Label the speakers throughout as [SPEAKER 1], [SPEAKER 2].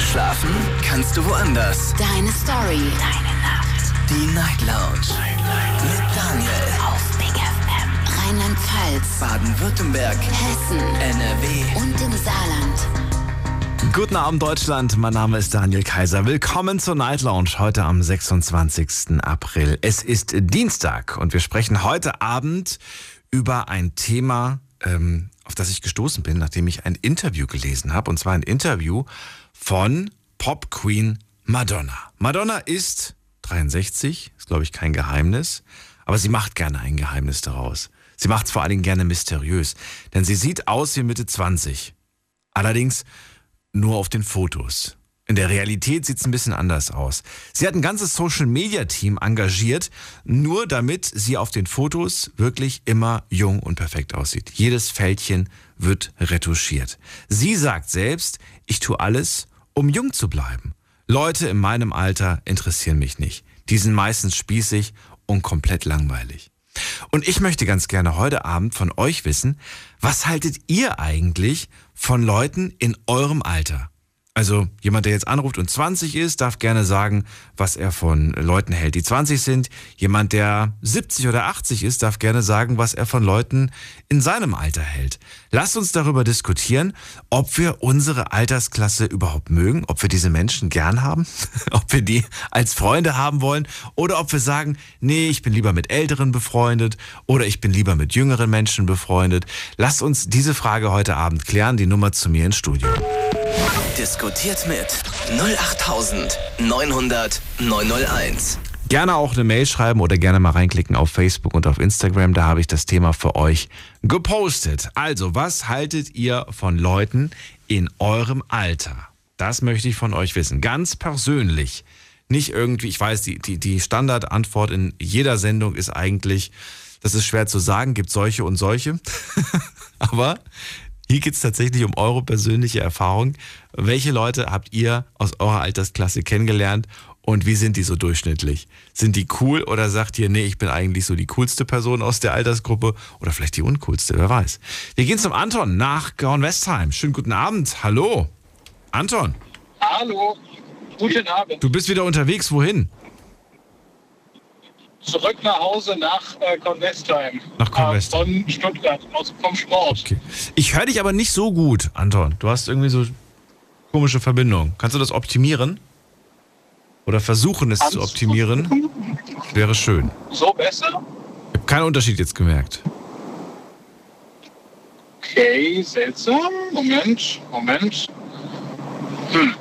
[SPEAKER 1] Schlafen kannst du woanders.
[SPEAKER 2] Deine Story.
[SPEAKER 3] Deine Nacht.
[SPEAKER 1] Die Night Lounge. Mit Daniel.
[SPEAKER 3] Auf Big FM.
[SPEAKER 2] Rheinland-Pfalz.
[SPEAKER 1] Baden-Württemberg.
[SPEAKER 2] Hessen.
[SPEAKER 1] NRW.
[SPEAKER 2] Und im Saarland.
[SPEAKER 4] Guten Abend Deutschland, mein Name ist Daniel Kaiser. Willkommen zur Night Lounge heute am 26. April. Es ist Dienstag und wir sprechen heute Abend über ein Thema, ähm, auf das ich gestoßen bin, nachdem ich ein Interview gelesen habe. Und zwar ein Interview von Pop Queen Madonna. Madonna ist 63, ist glaube ich kein Geheimnis, aber sie macht gerne ein Geheimnis daraus. Sie macht es vor allen Dingen gerne mysteriös, denn sie sieht aus wie Mitte 20. Allerdings nur auf den Fotos. In der Realität sieht es ein bisschen anders aus. Sie hat ein ganzes Social-Media-Team engagiert, nur damit sie auf den Fotos wirklich immer jung und perfekt aussieht. Jedes Fältchen wird retuschiert. Sie sagt selbst, ich tue alles, um jung zu bleiben. Leute in meinem Alter interessieren mich nicht. Die sind meistens spießig und komplett langweilig. Und ich möchte ganz gerne heute Abend von euch wissen, was haltet ihr eigentlich von Leuten in eurem Alter? Also jemand, der jetzt anruft und 20 ist, darf gerne sagen, was er von Leuten hält, die 20 sind. Jemand, der 70 oder 80 ist, darf gerne sagen, was er von Leuten in seinem Alter hält. Lasst uns darüber diskutieren, ob wir unsere Altersklasse überhaupt mögen, ob wir diese Menschen gern haben, ob wir die als Freunde haben wollen oder ob wir sagen, nee, ich bin lieber mit Älteren befreundet oder ich bin lieber mit jüngeren Menschen befreundet. Lasst uns diese Frage heute Abend klären. Die Nummer zu mir ins Studio.
[SPEAKER 1] Diskutiert mit 08900 901.
[SPEAKER 4] Gerne auch eine Mail schreiben oder gerne mal reinklicken auf Facebook und auf Instagram. Da habe ich das Thema für euch gepostet. Also, was haltet ihr von Leuten in eurem Alter? Das möchte ich von euch wissen. Ganz persönlich. Nicht irgendwie, ich weiß, die, die, die Standardantwort in jeder Sendung ist eigentlich, das ist schwer zu sagen, gibt solche und solche. Aber hier geht es tatsächlich um eure persönliche Erfahrung. Welche Leute habt ihr aus eurer Altersklasse kennengelernt und wie sind die so durchschnittlich? Sind die cool oder sagt ihr, nee, ich bin eigentlich so die coolste Person aus der Altersgruppe oder vielleicht die uncoolste, wer weiß. Wir gehen zum Anton nach Gorn-Westheim. Schönen guten Abend. Hallo. Anton.
[SPEAKER 5] Hallo, guten Abend.
[SPEAKER 4] Du bist wieder unterwegs. Wohin?
[SPEAKER 5] Zurück nach Hause nach äh, Kornwestheim.
[SPEAKER 4] Nach Kornwestheim.
[SPEAKER 5] Äh, von Stuttgart, also vom Sport.
[SPEAKER 4] Okay. Ich höre dich aber nicht so gut, Anton. Du hast irgendwie so komische Verbindung. Kannst du das optimieren? Oder versuchen es zu optimieren? Wäre schön.
[SPEAKER 5] So besser?
[SPEAKER 4] Ich habe keinen Unterschied jetzt gemerkt.
[SPEAKER 5] Okay, seltsam. Moment, Moment. Hm.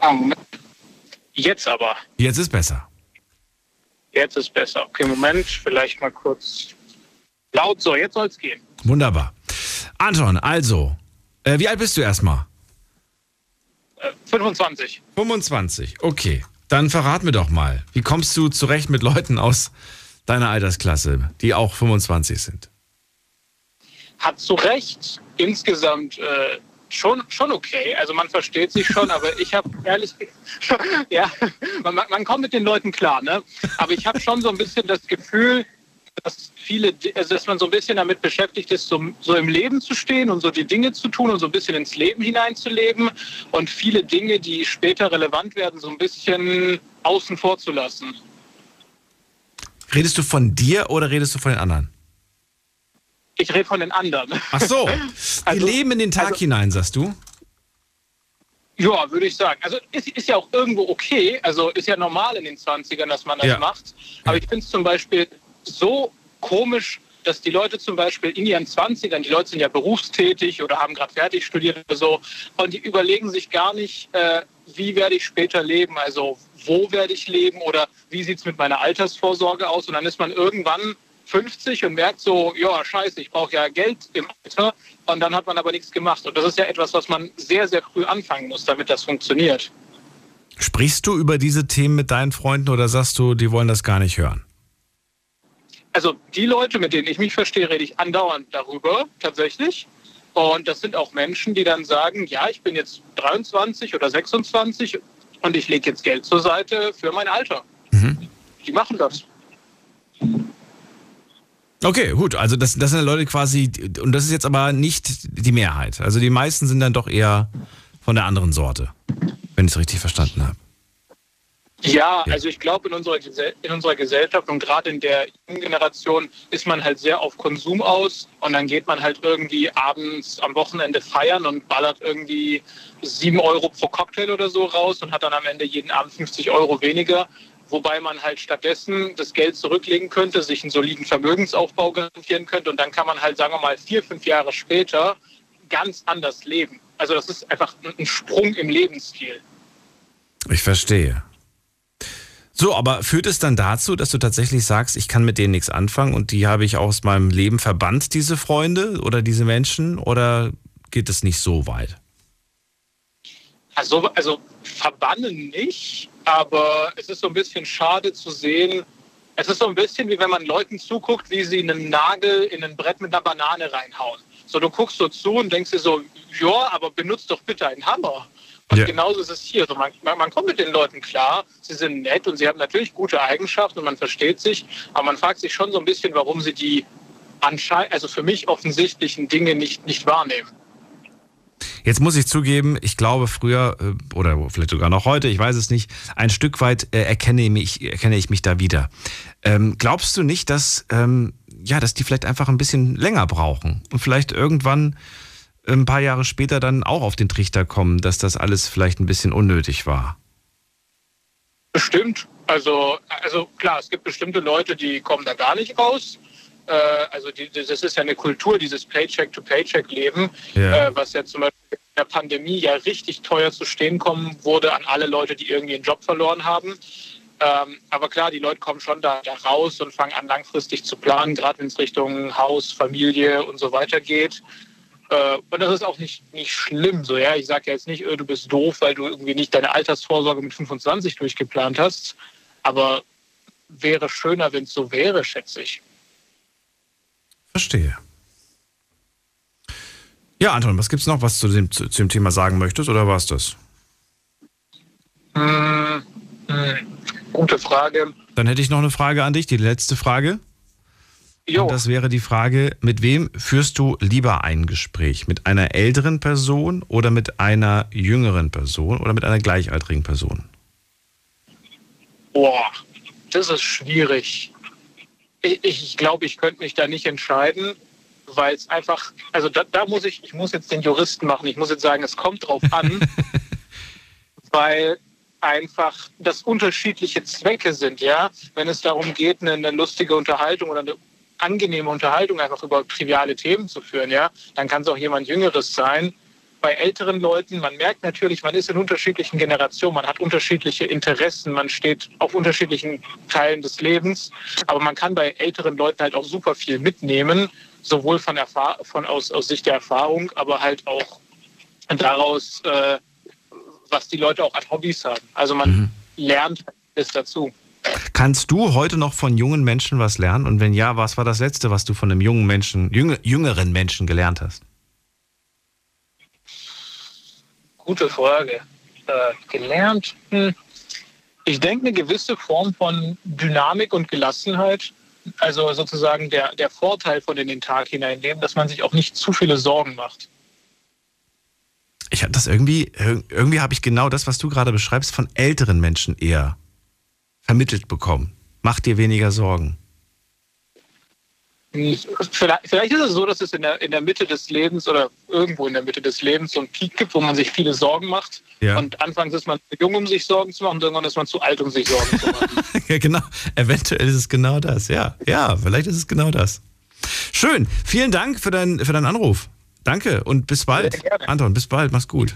[SPEAKER 5] Ah, Moment. Jetzt aber.
[SPEAKER 4] Jetzt ist besser.
[SPEAKER 5] Jetzt ist besser. Okay, Moment, vielleicht mal kurz laut. So, jetzt soll es gehen.
[SPEAKER 4] Wunderbar. Anton, also, äh, wie alt bist du erstmal?
[SPEAKER 5] Äh, 25.
[SPEAKER 4] 25, okay. Dann verrat mir doch mal, wie kommst du zurecht mit Leuten aus deiner Altersklasse, die auch 25 sind?
[SPEAKER 5] Hat zu Recht insgesamt äh, schon, schon okay. Also man versteht sich schon, aber ich habe ehrlich, ja, man, man kommt mit den Leuten klar, ne? Aber ich habe schon so ein bisschen das Gefühl, dass viele, also dass man so ein bisschen damit beschäftigt ist, so, so im Leben zu stehen und so die Dinge zu tun und so ein bisschen ins Leben hineinzuleben und viele Dinge, die später relevant werden, so ein bisschen außen vor zu lassen.
[SPEAKER 4] Redest du von dir oder redest du von den anderen?
[SPEAKER 5] Ich rede von den anderen.
[SPEAKER 4] Ach so, die
[SPEAKER 5] Also-
[SPEAKER 4] leben in den Tag
[SPEAKER 5] also-
[SPEAKER 4] hinein, sagst du?
[SPEAKER 5] Ja, würde ich sagen. Also ist, ist ja auch irgendwo okay. Also ist ja normal in den 20ern, dass man das
[SPEAKER 4] Ja.
[SPEAKER 5] macht. Aber ich finde es zum Beispiel so komisch, dass die Leute zum Beispiel in ihren 20ern, die Leute sind ja berufstätig oder haben gerade fertig studiert oder so, und die überlegen sich gar nicht, äh, wie werde ich später leben, also wo werde ich leben oder wie sieht es mit meiner Altersvorsorge aus. Und dann ist man irgendwann 50 und merkt so, ja, scheiße, ich brauche ja Geld im Alter. Und dann hat man aber nichts gemacht. Und das ist ja etwas, was man sehr, sehr früh anfangen muss, damit das funktioniert.
[SPEAKER 4] Sprichst du über diese Themen mit deinen Freunden oder sagst du, die wollen das gar nicht hören?
[SPEAKER 5] Also die Leute, mit denen ich mich verstehe, rede ich andauernd darüber, tatsächlich. Und das sind auch Menschen, die dann sagen, ja, ich bin jetzt 23 oder 26 und ich lege jetzt Geld zur Seite für mein Alter. Die machen das.
[SPEAKER 4] Okay, gut. Also das, das sind Leute quasi, und das ist jetzt aber nicht die Mehrheit. Also die meisten sind dann doch eher von der anderen Sorte. Wenn ich es richtig verstanden habe.
[SPEAKER 5] Ja, also ich glaube, in unserer, in unserer Gesellschaft und gerade in der jungen Generation ist man halt sehr auf Konsum aus und dann geht man halt irgendwie abends am Wochenende feiern und ballert irgendwie sieben Euro pro Cocktail oder so raus und hat dann am Ende jeden Abend 50 Euro weniger, wobei man halt stattdessen das Geld zurücklegen könnte, sich einen soliden Vermögensaufbau garantieren könnte und dann kann man halt, sagen wir mal, vier, fünf Jahre später ganz anders leben. Also das ist einfach ein Sprung im Lebensstil.
[SPEAKER 4] Ich verstehe. So, aber führt es dann dazu, dass du tatsächlich sagst, ich kann mit denen nichts anfangen und die habe ich aus meinem Leben verbannt, diese Freunde oder diese Menschen? Oder geht es nicht so weit?
[SPEAKER 5] Also, also verbannen nicht, aber es ist so ein bisschen schade zu sehen. Es ist so ein bisschen wie wenn man Leuten zuguckt, wie sie einen Nagel in ein Brett mit einer Banane reinhauen. So, du guckst so zu und denkst dir so, ja, aber benutzt doch bitte einen Hammer. Und ja. genauso ist es hier. Also man, man, kommt mit den Leuten klar, sie sind nett und sie haben natürlich gute Eigenschaften und man versteht sich, aber man fragt sich schon so ein bisschen, warum sie die anscheinend, also für mich offensichtlichen Dinge nicht, nicht wahrnehmen.
[SPEAKER 4] Jetzt muss ich zugeben, ich glaube früher äh, oder vielleicht sogar noch heute, ich weiß es nicht, ein Stück weit äh, erkenne, mich, erkenne ich mich da wieder. Ähm, glaubst du nicht, dass, ähm, ja, dass die vielleicht einfach ein bisschen länger brauchen und vielleicht irgendwann ein paar Jahre später dann auch auf den Trichter kommen, dass das alles vielleicht ein bisschen unnötig war?
[SPEAKER 5] Bestimmt. Also, also klar, es gibt bestimmte Leute, die kommen da gar nicht raus. Äh, also die, das ist ja eine Kultur, dieses Paycheck-to-Paycheck-Leben, ja. äh, was ja zum Beispiel in der Pandemie ja richtig teuer zu stehen kommen wurde an alle Leute, die irgendwie einen Job verloren haben. Ähm, aber klar, die Leute kommen schon da, da raus und fangen an, langfristig zu planen, gerade wenn es Richtung Haus, Familie und so weiter geht. Äh, und das ist auch nicht, nicht schlimm. So, ja? Ich sage ja jetzt nicht, äh, du bist doof, weil du irgendwie nicht deine Altersvorsorge mit 25 durchgeplant hast. Aber wäre schöner, wenn es so wäre, schätze ich.
[SPEAKER 4] Verstehe. Ja, Anton, was gibt es noch, was du dem, zu, zu, dem Thema sagen möchtest, oder war es das?
[SPEAKER 5] Hm, hm, gute Frage.
[SPEAKER 4] Dann hätte ich noch eine Frage an dich, die letzte Frage. Jo. Und das wäre die Frage, mit wem führst du lieber ein Gespräch? Mit einer älteren Person oder mit einer jüngeren Person oder mit einer gleichaltrigen Person?
[SPEAKER 5] Boah, das ist schwierig. Ich, ich glaube, ich könnte mich da nicht entscheiden, weil es einfach, also da, da, muss ich, ich muss jetzt den Juristen machen, ich muss jetzt sagen, es kommt drauf an, weil einfach das unterschiedliche Zwecke sind, ja. Wenn es darum geht, eine, eine lustige Unterhaltung oder eine angenehme Unterhaltung einfach über triviale Themen zu führen, ja, dann kann es auch jemand Jüngeres sein. Bei älteren Leuten, man merkt natürlich, man ist in unterschiedlichen Generationen, man hat unterschiedliche Interessen, man steht auf unterschiedlichen Teilen des Lebens, aber man kann bei älteren Leuten halt auch super viel mitnehmen, sowohl von, Erfahr von aus, aus Sicht der Erfahrung, aber halt auch daraus, äh, was die Leute auch an Hobbys haben. Also man mhm. lernt es dazu.
[SPEAKER 4] Kannst du heute noch von jungen Menschen was lernen? Und wenn ja, was war das Letzte, was du von einem jungen Menschen, jüngeren Menschen gelernt hast?
[SPEAKER 5] Gute Frage. Äh, gelernt? Hm. Ich denke, eine gewisse Form von Dynamik und Gelassenheit. Also sozusagen der, der Vorteil von in den Tag hineinleben, dass man sich auch nicht zu viele Sorgen macht.
[SPEAKER 4] Ich habe das irgendwie, irgendwie habe ich genau das, was du gerade beschreibst, von älteren Menschen eher vermittelt bekommen. Mach dir weniger Sorgen.
[SPEAKER 5] Vielleicht, vielleicht, ist es so, dass es in der, in der Mitte des Lebens oder irgendwo in der Mitte des Lebens so einen Peak gibt, wo man sich viele Sorgen macht. Ja. Und anfangs ist man zu jung, um sich Sorgen zu machen, und irgendwann ist man zu alt, um sich Sorgen zu machen.
[SPEAKER 4] ja, genau. Eventuell ist es genau das. Ja, ja, vielleicht ist es genau das. Schön. Vielen Dank für, dein, für deinen Anruf. Danke und bis bald. Anton, bis bald. Mach's gut.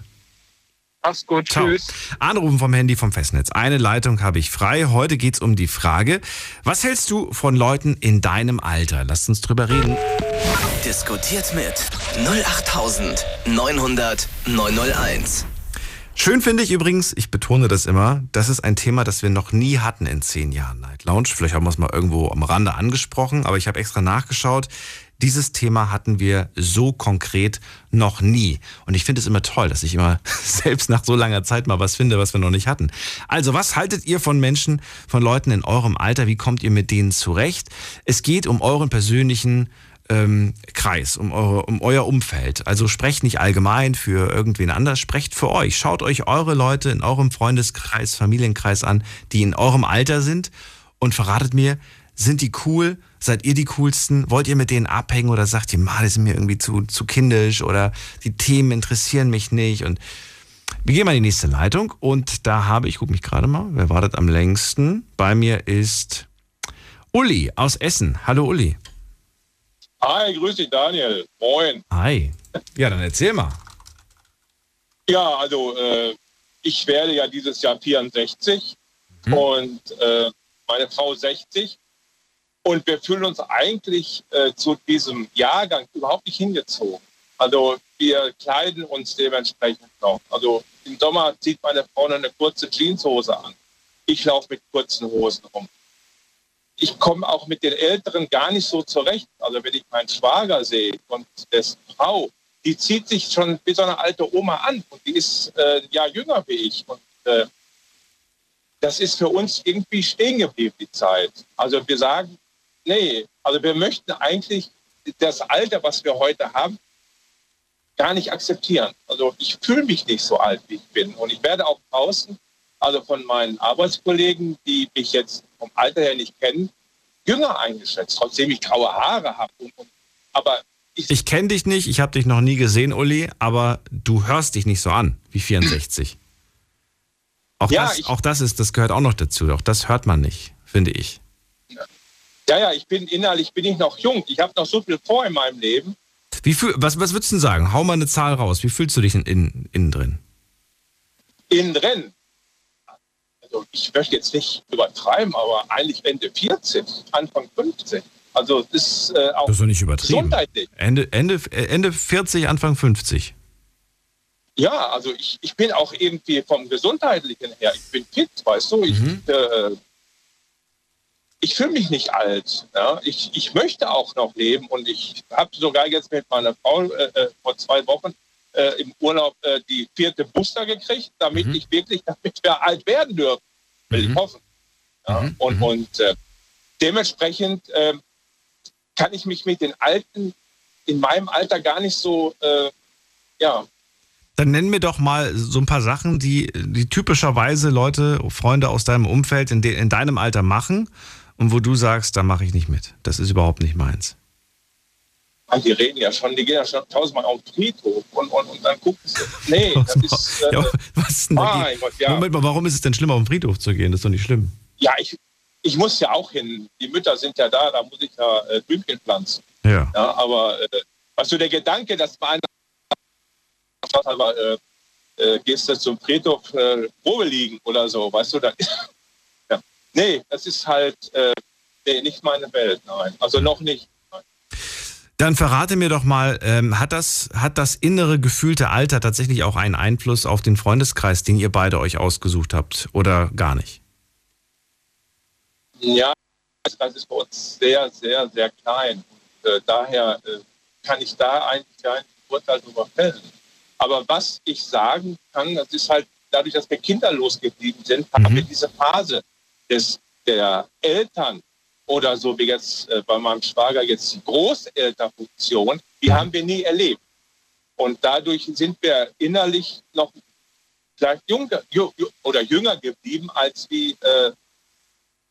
[SPEAKER 5] Mach's gut, Ciao. tschüss.
[SPEAKER 4] Anrufen vom Handy vom Festnetz. Eine Leitung habe ich frei. Heute geht's um die Frage, was hältst du von Leuten in deinem Alter? Lasst uns drüber reden.
[SPEAKER 1] Diskutiert mit 08900 901.
[SPEAKER 4] Schön finde ich übrigens, ich betone das immer, das ist ein Thema, das wir noch nie hatten in zehn Jahren Night Lounge. Vielleicht haben wir es mal irgendwo am Rande angesprochen, aber ich habe extra nachgeschaut. Dieses Thema hatten wir so konkret noch nie. Und ich finde es immer toll, dass ich immer selbst nach so langer Zeit mal was finde, was wir noch nicht hatten. Also, was haltet ihr von Menschen, von Leuten in eurem Alter? Wie kommt ihr mit denen zurecht? Es geht um euren persönlichen ähm, Kreis, um, eure, um euer Umfeld. Also sprecht nicht allgemein für irgendwen anders, sprecht für euch. Schaut euch eure Leute in eurem Freundeskreis, Familienkreis an, die in eurem Alter sind und verratet mir, sind die cool? Seid ihr die coolsten? Wollt ihr mit denen abhängen oder sagt ihr, mal, die sind mir irgendwie zu, zu kindisch oder die Themen interessieren mich nicht? Und wir gehen mal in die nächste Leitung und da habe ich, guck mich gerade mal, wer wartet am längsten? Bei mir ist Uli aus Essen. Hallo Uli.
[SPEAKER 6] Hi, grüß dich Daniel. Moin.
[SPEAKER 4] Hi. Ja, dann erzähl mal.
[SPEAKER 6] Ja, also äh, ich werde ja dieses Jahr 64
[SPEAKER 4] Hm.
[SPEAKER 6] und äh, meine Frau 60 und wir fühlen uns eigentlich äh, zu diesem Jahrgang überhaupt nicht hingezogen. Also wir kleiden uns dementsprechend noch. Also im Sommer zieht meine Frau eine kurze Jeanshose an. Ich laufe mit kurzen Hosen rum. Ich komme auch mit den Älteren gar nicht so zurecht. Also wenn ich meinen Schwager sehe und dessen Frau, die zieht sich schon wie so eine alte Oma an und die ist äh, ein Jahr jünger wie ich. Und äh, das ist für uns irgendwie stehen geblieben, die Zeit. Also wir sagen, nee, also wir möchten eigentlich das Alter, was wir heute haben, gar nicht akzeptieren. Also ich fühle mich nicht so alt, wie ich bin. Und ich werde auch draußen, also von meinen Arbeitskollegen, die mich jetzt vom Alter her nicht kennen, jünger eingeschätzt, trotzdem ich graue Haare habe. Aber ich,
[SPEAKER 4] Ich kenne dich nicht, ich habe dich noch nie gesehen, Uli, aber du hörst dich nicht so an wie 64. Auch,
[SPEAKER 6] Ja,
[SPEAKER 4] das,
[SPEAKER 6] ich-
[SPEAKER 4] auch das ist, das gehört auch noch dazu. Auch das hört man nicht, finde ich.
[SPEAKER 6] Ja, ja, ich bin innerlich bin ich noch jung. Ich habe noch so viel vor in meinem Leben.
[SPEAKER 4] Wie fühl, was, was würdest du denn sagen? Hau mal eine Zahl raus. Wie fühlst du dich in, in, innen drin?
[SPEAKER 6] Innen drin. Also ich möchte jetzt nicht übertreiben, aber eigentlich Ende 40, Anfang 50. Also das ist äh, auch
[SPEAKER 4] Das ist nicht übertrieben.
[SPEAKER 6] gesundheitlich.
[SPEAKER 4] Ende, Ende, Ende 40, Anfang 50.
[SPEAKER 6] Ja, also ich, ich bin auch irgendwie vom Gesundheitlichen her, ich bin fit, weißt du, ich,
[SPEAKER 4] Mhm.
[SPEAKER 6] äh, ich fühle mich nicht alt. Ja? Ich, ich möchte auch noch leben und ich habe sogar jetzt mit meiner Frau äh, äh, vor zwei Wochen äh, im Urlaub äh, die vierte Booster gekriegt, damit
[SPEAKER 4] Mhm.
[SPEAKER 6] ich wirklich, damit wir alt werden dürfen, will
[SPEAKER 4] Mhm.
[SPEAKER 6] ich hoffen. Ja?
[SPEAKER 4] Mhm,
[SPEAKER 6] Und,
[SPEAKER 4] mhm.
[SPEAKER 6] und äh, dementsprechend äh, kann ich mich mit den Alten in meinem Alter gar nicht so, äh, ja,
[SPEAKER 4] Dann nenn mir doch mal so ein paar Sachen, die, die typischerweise Leute, Freunde aus deinem Umfeld in, de, in deinem Alter machen und wo du sagst, da mache ich nicht mit. Das ist überhaupt nicht meins.
[SPEAKER 6] Mann, die reden ja schon, die gehen ja schon tausendmal auf den Friedhof und, und, und dann gucken sie. Nee, das ist. Äh,
[SPEAKER 4] ja, was denn
[SPEAKER 6] mein Gott, ja.
[SPEAKER 4] Moment mal, warum ist es denn schlimm, auf den Friedhof zu gehen? Das ist doch nicht schlimm.
[SPEAKER 6] ja, ich, ich muss ja auch hin. Die Mütter sind ja da, da muss ich ja äh, Blümchen pflanzen.
[SPEAKER 4] Ja.
[SPEAKER 6] Ja, aber äh, was so der Gedanke, dass man aber äh, äh, gehst du zum Friedhof äh, Probe liegen oder so, weißt du, ja. Nee, das ist halt äh, nee, nicht meine Welt, nein. Also noch nicht.
[SPEAKER 4] Dann verrate mir doch mal, ähm, hat, das, hat das innere gefühlte Alter tatsächlich auch einen Einfluss auf den Freundeskreis, den ihr beide euch ausgesucht habt oder gar nicht?
[SPEAKER 6] Ja, das ist bei uns sehr, sehr, sehr klein. Und, äh, daher äh, kann ich da eigentlich kein Urteil darüber fällen. Aber was ich sagen kann, das ist halt dadurch, dass wir kinderlos geblieben sind, haben
[SPEAKER 4] Mhm.
[SPEAKER 6] wir diese Phase des, der Eltern oder so wie jetzt äh, bei meinem Schwager jetzt die Großelternfunktion, die haben wir nie erlebt. Und dadurch sind wir innerlich noch vielleicht jünger, oder jünger geblieben als wie äh,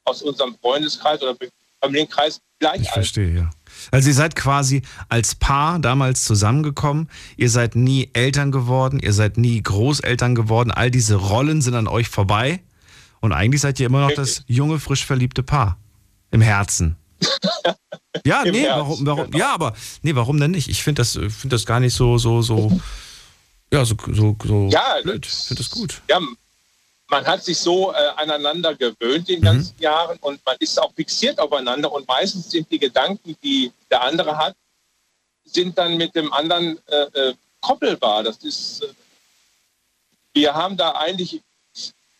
[SPEAKER 6] aus unserem Freundeskreis oder Familienkreis gleich
[SPEAKER 4] Ich verstehe, ja. Also ihr seid quasi als Paar damals zusammengekommen, ihr seid nie Eltern geworden, ihr seid nie Großeltern geworden, all diese Rollen sind an euch vorbei und eigentlich seid ihr immer noch das junge, frisch verliebte Paar im Herzen. Ja,
[SPEAKER 6] Im
[SPEAKER 4] nee,
[SPEAKER 6] Herzen,
[SPEAKER 4] warum, warum,
[SPEAKER 6] genau.
[SPEAKER 4] ja, aber nee, warum denn nicht? Ich finde das, finde das gar nicht so, so, so, ja, so, so, so
[SPEAKER 6] Ja,
[SPEAKER 4] blöd. Ich finde das gut.
[SPEAKER 6] Ja, man hat sich so äh, aneinander gewöhnt in den
[SPEAKER 4] Mhm.
[SPEAKER 6] ganzen Jahren und man ist auch fixiert aufeinander und meistens sind die Gedanken, die der andere hat, sind dann mit dem anderen äh, äh, koppelbar. Das ist, äh, wir haben da eigentlich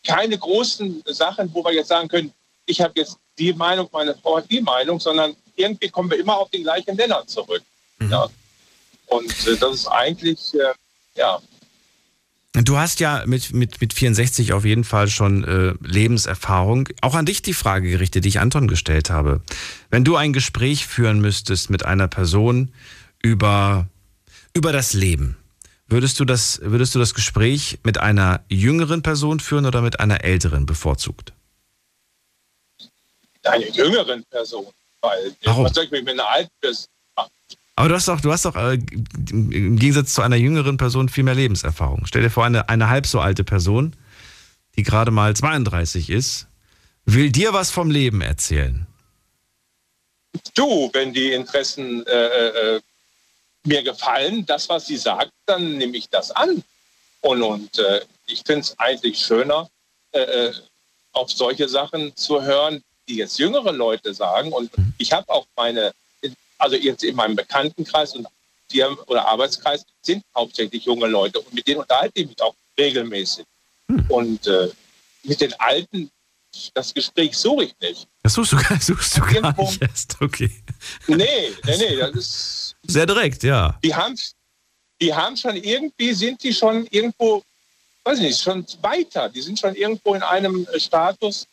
[SPEAKER 6] keine großen Sachen, wo wir jetzt sagen können, ich habe jetzt die Meinung, meine Frau hat die Meinung, sondern irgendwie kommen wir immer auf den gleichen Nenner zurück.
[SPEAKER 4] Mhm.
[SPEAKER 6] Ja. Und äh, das ist eigentlich, äh, ja,
[SPEAKER 4] Du hast ja mit, mit, mit 64 auf jeden Fall schon äh, Lebenserfahrung. Auch an dich die Frage gerichtet, die ich Anton gestellt habe. Wenn du ein Gespräch führen müsstest mit einer Person über, über das Leben, würdest du, das, würdest du das Gespräch mit einer jüngeren Person führen oder mit einer älteren bevorzugt?
[SPEAKER 6] Eine jüngeren Person. Weil,
[SPEAKER 4] Warum?
[SPEAKER 6] was soll ich mich mit einer alten Person
[SPEAKER 4] Aber du hast doch, du hast doch äh, im Gegensatz zu einer jüngeren Person viel mehr Lebenserfahrung. Stell dir vor, eine, eine halb so alte Person, die gerade mal 32 ist, will dir was vom Leben erzählen.
[SPEAKER 6] Du, wenn die Interessen äh, äh, mir gefallen, das, was sie sagt, dann nehme ich das an. Und, und äh, ich finde es eigentlich schöner, äh, äh, auf solche Sachen zu hören, die jetzt jüngere Leute sagen. Und ich habe auch meine, also jetzt in meinem Bekanntenkreis und Firmen- oder Arbeitskreis sind hauptsächlich junge Leute und mit denen unterhalte ich mich auch regelmäßig. Und äh, mit den Alten, das Gespräch suche ich nicht.
[SPEAKER 4] Das suchst du, gar- suchst du gar nicht erst. Okay.
[SPEAKER 6] Nee, nee, nee, das ist,
[SPEAKER 4] Sehr direkt, ja.
[SPEAKER 6] die haben, die haben schon irgendwie, sind die schon irgendwo, weiß ich nicht, schon weiter. Die sind schon irgendwo in einem äh, Status,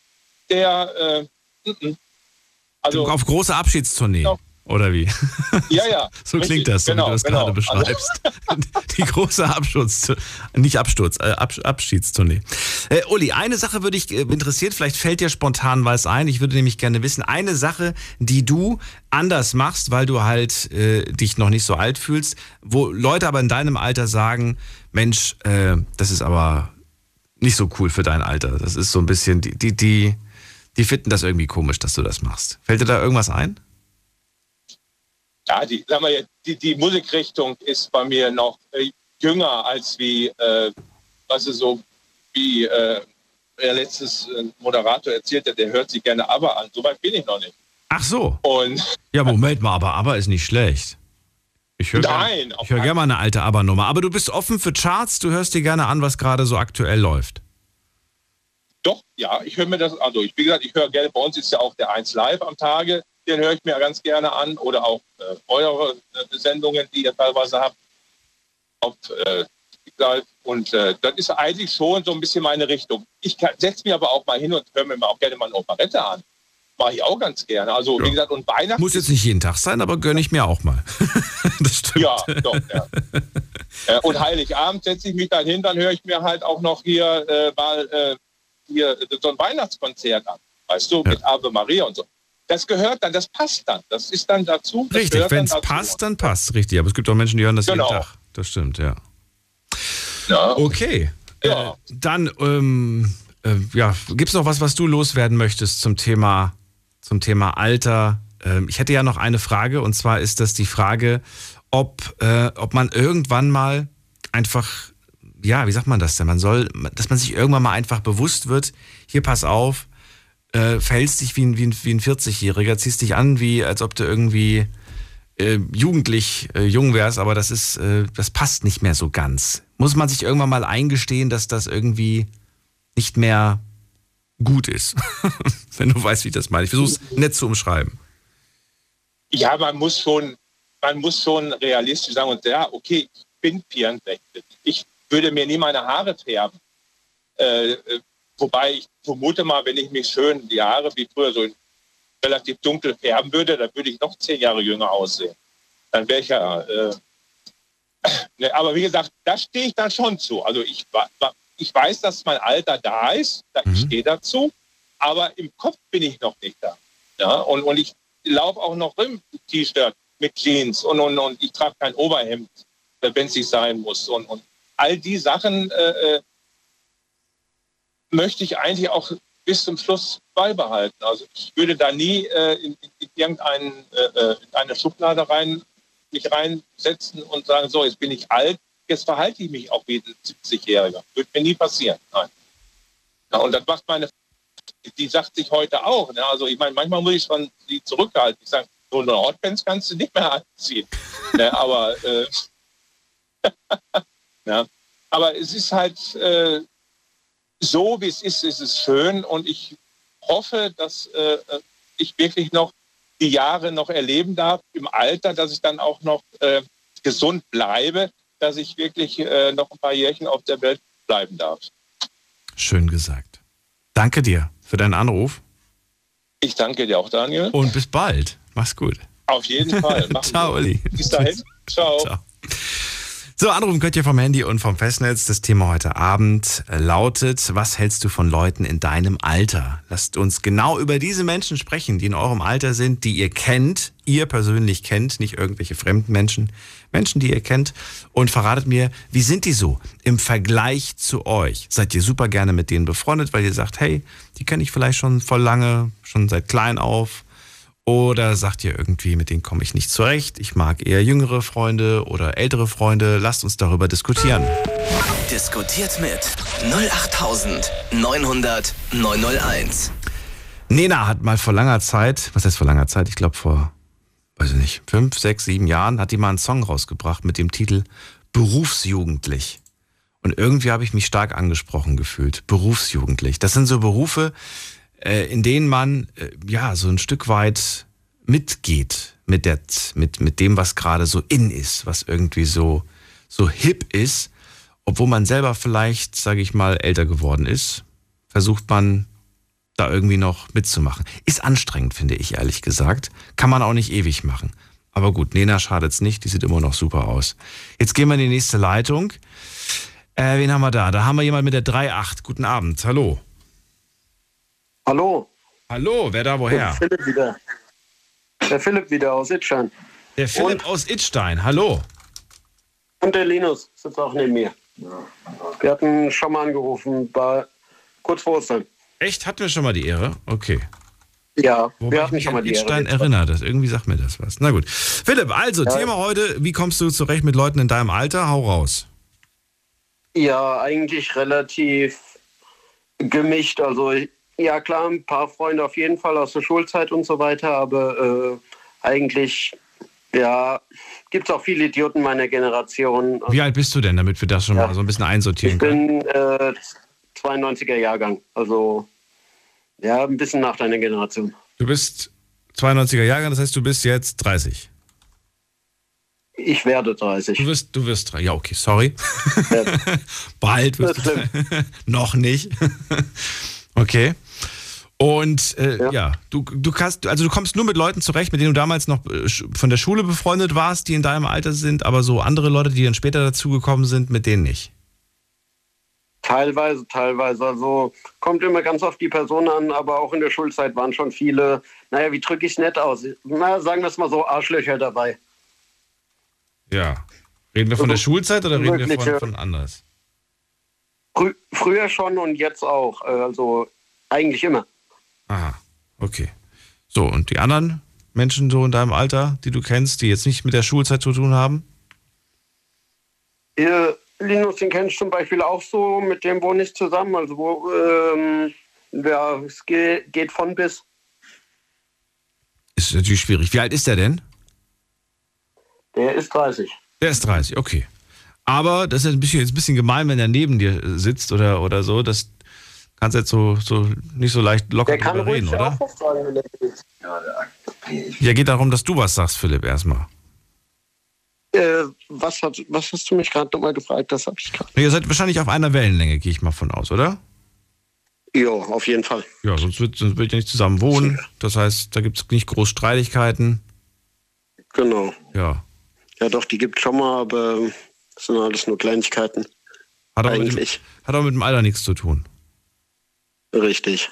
[SPEAKER 6] der, äh, mm, mm. also,
[SPEAKER 4] Auf große Abschiedstournee.
[SPEAKER 6] Genau.
[SPEAKER 4] Oder wie?
[SPEAKER 6] ja, ja.
[SPEAKER 4] So
[SPEAKER 6] richtig,
[SPEAKER 4] klingt das, so
[SPEAKER 6] genau,
[SPEAKER 4] wie du das
[SPEAKER 6] genau.
[SPEAKER 4] gerade beschreibst. Die große Absturz, nicht Absturz, äh, Abs Abschiedstournee. Äh, Uli, eine Sache würde ich äh, interessiert, vielleicht fällt dir spontan was ein. Ich würde nämlich gerne wissen, eine Sache, die du anders machst, weil du halt äh, dich noch nicht so alt fühlst, wo Leute aber in deinem Alter sagen, Mensch, äh, das ist aber nicht so cool für dein Alter. Das ist so ein bisschen, die, die, die, die finden das irgendwie komisch, dass du das machst. Fällt dir da irgendwas ein?
[SPEAKER 6] Ja, die, sag mal, die, die Musikrichtung ist bei mir noch äh, jünger als wie, äh, was ist so, wie äh, der letztes äh, Moderator erzählte, der hört sich gerne aber an. So weit bin ich noch nicht.
[SPEAKER 4] Ach so.
[SPEAKER 6] Und
[SPEAKER 4] Ja, Moment mal, aber Aber ist nicht schlecht. Ich höre
[SPEAKER 6] Nein,
[SPEAKER 4] gern,
[SPEAKER 6] auf
[SPEAKER 4] ich höre gerne mal eine alte Aber-Nummer. Aber du bist offen für Charts, du hörst dir gerne an, was gerade so aktuell läuft.
[SPEAKER 6] Doch, ja, ich höre mir das, also ich, wie gesagt, ich höre gerne, bei uns ist ja auch der 1 Live am Tage, den höre ich mir ganz gerne an oder auch äh, eure äh, Sendungen, die ihr teilweise habt, auf äh, und äh, das ist eigentlich schon so ein bisschen meine Richtung. Ich setze mich aber auch mal hin und höre mir auch gerne mal eine Operette an. Mache ich auch ganz gerne. Also
[SPEAKER 4] Ja.
[SPEAKER 6] wie gesagt, und Weihnachten
[SPEAKER 4] Muss jetzt nicht jeden Tag sein, aber gönne ich mir auch mal. das stimmt.
[SPEAKER 6] Ja, doch, ja. Äh, und Heiligabend setze ich mich dann hin, dann höre ich mir halt auch noch hier äh, mal hier so ein Weihnachtskonzert an. Weißt du, mit Ave Maria und so. Das gehört dann, das passt dann. Das ist dann dazu.
[SPEAKER 4] Richtig, wenn es passt, dann passt. Richtig, aber es gibt auch Menschen, die hören das
[SPEAKER 6] Genau.
[SPEAKER 4] jeden Tag. Das stimmt, ja.
[SPEAKER 6] Ja.
[SPEAKER 4] Okay.
[SPEAKER 6] Ja.
[SPEAKER 4] Äh, dann, ähm, äh, ja, gibt es noch was, was du loswerden möchtest zum Thema, zum Thema Alter? Ähm, ich hätte ja noch eine Frage, und zwar ist das die Frage, ob, äh, ob man irgendwann mal einfach, ja, wie sagt man das denn? Man soll, dass man sich irgendwann mal einfach bewusst wird, hier pass auf, äh, verhältst dich wie ein, wie ein, wie ein 40-Jähriger, ziehst dich an, wie als ob du irgendwie äh, jugendlich äh, jung wärst, aber das ist, äh, das passt nicht mehr so ganz. Muss man sich irgendwann mal eingestehen, dass das irgendwie nicht mehr gut ist. Wenn du weißt, wie ich das meine. Ich versuche es nett zu umschreiben.
[SPEAKER 6] ja, man muss schon, man muss schon realistisch sagen und ja, okay, ich bin 64. Ich würde mir nie meine Haare färben. Äh, äh, wobei ich vermute mal, wenn ich mich schön die Haare wie früher so relativ dunkel färben würde, dann würde ich noch zehn Jahre jünger aussehen. Dann wäre ich ja. Äh, ne, aber wie gesagt, da stehe ich dann schon zu. Also ich, ich weiß, dass mein Alter da ist, da ich stehe dazu, aber im Kopf bin ich noch nicht da. Ja, und, und ich laufe auch noch im T-Shirt mit Jeans und, und, und ich trage kein Oberhemd, wenn es nicht sein muss. Und, und all die Sachen äh, äh, möchte ich eigentlich auch bis zum Schluss beibehalten. Also ich würde da nie äh, in, in irgendeinen, äh, äh, in eine Schublade rein, mich reinsetzen und sagen, so, jetzt bin ich alt, jetzt verhalte ich mich auch wie ein 70-Jähriger. Wird mir nie passieren. Nein. Ja, und das macht meine die sagt sich heute auch. Ne? Also ich meine, manchmal muss ich schon sie zurückhalten. Ich sage, so eine Hotpants kannst du nicht mehr anziehen. ne? Aber äh, ja. aber es ist halt äh, so, wie es ist, ist es schön und ich hoffe, dass äh, ich wirklich noch die Jahre noch erleben darf im Alter, dass ich dann auch noch äh, gesund bleibe, dass ich wirklich äh, noch ein paar Jährchen auf der Welt bleiben darf.
[SPEAKER 4] Schön gesagt. Danke dir für deinen Anruf
[SPEAKER 6] Ich danke dir auch, Daniel.
[SPEAKER 4] und bis bald. Mach's gut.
[SPEAKER 6] Auf jeden Fall.
[SPEAKER 4] Ciao. Uli.
[SPEAKER 6] Bis dahin. Ciao.
[SPEAKER 4] Ciao. So, anrufen könnt ihr vom Handy und vom Festnetz. Das Thema heute Abend lautet, was hältst du von Leuten in deinem Alter? Lasst uns genau über diese Menschen sprechen, die in eurem Alter sind, die ihr kennt, ihr persönlich kennt, nicht irgendwelche fremden Menschen, Menschen, die ihr kennt. Und verratet mir, wie sind die so im Vergleich zu euch? Seid ihr super gerne mit denen befreundet, weil ihr sagt, hey, die kenne ich vielleicht schon voll lange, schon seit klein auf? Oder sagt ihr irgendwie, mit denen komme ich nicht zurecht? Ich mag eher jüngere Freunde oder ältere Freunde. Lasst uns darüber diskutieren.
[SPEAKER 1] Diskutiert mit 08900 901.
[SPEAKER 4] Nena hat mal vor langer Zeit, was heißt vor langer Zeit? Ich glaube vor, weiß ich nicht, fünf, sechs, sieben Jahren, hat die mal einen Song rausgebracht mit dem Titel Berufsjugendlich. Und irgendwie habe ich mich stark angesprochen gefühlt. Berufsjugendlich. Das sind so Berufe, in denen man äh, ja so ein Stück weit mitgeht mit, der, mit, mit dem, was gerade so in ist, was irgendwie so, so hip ist, obwohl man selber vielleicht, sage ich mal, älter geworden ist, versucht man da irgendwie noch mitzumachen. Ist anstrengend, finde ich ehrlich gesagt. Kann man auch nicht ewig machen. Aber gut, Nena schadet's nicht, die sieht immer noch super aus. Jetzt gehen wir in die nächste Leitung. Äh, wen haben wir da? Da haben wir jemand mit der 3.8. Guten Abend, hallo.
[SPEAKER 7] Hallo,
[SPEAKER 4] Hallo, wer da woher?
[SPEAKER 7] Philipp wieder. Der Philipp wieder aus Itstein.
[SPEAKER 4] Der Philipp aus Itstein, hallo.
[SPEAKER 7] Und der Linus sitzt auch neben mir. Wir hatten schon mal angerufen, bei, kurz vor Ostern.
[SPEAKER 4] Echt? Hatten wir schon mal die Ehre? Okay.
[SPEAKER 7] Ja,
[SPEAKER 4] Wobei
[SPEAKER 7] wir
[SPEAKER 4] ich
[SPEAKER 7] hatten
[SPEAKER 4] mich
[SPEAKER 7] schon mal die Ehre.
[SPEAKER 4] erinnert. Das, irgendwie sagt mir das was. Na gut. Philipp, also, Thema heute, wie kommst du zurecht mit Leuten in deinem Alter? Hau raus.
[SPEAKER 7] Ja, eigentlich relativ gemischt. Also, ja klar, ein paar Freunde auf jeden Fall aus der Schulzeit und so weiter, aber äh, eigentlich, ja, gibt es auch viele Idioten meiner Generation.
[SPEAKER 4] Wie alt bist du denn, damit wir das schon
[SPEAKER 7] Ja.
[SPEAKER 4] mal so ein bisschen einsortieren
[SPEAKER 7] Ich
[SPEAKER 4] können?
[SPEAKER 7] bin äh, 92er Jahrgang, also ja, ein bisschen nach deiner Generation.
[SPEAKER 4] Du bist 92er Jahrgang, das heißt, du bist jetzt 30.
[SPEAKER 7] Ich werde
[SPEAKER 4] Du
[SPEAKER 7] 30.
[SPEAKER 4] wirst, du wirst, drei- ja, okay, sorry.
[SPEAKER 7] Ja.
[SPEAKER 4] Bald wirst
[SPEAKER 7] Das
[SPEAKER 4] du. Noch nicht. okay. Und äh, ja.
[SPEAKER 7] Ja.
[SPEAKER 4] du, du kannst, also du kommst nur mit Leuten zurecht, mit denen du damals noch äh, von der Schule befreundet warst, die in deinem Alter sind, aber so andere Leute, die dann später dazugekommen sind, mit denen nicht.
[SPEAKER 7] Teilweise, teilweise. Also kommt immer ganz auf die Person an, aber auch in der Schulzeit waren schon viele, naja, wie drücke ich es nett aus? Na, sagen wir es mal so, Arschlöcher dabei.
[SPEAKER 4] Ja. Reden wir von der Schulzeit oder reden wir von, von anders?
[SPEAKER 7] Frü früher schon und jetzt auch. Äh, Also eigentlich immer.
[SPEAKER 4] Aha, okay. So, und die anderen Menschen so in deinem Alter, die du kennst, die jetzt nicht mit der Schulzeit zu tun haben?
[SPEAKER 7] Ihr, Linus, den kenne ich zum Beispiel auch so, mit dem wohne ich zusammen. Also wo, ähm, ja, es ge geht von bis.
[SPEAKER 4] Ist natürlich schwierig. Wie alt ist der denn?
[SPEAKER 7] Der ist 30.
[SPEAKER 4] Der ist 30, okay. Aber das ist ein bisschen, jetzt ein bisschen gemein, wenn er neben dir sitzt oder, oder so. Das kannst du jetzt so, so nicht so leicht locker
[SPEAKER 7] Der
[SPEAKER 4] drüber reden, oder?
[SPEAKER 7] auch er.
[SPEAKER 4] Ja, geht darum, dass du was sagst, Philipp, erstmal.
[SPEAKER 7] Äh, was, hat, was hast du mich gerade nochmal gefragt? Das habe ich gerade.
[SPEAKER 4] Ihr seid wahrscheinlich auf einer Wellenlänge, gehe ich mal von aus, oder?
[SPEAKER 7] Ja, auf jeden Fall.
[SPEAKER 4] Ja, sonst würdet ihr nicht zusammen wohnen. Das heißt, da gibt es nicht groß Streitigkeiten.
[SPEAKER 7] Genau.
[SPEAKER 4] Ja.
[SPEAKER 7] Ja, doch, die gibt schon mal, aber das sind alles nur Kleinigkeiten.
[SPEAKER 4] Hat aber, mit dem,
[SPEAKER 7] Eigentlich.
[SPEAKER 4] hat aber mit dem Alter nichts zu tun.
[SPEAKER 7] Richtig.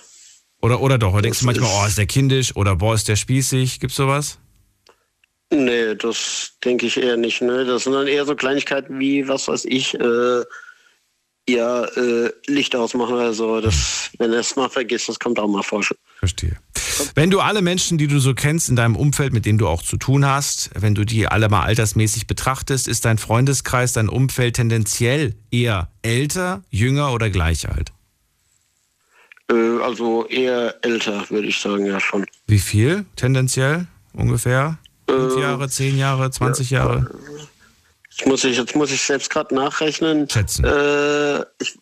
[SPEAKER 4] Oder, oder doch? Oder denkst du manchmal,
[SPEAKER 7] ist-
[SPEAKER 4] oh, ist der kindisch oder boah, ist der spießig? Gibt's sowas?
[SPEAKER 7] Nee, das denke ich eher nicht. Ne? Das sind dann eher so Kleinigkeiten wie, was weiß ich, äh, ja, äh, Licht ausmachen oder so. Das, wenn er es mal vergisst, das kommt auch mal vor.
[SPEAKER 4] Verstehe. Wenn du alle Menschen, die du so kennst in deinem Umfeld, mit denen du auch zu tun hast, wenn du die alle mal altersmäßig betrachtest, ist dein Freundeskreis, dein Umfeld tendenziell eher älter, jünger oder gleich alt?
[SPEAKER 7] Äh, also eher älter, würde ich sagen, ja schon.
[SPEAKER 4] Wie viel tendenziell ungefähr? Fünf
[SPEAKER 7] Äh,
[SPEAKER 4] Jahre, zehn Jahre, 20 Jahre?
[SPEAKER 7] Jetzt muss ich, jetzt muss ich selbst gerade nachrechnen.
[SPEAKER 4] Schätzen.
[SPEAKER 7] Äh, ich,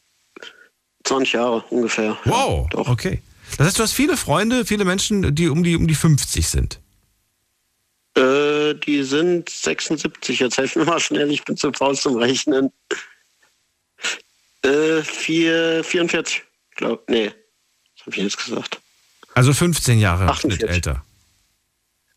[SPEAKER 7] 20 Jahre ungefähr.
[SPEAKER 4] Wow,
[SPEAKER 7] Ja, doch.
[SPEAKER 4] okay. Das heißt, du hast viele Freunde, viele Menschen, die um die, um die 50 sind.
[SPEAKER 7] Äh, die sind 76. Jetzt helfen wir mal schnell, ich bin zu faul zum Rechnen. Äh, vier, 44, glaube Nee, habe ich jetzt gesagt?
[SPEAKER 4] Also 15 Jahre
[SPEAKER 7] 48.
[SPEAKER 4] Schnitt älter.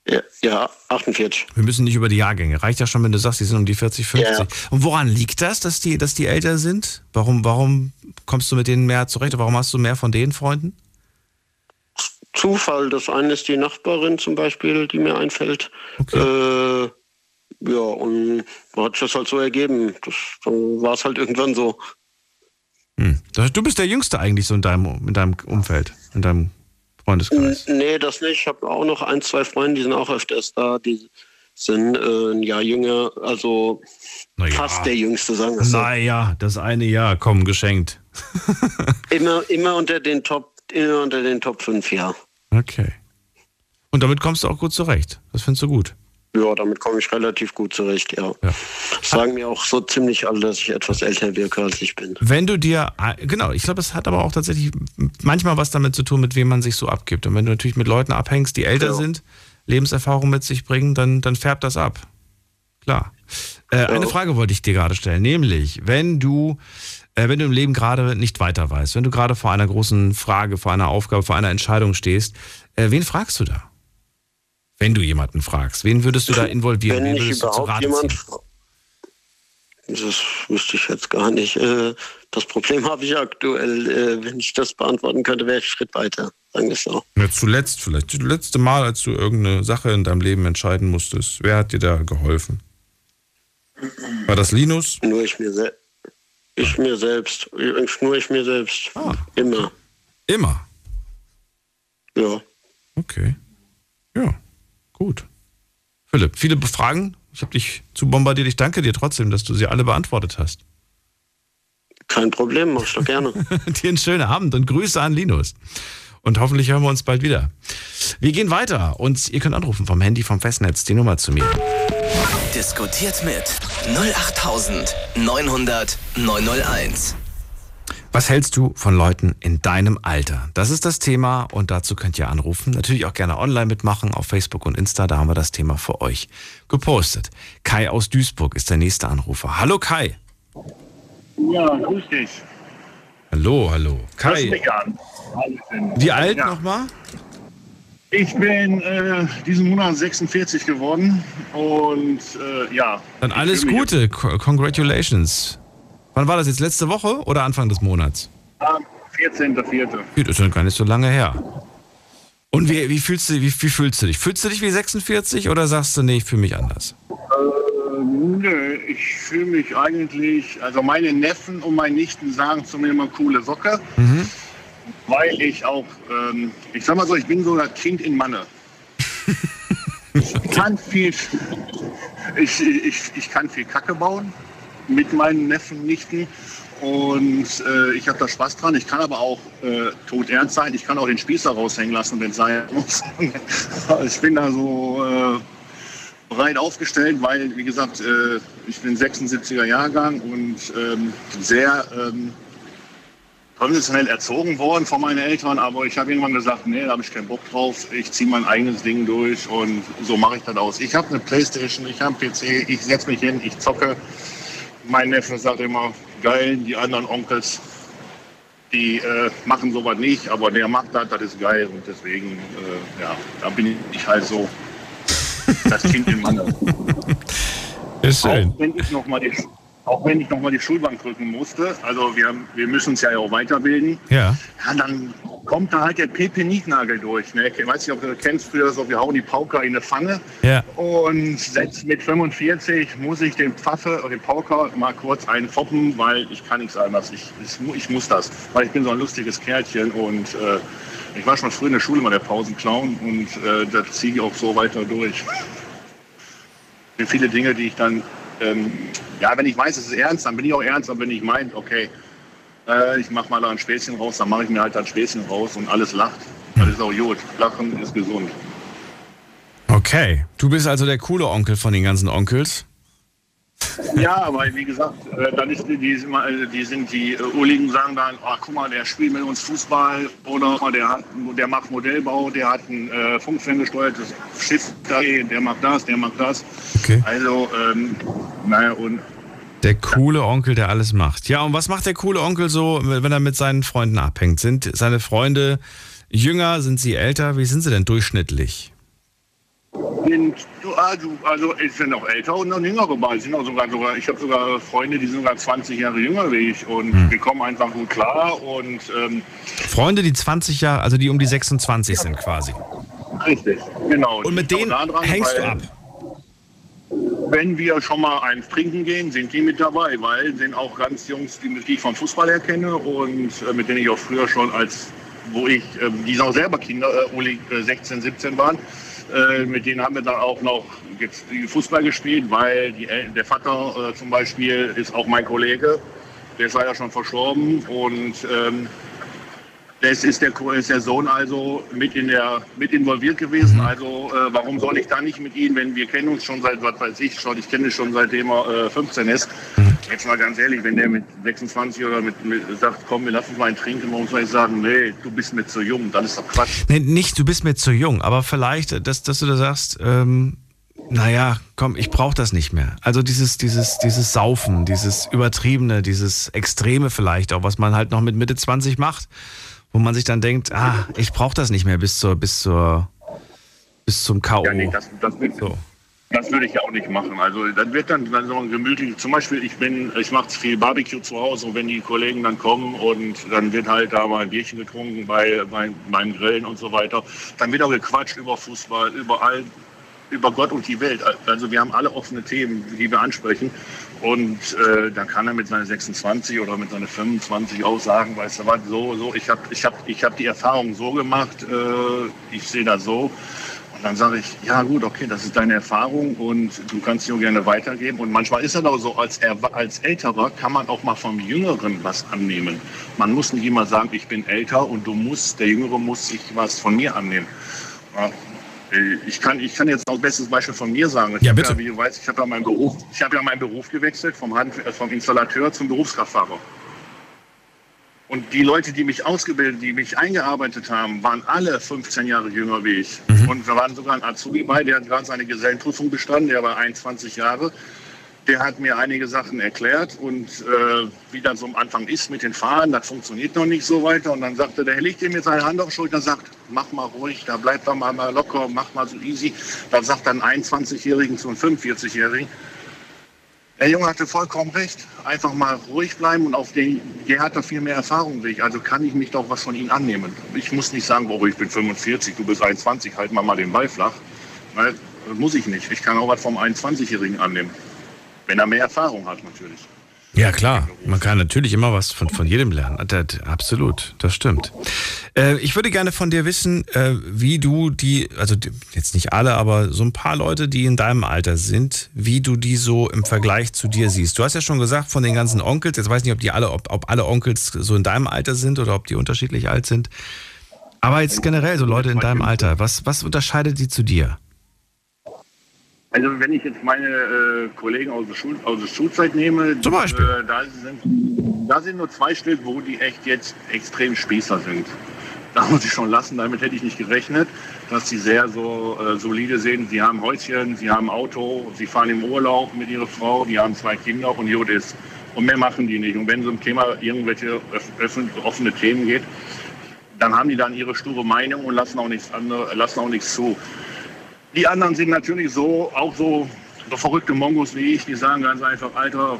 [SPEAKER 7] Ja, ja, 48.
[SPEAKER 4] Wir müssen nicht über die Jahrgänge. Reicht ja schon, wenn du sagst, die sind um die 40, 50.
[SPEAKER 7] Ja.
[SPEAKER 4] Und woran liegt das, dass die, dass die älter sind? Warum, warum kommst du mit denen mehr zurecht? Warum hast du mehr von den Freunden?
[SPEAKER 7] Zufall. Das eine ist die Nachbarin zum Beispiel, die mir einfällt.
[SPEAKER 4] Okay.
[SPEAKER 7] Äh, ja, und da hat sich das halt so ergeben. Das, dann war es halt irgendwann so.
[SPEAKER 4] Hm. Du bist der Jüngste eigentlich so in deinem, in deinem Umfeld, in deinem Freundeskreis.
[SPEAKER 7] Nee, das nicht. Ich habe auch noch ein, zwei Freunde, die sind auch öfters da. Die sind äh, ein Jahr jünger, also
[SPEAKER 4] Naja.
[SPEAKER 7] fast der Jüngste, sagen wir so.
[SPEAKER 4] Naja, das eine Jahr, komm, geschenkt.
[SPEAKER 7] Immer, immer unter den Top, immer unter den Top 5, ja.
[SPEAKER 4] Okay. Und damit kommst du auch gut zurecht. Das findest du gut.
[SPEAKER 7] Ja, damit komme ich relativ gut zurecht, ja.
[SPEAKER 4] Ja.
[SPEAKER 7] Sagen mir auch so ziemlich alle, dass ich etwas älter wirke, als ich bin.
[SPEAKER 4] Wenn du dir, genau, ich glaube, es hat aber auch tatsächlich manchmal was damit zu tun, mit wem man sich so abgibt. Und wenn du natürlich mit Leuten abhängst, die älter
[SPEAKER 7] Ja.
[SPEAKER 4] sind, Lebenserfahrung mit sich bringen, dann, dann färbt das ab. Klar. Äh, Eine Frage wollte ich dir gerade stellen, nämlich, wenn du, äh, wenn du im Leben gerade nicht weiter weißt, wenn du gerade vor einer großen Frage, vor einer Aufgabe, vor einer Entscheidung stehst, äh, wen fragst du da? Wenn du jemanden fragst, wen würdest du da involvieren?
[SPEAKER 7] Wenn
[SPEAKER 4] wen
[SPEAKER 7] ich überhaupt jemand. Das wüsste ich jetzt gar nicht. Äh, Das Problem habe ich aktuell. Äh, Wenn ich das beantworten könnte, wäre ich einen Schritt weiter. Sagen wir es so.
[SPEAKER 4] Ja, zuletzt vielleicht. Das letzte Mal, als du irgendeine Sache in deinem Leben entscheiden musstest. Wer hat dir da geholfen? War das Linus?
[SPEAKER 7] Nur ich mir selbst. Ich mir selbst. Nur ich mir selbst.
[SPEAKER 4] Ah.
[SPEAKER 7] Immer.
[SPEAKER 4] Immer.
[SPEAKER 7] Ja.
[SPEAKER 4] Okay. Ja, gut. Philipp, viele Fragen. Ich habe dich zu bombardiert. Ich danke dir trotzdem, dass du sie alle beantwortet hast.
[SPEAKER 7] Kein Problem, mach ich doch gerne.
[SPEAKER 4] dir einen schönen Abend und Grüße an Linus. Und hoffentlich hören wir uns bald wieder. Wir gehen weiter und ihr könnt anrufen vom Handy vom Festnetz die Nummer zu mir.
[SPEAKER 1] Diskutiert mit 08900 901.
[SPEAKER 4] Was hältst du von Leuten in deinem Alter? Das ist das Thema und dazu könnt ihr anrufen. Natürlich auch gerne online mitmachen auf Facebook und Insta, da haben wir das Thema für euch gepostet. Kai aus Duisburg ist der nächste Anrufer. Hallo Kai.
[SPEAKER 8] Ja, grüß dich.
[SPEAKER 4] Hallo, hallo. Kai, wie alt
[SPEAKER 8] Ja.
[SPEAKER 4] nochmal?
[SPEAKER 8] Ich bin äh, diesen Monat 46 geworden und äh, ja.
[SPEAKER 4] Dann alles Gute, Co- congratulations. Wann war das jetzt? Letzte Woche oder Anfang des Monats?
[SPEAKER 8] Am 14.04.
[SPEAKER 4] Gut, Das ist ja gar nicht so lange her. Und wie, wie, fühlst du, wie, wie fühlst du dich? Fühlst du dich wie 46 oder sagst du, nee, ich fühle mich anders?
[SPEAKER 8] Äh, nö, ich fühle mich eigentlich, also meine Neffen und meine Nichten sagen zu mir immer coole Socke, weil ich auch, ähm, ich sag mal so, ich bin so das Kind in Manne. ich kann viel, ich, ich, ich kann viel Kacke bauen mit meinen Neffen, Nichten. Und äh, ich habe da Spaß dran. Ich kann aber auch äh, todernst sein. Ich kann auch den Spießer raushängen lassen, wenn es sein muss. ich bin da so äh, breit aufgestellt, weil, wie gesagt, äh, ich bin 76er Jahrgang und ähm, sehr ähm, konventionell erzogen worden von meinen Eltern. Aber ich habe irgendwann gesagt, nee, da habe ich keinen Bock drauf. Ich ziehe mein eigenes Ding durch und so mache ich das aus. Ich habe eine Playstation, ich habe einen PC, ich setze mich hin, ich zocke. Mein Neffe sagt immer, geil, die anderen Onkels, die äh, machen sowas nicht, aber der macht das, das ist geil. Und deswegen, äh, ja, da bin ich halt so das Kind im Manne.
[SPEAKER 4] Ist schön.
[SPEAKER 8] Auch wenn ich noch mal die, auch wenn ich noch mal die Schulbank drücken musste, also wir, wir müssen uns ja auch weiterbilden,
[SPEAKER 4] Ja.
[SPEAKER 8] ja, dann kommt da halt der Pepe Nietnagel durch. Ne? Ich weiß nicht, ob du das kennst, früher so, wir hauen die Pauker in eine Pfanne
[SPEAKER 4] Ja.
[SPEAKER 8] und selbst mit 45 muss ich den Pfaffe oder den Pauker mal kurz einfoppen, weil ich kann nichts anderes. Ich, ich, mu- ich muss das, weil ich bin so ein lustiges Kerlchen und äh, ich war schon früh in der Schule mal der Pausenclown und äh, das ziehe ich auch so weiter durch. Viele Dinge, die ich dann, ähm, ja, wenn ich weiß, es ist ernst, dann bin ich auch ernst, aber wenn ich meine, okay, äh, ich mache mal da ein Späßchen raus, dann mache ich mir halt ein Späßchen raus und alles lacht. Das ist auch gut. Lachen ist gesund.
[SPEAKER 4] Okay. Du bist also der coole Onkel von den ganzen Onkels.
[SPEAKER 8] Ja, aber wie gesagt, äh, dann ist die, die, immer, äh, die sind die äh, Urigen sagen dann, oh, guck mal, der spielt mit uns Fußball oder der, hat, der macht Modellbau, der hat ein äh, funkferngesteuertes Schiff, der macht das, der macht das.
[SPEAKER 4] Okay.
[SPEAKER 8] Also, ähm, naja, und
[SPEAKER 4] Der coole Onkel, der alles macht. Ja, und was macht der coole Onkel so, wenn er mit seinen Freunden abhängt? Sind seine Freunde jünger? Sind sie älter? Wie sind sie denn durchschnittlich?
[SPEAKER 8] Sind, also, also ich bin noch älter und noch jünger dabei. Sind auch sogar, sogar, ich habe sogar Freunde, die sind sogar 20 Jahre jünger wie ich und hm. wir kommen einfach gut klar. Und, ähm,
[SPEAKER 4] Freunde, die 20 Jahre, also die um die 26 ja. sind quasi.
[SPEAKER 8] Richtig, genau.
[SPEAKER 4] Und mit denen dran, hängst du ab?
[SPEAKER 8] Wenn wir schon mal eins trinken gehen, sind die mit dabei, weil sind auch ganz Jungs, die, die ich vom Fußball her kenne und äh, mit denen ich auch früher schon als, wo ich, äh, die sind auch selber Kinder, äh, Uli, 16, 17 waren, äh, mit denen haben wir dann auch noch Fußball gespielt, weil die, der Vater äh, zum Beispiel ist auch mein Kollege. Der ist leider schon verstorben und ähm, das ist der, ist der Sohn also mit, in der, mit involviert gewesen. Mhm. Also äh, warum soll ich da nicht mit ihm, wenn wir kennen uns schon seit, was weiß ich, schon, ich kenne schon seitdem er äh, 15 ist. Mhm. Jetzt mal ganz ehrlich, wenn der mit 26 oder mit, mit sagt, komm, wir lassen uns mal einen trinken, warum soll ich sagen, nee, du bist mir zu jung, dann ist doch Quatsch.
[SPEAKER 4] Nee, nicht, du bist mir zu jung, aber vielleicht, dass, dass du da sagst, ähm, naja, komm, ich brauche das nicht mehr. Also dieses, dieses, dieses Saufen, dieses Übertriebene, dieses Extreme vielleicht auch, was man halt noch mit Mitte 20 macht wo man sich dann denkt, ah, ich brauche das nicht mehr bis zur, bis zur, bis zum K.O. Ja, nee,
[SPEAKER 8] das, das, so. Das würde ich ja auch nicht machen. Also dann wird dann, dann so ein gemütlich, zum Beispiel, ich bin, ich mache viel Barbecue zu Hause und wenn die Kollegen dann kommen und dann wird halt da mal ein Bierchen getrunken bei, bei beim Grillen und so weiter, dann wird auch gequatscht über Fußball, über all, über Gott und die Welt. Also wir haben alle offene Themen, die wir ansprechen. Und äh, dann kann er mit seinen 26 oder mit seinen 25 auch sagen, weißt du was, so, so, ich habe ich hab, ich hab die Erfahrung so gemacht, äh, ich sehe das so. Und dann sage ich, ja gut, okay, das ist deine Erfahrung und du kannst sie auch gerne weitergeben. Und manchmal ist es auch so, als, als Älterer kann man auch mal vom Jüngeren was annehmen. Man muss nicht immer sagen, ich bin älter und du musst, der Jüngere muss sich was von mir annehmen. Äh, ich kann, ich kann jetzt ein bestes Beispiel von mir sagen. Ich
[SPEAKER 4] ja, bitte.
[SPEAKER 8] Ja, wie du weißt, ich habe ja meinen Beruf, ich habe ja meinen Beruf gewechselt vom, Hand, äh, vom Installateur zum Berufskraftfahrer. Und die Leute, die mich ausgebildet, die mich eingearbeitet haben, waren alle 15 Jahre jünger wie ich. Mhm. Und wir waren sogar ein Azubi bei, der hat gerade seine Gesellenprüfung bestanden, der war 21 Jahre der hat mir einige Sachen erklärt und äh, wie das so am Anfang ist mit den Fahren, das funktioniert noch nicht so weiter. Und dann sagte der, er legt ihm jetzt seine Hand auf die Schulter und sagt, mach mal ruhig, da bleibt doch mal, mal locker, mach mal so easy. Da sagt dann ein 21-Jährigen zu einem 45-Jährigen, der Junge hatte vollkommen recht. Einfach mal ruhig bleiben und auf den, der hat da viel mehr Erfahrung wie ich. Also kann ich mich doch was von ihm annehmen. Ich muss nicht sagen, oh, ich bin 45, du bist 21, halt mal mal den Ball flach. Weil, muss ich nicht. Ich kann auch was vom 21-Jährigen annehmen. Wenn er mehr Erfahrung hat, natürlich.
[SPEAKER 4] Ja, klar. Man kann natürlich immer was von, von jedem lernen. Das, absolut, das stimmt. Äh, ich würde gerne von dir wissen, äh, wie du die, also jetzt nicht alle, aber so ein paar Leute, die in deinem Alter sind, wie du die so im Vergleich zu dir siehst. Du hast ja schon gesagt, von den ganzen Onkels, jetzt weiß ich nicht, ob die alle, ob, ob alle Onkels so in deinem Alter sind oder ob die unterschiedlich alt sind. Aber jetzt generell so Leute in deinem Alter, was, was unterscheidet die zu dir?
[SPEAKER 8] Also wenn ich jetzt meine äh, Kollegen aus der, Schul aus der Schulzeit nehme,
[SPEAKER 4] Zum Beispiel.
[SPEAKER 8] Äh, da, sind, da sind nur zwei Stück, wo die echt jetzt extrem Spießer sind. Da muss ich schon lassen, damit hätte ich nicht gerechnet, dass sie sehr so äh, solide sind. Sie haben Häuschen, sie haben Auto, sie fahren im Urlaub mit ihrer Frau, die haben zwei Kinder und gut ist. Und mehr machen die nicht. Und wenn es um Thema irgendwelche offene Themen geht, dann haben die dann ihre sture Meinung und lassen auch nichts, andere, lassen auch nichts zu. Die anderen sind natürlich so, auch so, verrückte Mongos wie ich, die sagen ganz einfach, Alter,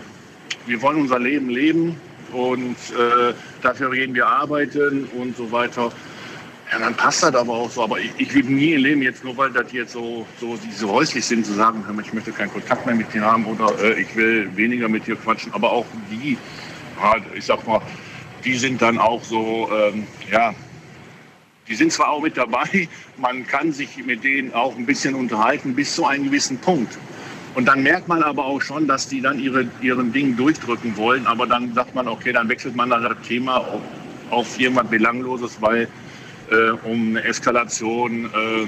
[SPEAKER 8] wir wollen unser Leben leben und äh, dafür gehen wir arbeiten und so weiter. Ja, dann passt das aber auch so. Aber ich, ich will nie im Leben jetzt, nur weil das jetzt so, so, so häuslich sind, zu sagen, ich möchte keinen Kontakt mehr mit dir haben oder äh, ich will weniger mit dir quatschen. Aber auch die, ja, ich sag mal, die sind dann auch so, ähm, ja, die sind zwar auch mit dabei, man kann sich mit denen auch ein bisschen unterhalten bis zu einem gewissen Punkt. Und dann merkt man aber auch schon, dass die dann ihre, ihren Ding durchdrücken wollen. Aber dann sagt man, okay, dann wechselt man dann das Thema auf, auf irgendwas Belangloses, weil äh, um eine Eskalation äh,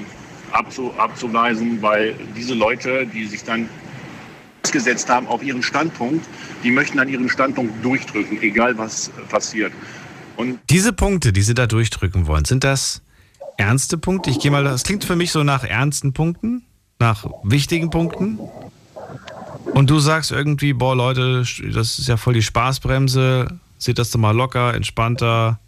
[SPEAKER 8] abzu, abzuweisen, weil diese Leute, die sich dann gesetzt haben auf ihren Standpunkt, die möchten dann ihren Standpunkt durchdrücken, egal was passiert.
[SPEAKER 4] Und Diese Punkte, die Sie da durchdrücken wollen, sind das ernste Punkte? Ich gehe mal, das klingt für mich so nach ernsten Punkten, nach wichtigen Punkten. Und du sagst irgendwie, boah Leute, das ist ja voll die Spaßbremse, seht das doch mal locker, entspannter.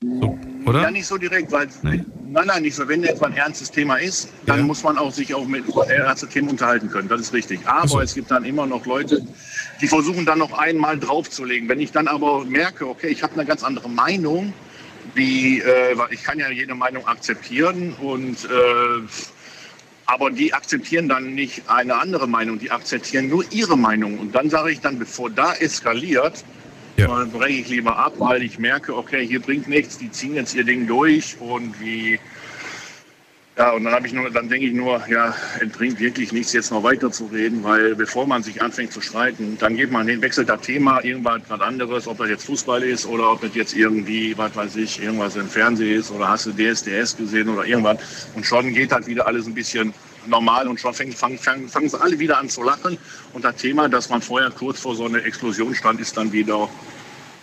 [SPEAKER 4] So, oder?
[SPEAKER 8] Ja, nicht so direkt, weil nee. nein, nein, nicht so. Wenn jetzt ein ernstes Thema ist, dann ja. muss man auch sich auch mit ernsten Themen unterhalten können. Das ist richtig. Aber so. es gibt dann immer noch Leute, die versuchen dann noch einmal draufzulegen. Wenn ich dann aber merke, okay, ich habe eine ganz andere Meinung, wie äh, ich kann ja jede Meinung akzeptieren und äh, aber die akzeptieren dann nicht eine andere Meinung, die akzeptieren nur ihre Meinung. Und dann sage ich dann, bevor da eskaliert, ja. dann breche ich lieber ab, weil ich merke, okay, hier bringt nichts, die ziehen jetzt ihr Ding durch und wie ja, und dann habe ich nur, dann denke ich nur, ja, es bringt wirklich nichts, jetzt noch weiter zu reden, weil bevor man sich anfängt zu streiten, dann geht man hin, wechselt das Thema, irgendwas was anderes, ob das jetzt Fußball ist oder ob das jetzt irgendwie, was weiß ich, irgendwas im Fernsehen ist oder hast du DSDS gesehen oder irgendwas. Und schon geht halt wieder alles ein bisschen normal und schon fangen, fangen, fangen, sie alle wieder an zu lachen. Und das Thema, dass man vorher kurz vor so einer Explosion stand, ist dann wieder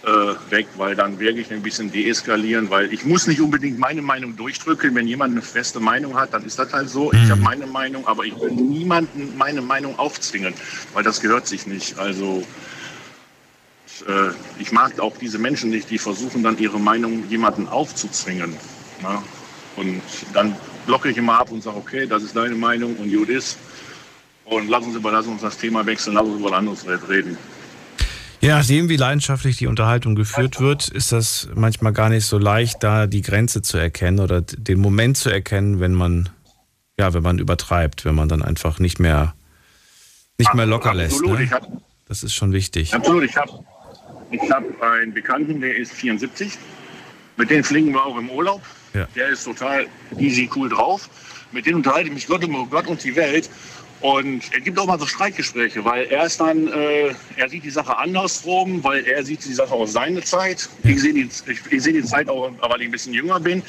[SPEAKER 8] äh, weg, weil dann wirklich ein bisschen deeskalieren, weil ich muss nicht unbedingt meine Meinung durchdrücken. Wenn jemand eine feste Meinung hat, dann ist das halt so. Ich habe mhm. meine Meinung, aber ich will niemanden meine Meinung aufzwingen, weil das gehört sich nicht. Also äh, ich mag auch diese Menschen nicht, die versuchen dann ihre Meinung jemanden aufzuzwingen. Na? Ne? Und dann blocke ich immer ab und sage, okay, das ist deine Meinung und gut ist. Und lass uns über, lass uns das Thema wechseln, lass uns über anderes reden.
[SPEAKER 4] Je nachdem, wie leidenschaftlich die Unterhaltung geführt wird, ist das manchmal gar nicht so leicht, da die Grenze zu erkennen oder den Moment zu erkennen, wenn man, ja, wenn man übertreibt, wenn man dann einfach nicht mehr, nicht mehr locker lässt. Ne? Hab, das ist schon wichtig.
[SPEAKER 8] Absolut. Ich habe ich hab einen Bekannten, der ist 74. Mit dem fliegen wir auch im Urlaub. Ja. Der ist total easy cool drauf. Mit dem unterhalte ich mich Gott, um Gott und die Welt. Und es gibt auch mal so Streitgespräche, weil er ist dann, äh, er sieht die Sache andersrum, weil er sieht die Sache aus seiner Zeit. Ich sehe die, ich, ich sehe die Zeit auch, weil ich ein bisschen jünger bin.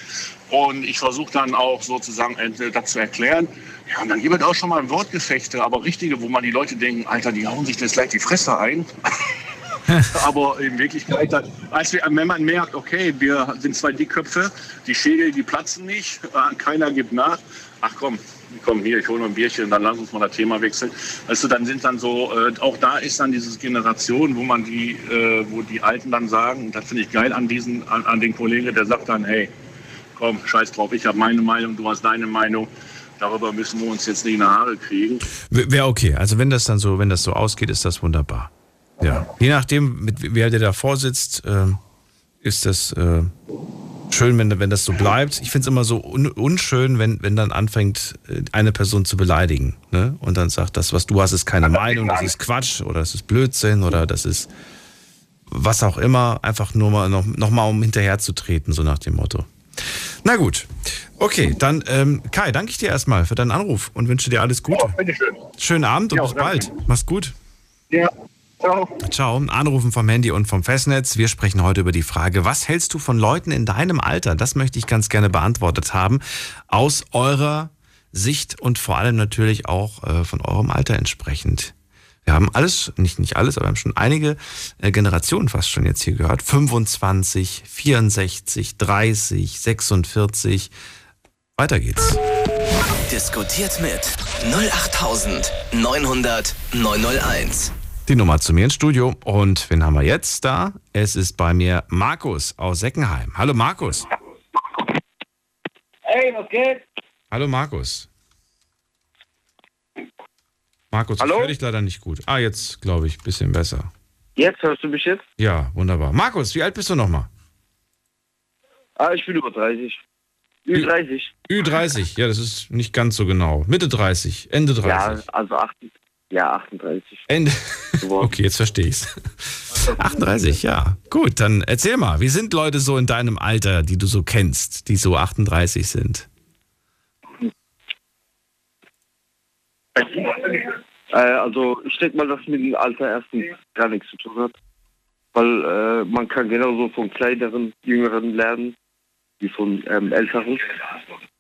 [SPEAKER 8] Und ich versuche dann auch sozusagen äh, das zu erklären. Ja, und dann gibt es auch schon mal Wortgefechte, aber richtige, wo man die Leute denken, Alter, die hauen sich jetzt gleich die Fresse ein. aber in Wirklichkeit, als wir, wenn man merkt, okay, wir sind zwei Dickköpfe, die Schädel, die platzen nicht, keiner gibt nach. Ach komm, komm hier, ich hole noch ein Bierchen, dann lass uns mal das Thema wechseln. Du, dann sind dann so, äh, auch da ist dann diese Generation, wo man die, äh, wo die Alten dann sagen, das finde ich geil an diesen, an, an den Kollegen, der sagt dann, hey, komm, scheiß drauf, ich habe meine Meinung, du hast deine Meinung. Darüber müssen wir uns jetzt nicht in die Haare kriegen.
[SPEAKER 4] Wäre okay. Also wenn das dann so, wenn das so ausgeht, ist das wunderbar. Ja. Je nachdem, mit wer der davor sitzt, äh, ist das äh, schön, wenn, wenn das so bleibt. Ich finde es immer so un unschön, wenn, wenn dann anfängt, äh, eine Person zu beleidigen. Ne? Und dann sagt, das, was du hast, ist keine Meinung, das ist Quatsch oder das ist Blödsinn oder das ist was auch immer. Einfach nur mal noch, noch mal, um hinterherzutreten, so nach dem Motto. Na gut. Okay, dann ähm, Kai, danke ich dir erstmal für deinen Anruf und wünsche dir alles Gute. Ja, bitteschön. Schönen Abend und ja, bis bald. Mach's gut.
[SPEAKER 8] Ja, Ciao.
[SPEAKER 4] Ciao. Anrufen vom Handy und vom Festnetz. Wir sprechen heute über die Frage, was hältst du von Leuten in deinem Alter? Das möchte ich ganz gerne beantwortet haben. Aus eurer Sicht und vor allem natürlich auch äh, von eurem Alter entsprechend. Wir haben alles, nicht, nicht alles, aber wir haben schon einige äh, Generationen fast schon jetzt hier gehört. 25, 64, 30, 46. Weiter geht's.
[SPEAKER 1] Diskutiert mit 08900 901
[SPEAKER 4] die Nummer zu mir ins Studio. Und wen haben wir jetzt da? Es ist bei mir Markus aus Seckenheim. Hallo Markus.
[SPEAKER 9] Hey, was geht?
[SPEAKER 4] Hallo Markus. Markus, Hallo? ich höre dich leider nicht gut. Ah, jetzt glaube ich, ein bisschen besser.
[SPEAKER 9] Jetzt hörst du mich jetzt?
[SPEAKER 4] Ja, wunderbar. Markus, wie alt bist du nochmal?
[SPEAKER 9] Ah, ich bin über 30. Ü30.
[SPEAKER 4] Ü30, ja, das ist nicht ganz so genau. Mitte 30, Ende 30.
[SPEAKER 9] Ja, also 28. Ja, 38.
[SPEAKER 4] Ende. Okay, jetzt verstehe ich's. 38, ja. Gut, dann erzähl mal, wie sind Leute so in deinem Alter, die du so kennst, die so 38 sind?
[SPEAKER 9] Äh, also ich denke mal, dass mit dem Alter erstens gar nichts zu tun hat. Weil äh, man kann genauso von kleineren, jüngeren lernen, wie von ähm, älteren.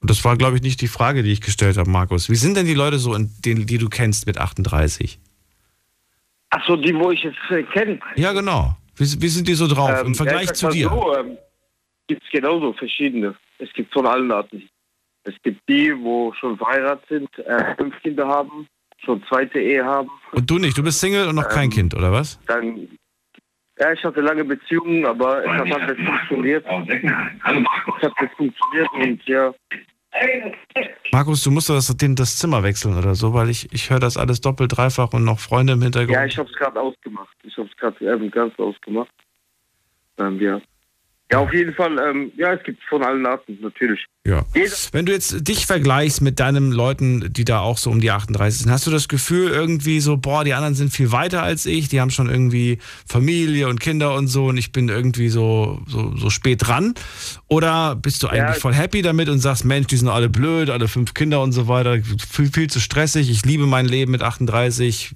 [SPEAKER 4] Das war, glaube ich, nicht die Frage, die ich gestellt habe, Markus. Wie sind denn die Leute so, die, die du kennst mit 38?
[SPEAKER 9] Ach so, die, wo ich jetzt äh, kenne.
[SPEAKER 4] Ja, genau. Wie, wie, sind die so drauf ähm, im Vergleich zu dir? So, ähm,
[SPEAKER 9] gibt es genauso verschiedene. Es gibt von allen Arten. Es gibt die, wo schon verheiratet sind, äh, fünf Kinder haben, schon zweite Ehe haben.
[SPEAKER 4] Und du nicht? Du bist Single und noch kein
[SPEAKER 9] Ähm,
[SPEAKER 4] Kind, oder was?
[SPEAKER 9] Dann, ja, ich hatte lange Beziehungen, aber es hat halt nicht funktioniert. Es hat nicht funktioniert und ja,
[SPEAKER 4] Markus, du musst das, das Zimmer wechseln oder so, weil ich, ich höre das alles doppelt, dreifach und noch Freunde im Hintergrund.
[SPEAKER 9] ja, ich habe es gerade ausgemacht. Ich habe es gerade ähm, ganz ausgemacht. Ähm, ja. Ja, auf jeden Fall, ähm, ja, es gibt von allen Arten, natürlich.
[SPEAKER 4] Ja. Wenn du jetzt dich vergleichst mit deinen Leuten, die da auch so um die 38 sind, hast du das Gefühl irgendwie so, boah, die anderen sind viel weiter als ich, die haben schon irgendwie Familie und Kinder und so und ich bin irgendwie so, so, so spät dran? Oder bist du eigentlich
[SPEAKER 9] Ja.
[SPEAKER 4] voll happy damit und sagst, Mensch, die sind alle blöd, alle fünf Kinder und so weiter, viel, viel zu stressig, ich liebe mein Leben mit 38.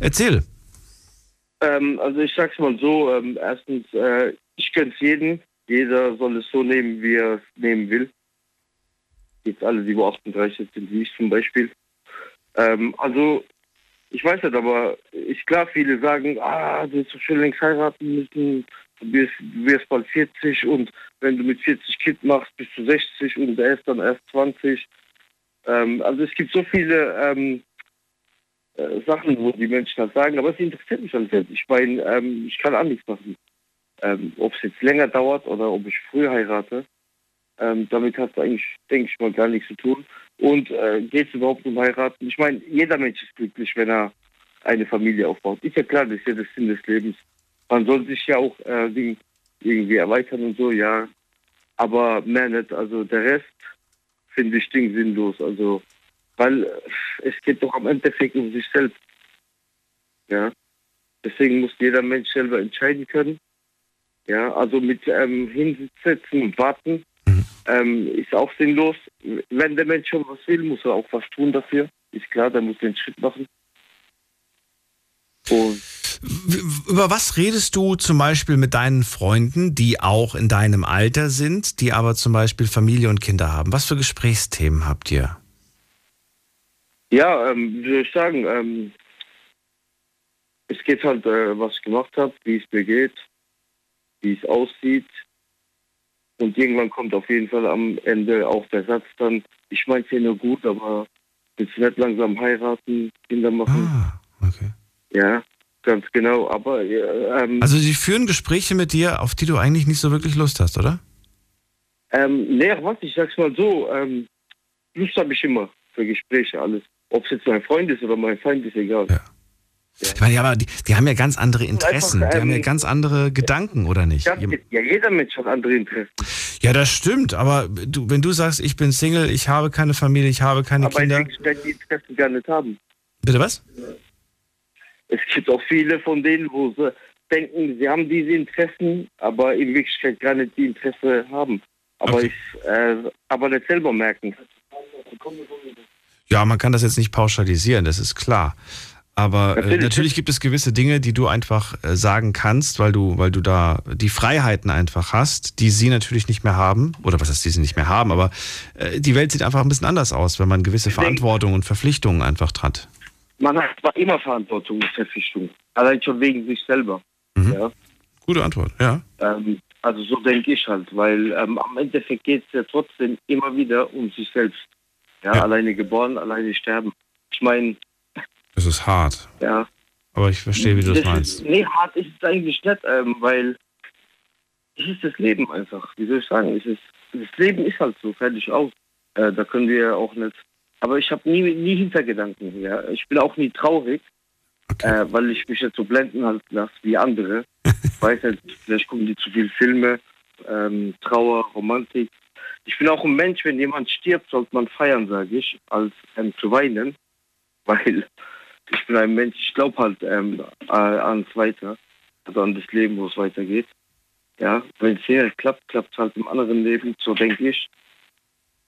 [SPEAKER 4] Erzähl.
[SPEAKER 9] Ähm, also ich sag's mal so, ähm, erstens, äh, ich gönn's jedem. Jeder soll es so nehmen, wie er es nehmen will. Jetzt alle, die über 38 sind, wie ich zum Beispiel. Ähm, also, ich weiß nicht, aber ist klar, viele sagen, ah, du hättest so schön längst heiraten müssen, du wirst, du wirst bald 40 und wenn du mit 40 Kind machst, bist du 60 und er ist dann erst 20. Ähm, also es gibt so viele ähm, äh, Sachen, wo die Menschen halt sagen, aber es interessiert mich halt nicht. Ich meine, ähm, ich kann auch nichts machen. Ähm, ob es jetzt länger dauert oder ob ich früh heirate, ähm, damit hat es eigentlich, denke ich mal, gar nichts zu tun. Und äh, geht es überhaupt um heiraten? Ich meine, jeder Mensch ist glücklich, wenn er eine Familie aufbaut. Ist ja klar, das ist ja der Sinn des Lebens. Man soll sich ja auch äh, irgendwie erweitern und so, ja. Aber mehr nicht. Also der Rest finde ich Ding sinnlos. Also, weil äh, es geht doch am Endeffekt um sich selbst. Ja. Deswegen muss jeder Mensch selber entscheiden können. Ja, also mit ähm, hinsetzen und warten ähm, ist auch sinnlos. Wenn der Mensch schon was will, muss er auch was tun dafür. Ist klar, der muss den Schritt machen. Und
[SPEAKER 4] Über was redest du zum Beispiel mit deinen Freunden, die auch in deinem Alter sind, die aber zum Beispiel Familie und Kinder haben? Was für Gesprächsthemen habt ihr?
[SPEAKER 9] ja, ähm, wie soll ich sagen, ähm, es geht halt, äh, was ich gemacht habe, wie es mir geht, wie es aussieht. Und irgendwann kommt auf jeden Fall am Ende auch der Satz dann, ich meine es ja nur gut, aber du nicht langsam heiraten, Kinder machen?
[SPEAKER 4] Ah, okay.
[SPEAKER 9] Ja, ganz genau. Aber ja, ähm,
[SPEAKER 4] Also sie führen Gespräche mit dir, auf die du eigentlich nicht so wirklich Lust hast, oder?
[SPEAKER 9] ähm, nee, was, ich sag's mal so, ähm, Lust habe ich immer für Gespräche, alles. Ob es jetzt mein Freund ist oder mein Feind, ist egal.
[SPEAKER 4] Ja. Ich meine, ja, aber die, die haben ja ganz andere Interessen, die haben ja ganz andere Gedanken, oder nicht?
[SPEAKER 9] Ja, jeder Mensch hat andere Interessen.
[SPEAKER 4] Ja, das stimmt, aber du, wenn du sagst, ich bin Single, ich habe keine Familie, ich habe keine
[SPEAKER 9] aber
[SPEAKER 4] Kinder.
[SPEAKER 9] ich werde die Interessen gar nicht haben.
[SPEAKER 4] Bitte was?
[SPEAKER 9] Es gibt auch viele von denen, wo sie denken, sie haben diese Interessen, aber in Wirklichkeit gar nicht die Interesse haben. Aber
[SPEAKER 4] Okay.
[SPEAKER 9] ich, äh, aber nicht selber merken.
[SPEAKER 4] Ja, man kann das jetzt nicht pauschalisieren, das ist klar. Aber äh,
[SPEAKER 9] Natürlich.
[SPEAKER 4] natürlich gibt es gewisse Dinge, die du einfach äh, sagen kannst, weil du, weil du da die Freiheiten einfach hast, die sie natürlich nicht mehr haben. Oder was heißt, die sie nicht mehr haben, aber äh, die Welt sieht einfach ein bisschen anders aus, wenn man gewisse Verantwortung und Verpflichtungen einfach hat.
[SPEAKER 9] Man hat zwar immer Verantwortung und Verpflichtung, allein schon wegen sich selber.
[SPEAKER 4] Mhm.
[SPEAKER 9] Ja.
[SPEAKER 4] Gute Antwort, ja.
[SPEAKER 9] Ähm, also so denke ich halt, weil ähm, am Endeffekt geht es ja trotzdem immer wieder um sich selbst. Ja,
[SPEAKER 4] Ja.
[SPEAKER 9] alleine geboren, alleine sterben. Ich meine,
[SPEAKER 4] Das ist hart.
[SPEAKER 9] ja.
[SPEAKER 4] Aber ich verstehe, wie du das
[SPEAKER 9] das
[SPEAKER 4] meinst.
[SPEAKER 9] Ist, nee, hart ist es eigentlich nicht, ähm, weil es ist das Leben einfach. Wie soll ich sagen? Es ist, das Leben ist halt so, fertig aus. Äh, da können wir auch nicht. Aber ich habe nie, nie Hintergedanken. Ja. Ich bin auch nie traurig,
[SPEAKER 4] Okay.
[SPEAKER 9] äh, weil ich mich jetzt so blenden halt lasse wie andere. Ich weiß nicht, vielleicht gucken die zu viele Filme, ähm, Trauer, Romantik. Ich bin auch ein Mensch, wenn jemand stirbt, sollte man feiern, sage ich, als ähm, zu weinen. Weil ich bin ein Mensch, ich glaube halt ähm, äh, ans Weiter, also an das Leben, wo es weitergeht. Ja, wenn es hier klappt, klappt es halt im anderen Leben, so denke ich.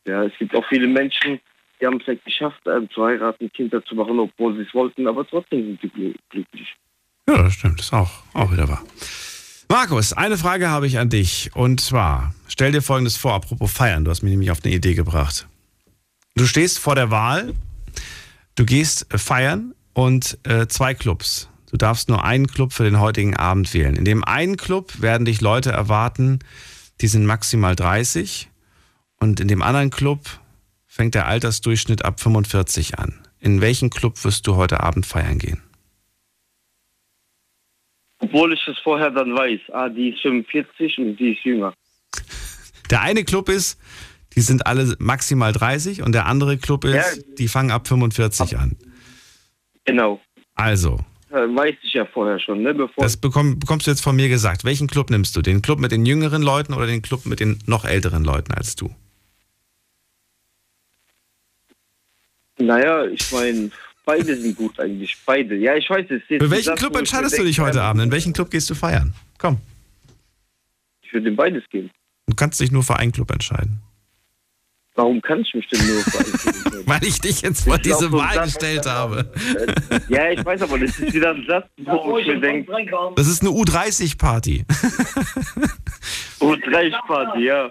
[SPEAKER 9] Ja, es gibt auch viele Menschen, die haben es nicht geschafft, ähm, zu heiraten, Kinder zu machen, obwohl sie es wollten, aber trotzdem sind sie glü- glücklich.
[SPEAKER 4] Ja, das stimmt. Das ist auch, auch wieder wahr. Markus, eine Frage habe ich an dich. Und zwar, stell dir folgendes vor, apropos feiern. Du hast mich nämlich auf eine Idee gebracht. Du stehst vor der Wahl, du gehst feiern und äh, zwei Clubs. Du darfst nur einen Club für den heutigen Abend wählen. In dem einen Club werden dich Leute erwarten, die sind maximal 30. Und in dem anderen Club fängt der Altersdurchschnitt ab 45 an. in welchen Club wirst du heute Abend feiern gehen?
[SPEAKER 9] Obwohl ich es vorher dann weiß. Ah, die ist 45 und die ist jünger.
[SPEAKER 4] Der eine Club ist, die sind alle maximal 30 und der andere Club ist,
[SPEAKER 9] Ja.
[SPEAKER 4] die fangen ab 45 an.
[SPEAKER 9] Genau.
[SPEAKER 4] Also,
[SPEAKER 9] Äh, weiß ich ja vorher schon, ne? Bevor
[SPEAKER 4] das bekomm, bekommst du jetzt von mir gesagt. Welchen Club nimmst du? Den Club mit den jüngeren Leuten oder den Club mit den noch älteren Leuten als du?
[SPEAKER 9] Naja, ich meine, beide sind gut eigentlich. Beide. Ja, ich weiß es.
[SPEAKER 4] Für welchen Club entscheidest du dich heute Abend? In welchen Club gehst du feiern? Komm,
[SPEAKER 9] Ich würde in beides gehen.
[SPEAKER 4] du kannst dich nur für einen Club entscheiden.
[SPEAKER 9] Warum kann ich mich denn nur?
[SPEAKER 4] Weil ich dich jetzt vor
[SPEAKER 9] Ich glaub,
[SPEAKER 4] diese
[SPEAKER 9] so
[SPEAKER 4] Wahl gestellt habe.
[SPEAKER 9] Ja, ich weiß aber, das ist wieder ein Satz, wo ich mir denke,
[SPEAKER 4] Das ist eine U30-Party.
[SPEAKER 9] oh, drei Party, ja.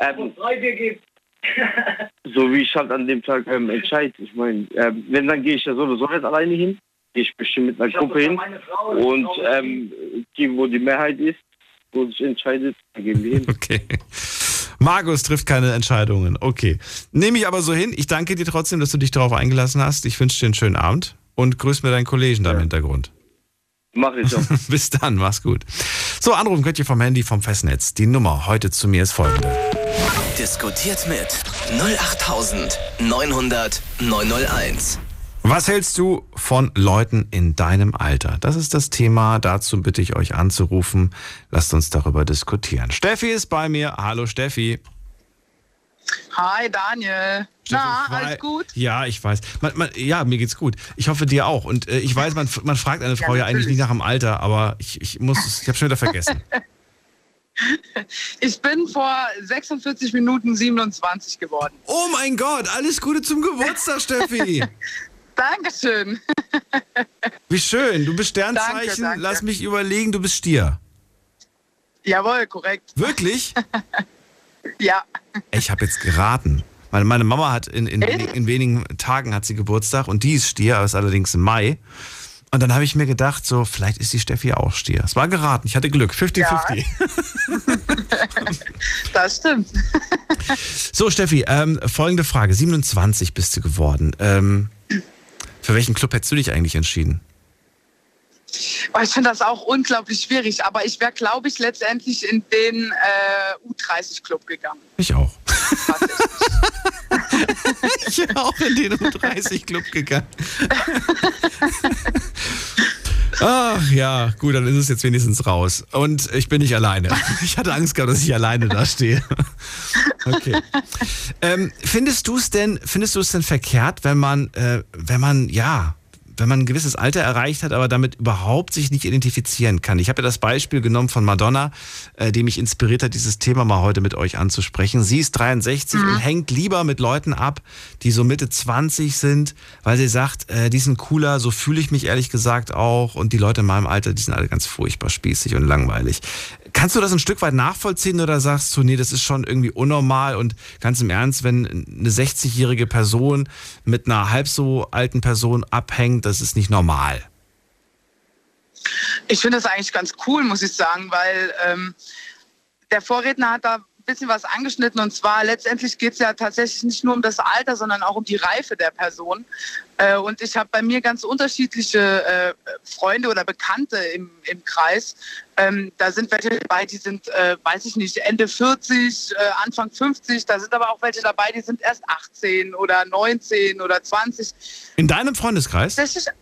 [SPEAKER 9] Ähm, so wie ich halt an dem Tag ähm, entscheide. Ich meine, ähm, wenn, dann gehe ich ja sowieso nicht alleine hin. Gehe ich bestimmt mit einer Gruppe hin. Und ähm, die, wo die Mehrheit ist, wo sich entscheidet, da gehen wir hin.
[SPEAKER 4] Okay. Markus trifft keine Entscheidungen. Okay. Nehme ich aber so hin. Ich danke dir trotzdem, dass du dich darauf eingelassen hast. Ich wünsche dir einen schönen Abend und grüß mir deinen Kollegen da im Hintergrund.
[SPEAKER 9] Mach ich auch.
[SPEAKER 4] Bis dann, mach's gut. So, anrufen könnt ihr vom Handy vom Festnetz. Die Nummer heute zu mir ist folgende.
[SPEAKER 1] Diskutiert mit 08900 901.
[SPEAKER 4] Was hältst du von Leuten in deinem Alter? Das ist das Thema. Dazu bitte ich euch anzurufen. Lasst uns darüber diskutieren. Steffi ist bei mir. Hallo Steffi.
[SPEAKER 10] Hi Daniel.
[SPEAKER 4] Steffi,
[SPEAKER 10] Na, alles gut?
[SPEAKER 4] Ja, ich weiß. Man, man, ja, mir geht's gut. Ich hoffe dir auch. Und äh, ich weiß, man, man fragt eine Frau ja, eigentlich
[SPEAKER 10] natürlich.
[SPEAKER 4] nicht nach dem Alter, aber ich, ich muss es, ich habe schon wieder vergessen.
[SPEAKER 10] Ich bin vor 46 Minuten 27 geworden.
[SPEAKER 4] Oh mein Gott, alles Gute zum Geburtstag, Steffi.
[SPEAKER 10] Dankeschön.
[SPEAKER 4] Wie schön. Du bist Sternzeichen.
[SPEAKER 10] Danke, danke.
[SPEAKER 4] Lass mich überlegen, du bist Stier.
[SPEAKER 10] Jawohl, korrekt.
[SPEAKER 4] Wirklich?
[SPEAKER 10] Ja.
[SPEAKER 4] Ich habe jetzt geraten. Meine, meine Mama hat in, in,
[SPEAKER 10] Echt?
[SPEAKER 4] in wenigen Tagen hat sie Geburtstag und die ist Stier, aber ist allerdings im Mai. Und dann habe ich mir gedacht, so, vielleicht ist die Steffi auch Stier. Es war geraten, ich hatte Glück. 50-50.
[SPEAKER 10] Das stimmt.
[SPEAKER 4] So, Steffi, ähm, folgende Frage. 27 bist du geworden. Ähm, für welchen Club hättest du dich eigentlich entschieden?
[SPEAKER 10] Oh, ich finde das auch unglaublich schwierig, aber ich wäre, glaube ich, letztendlich in den äh, U30-Club gegangen.
[SPEAKER 4] Ich auch. ich bin auch in den U30-Club gegangen. Ach ja, gut, dann ist es jetzt wenigstens raus. Und ich bin nicht alleine. Ich hatte Angst gehabt, dass ich alleine da stehe. Okay. Ähm, findest du es denn, findest du denn verkehrt, wenn man, äh, wenn man, ja, wenn man ein gewisses Alter erreicht hat, aber damit überhaupt sich nicht identifizieren kann. Ich habe ja das Beispiel genommen von Madonna, äh, die mich inspiriert hat, dieses Thema mal heute mit euch anzusprechen. Sie ist 63 und hängt lieber mit Leuten ab, die so Mitte 20 sind, weil sie sagt, äh, die sind cooler, so fühle ich mich ehrlich gesagt auch. Und die Leute in meinem Alter, die sind alle ganz furchtbar spießig und langweilig. Kannst du das ein Stück weit nachvollziehen oder sagst du, nee, das ist schon irgendwie unnormal und ganz im Ernst, wenn eine 60-jährige Person mit einer halb so alten Person abhängt, das ist nicht normal.
[SPEAKER 10] Ich finde das eigentlich ganz cool, muss ich sagen, weil ähm, der Vorredner hat da ein bisschen was angeschnitten und zwar letztendlich geht es ja tatsächlich nicht nur um das Alter, sondern auch um die Reife der Person. Äh, und ich habe bei mir ganz unterschiedliche äh, Freunde oder Bekannte im, im Kreis. Ähm, da sind welche dabei, die sind, äh, weiß ich nicht, Ende 40, äh, Anfang 50. Da sind aber auch welche dabei, die sind erst 18 oder 19 oder 20.
[SPEAKER 4] In deinem Freundeskreis?
[SPEAKER 10] Tatsächlich,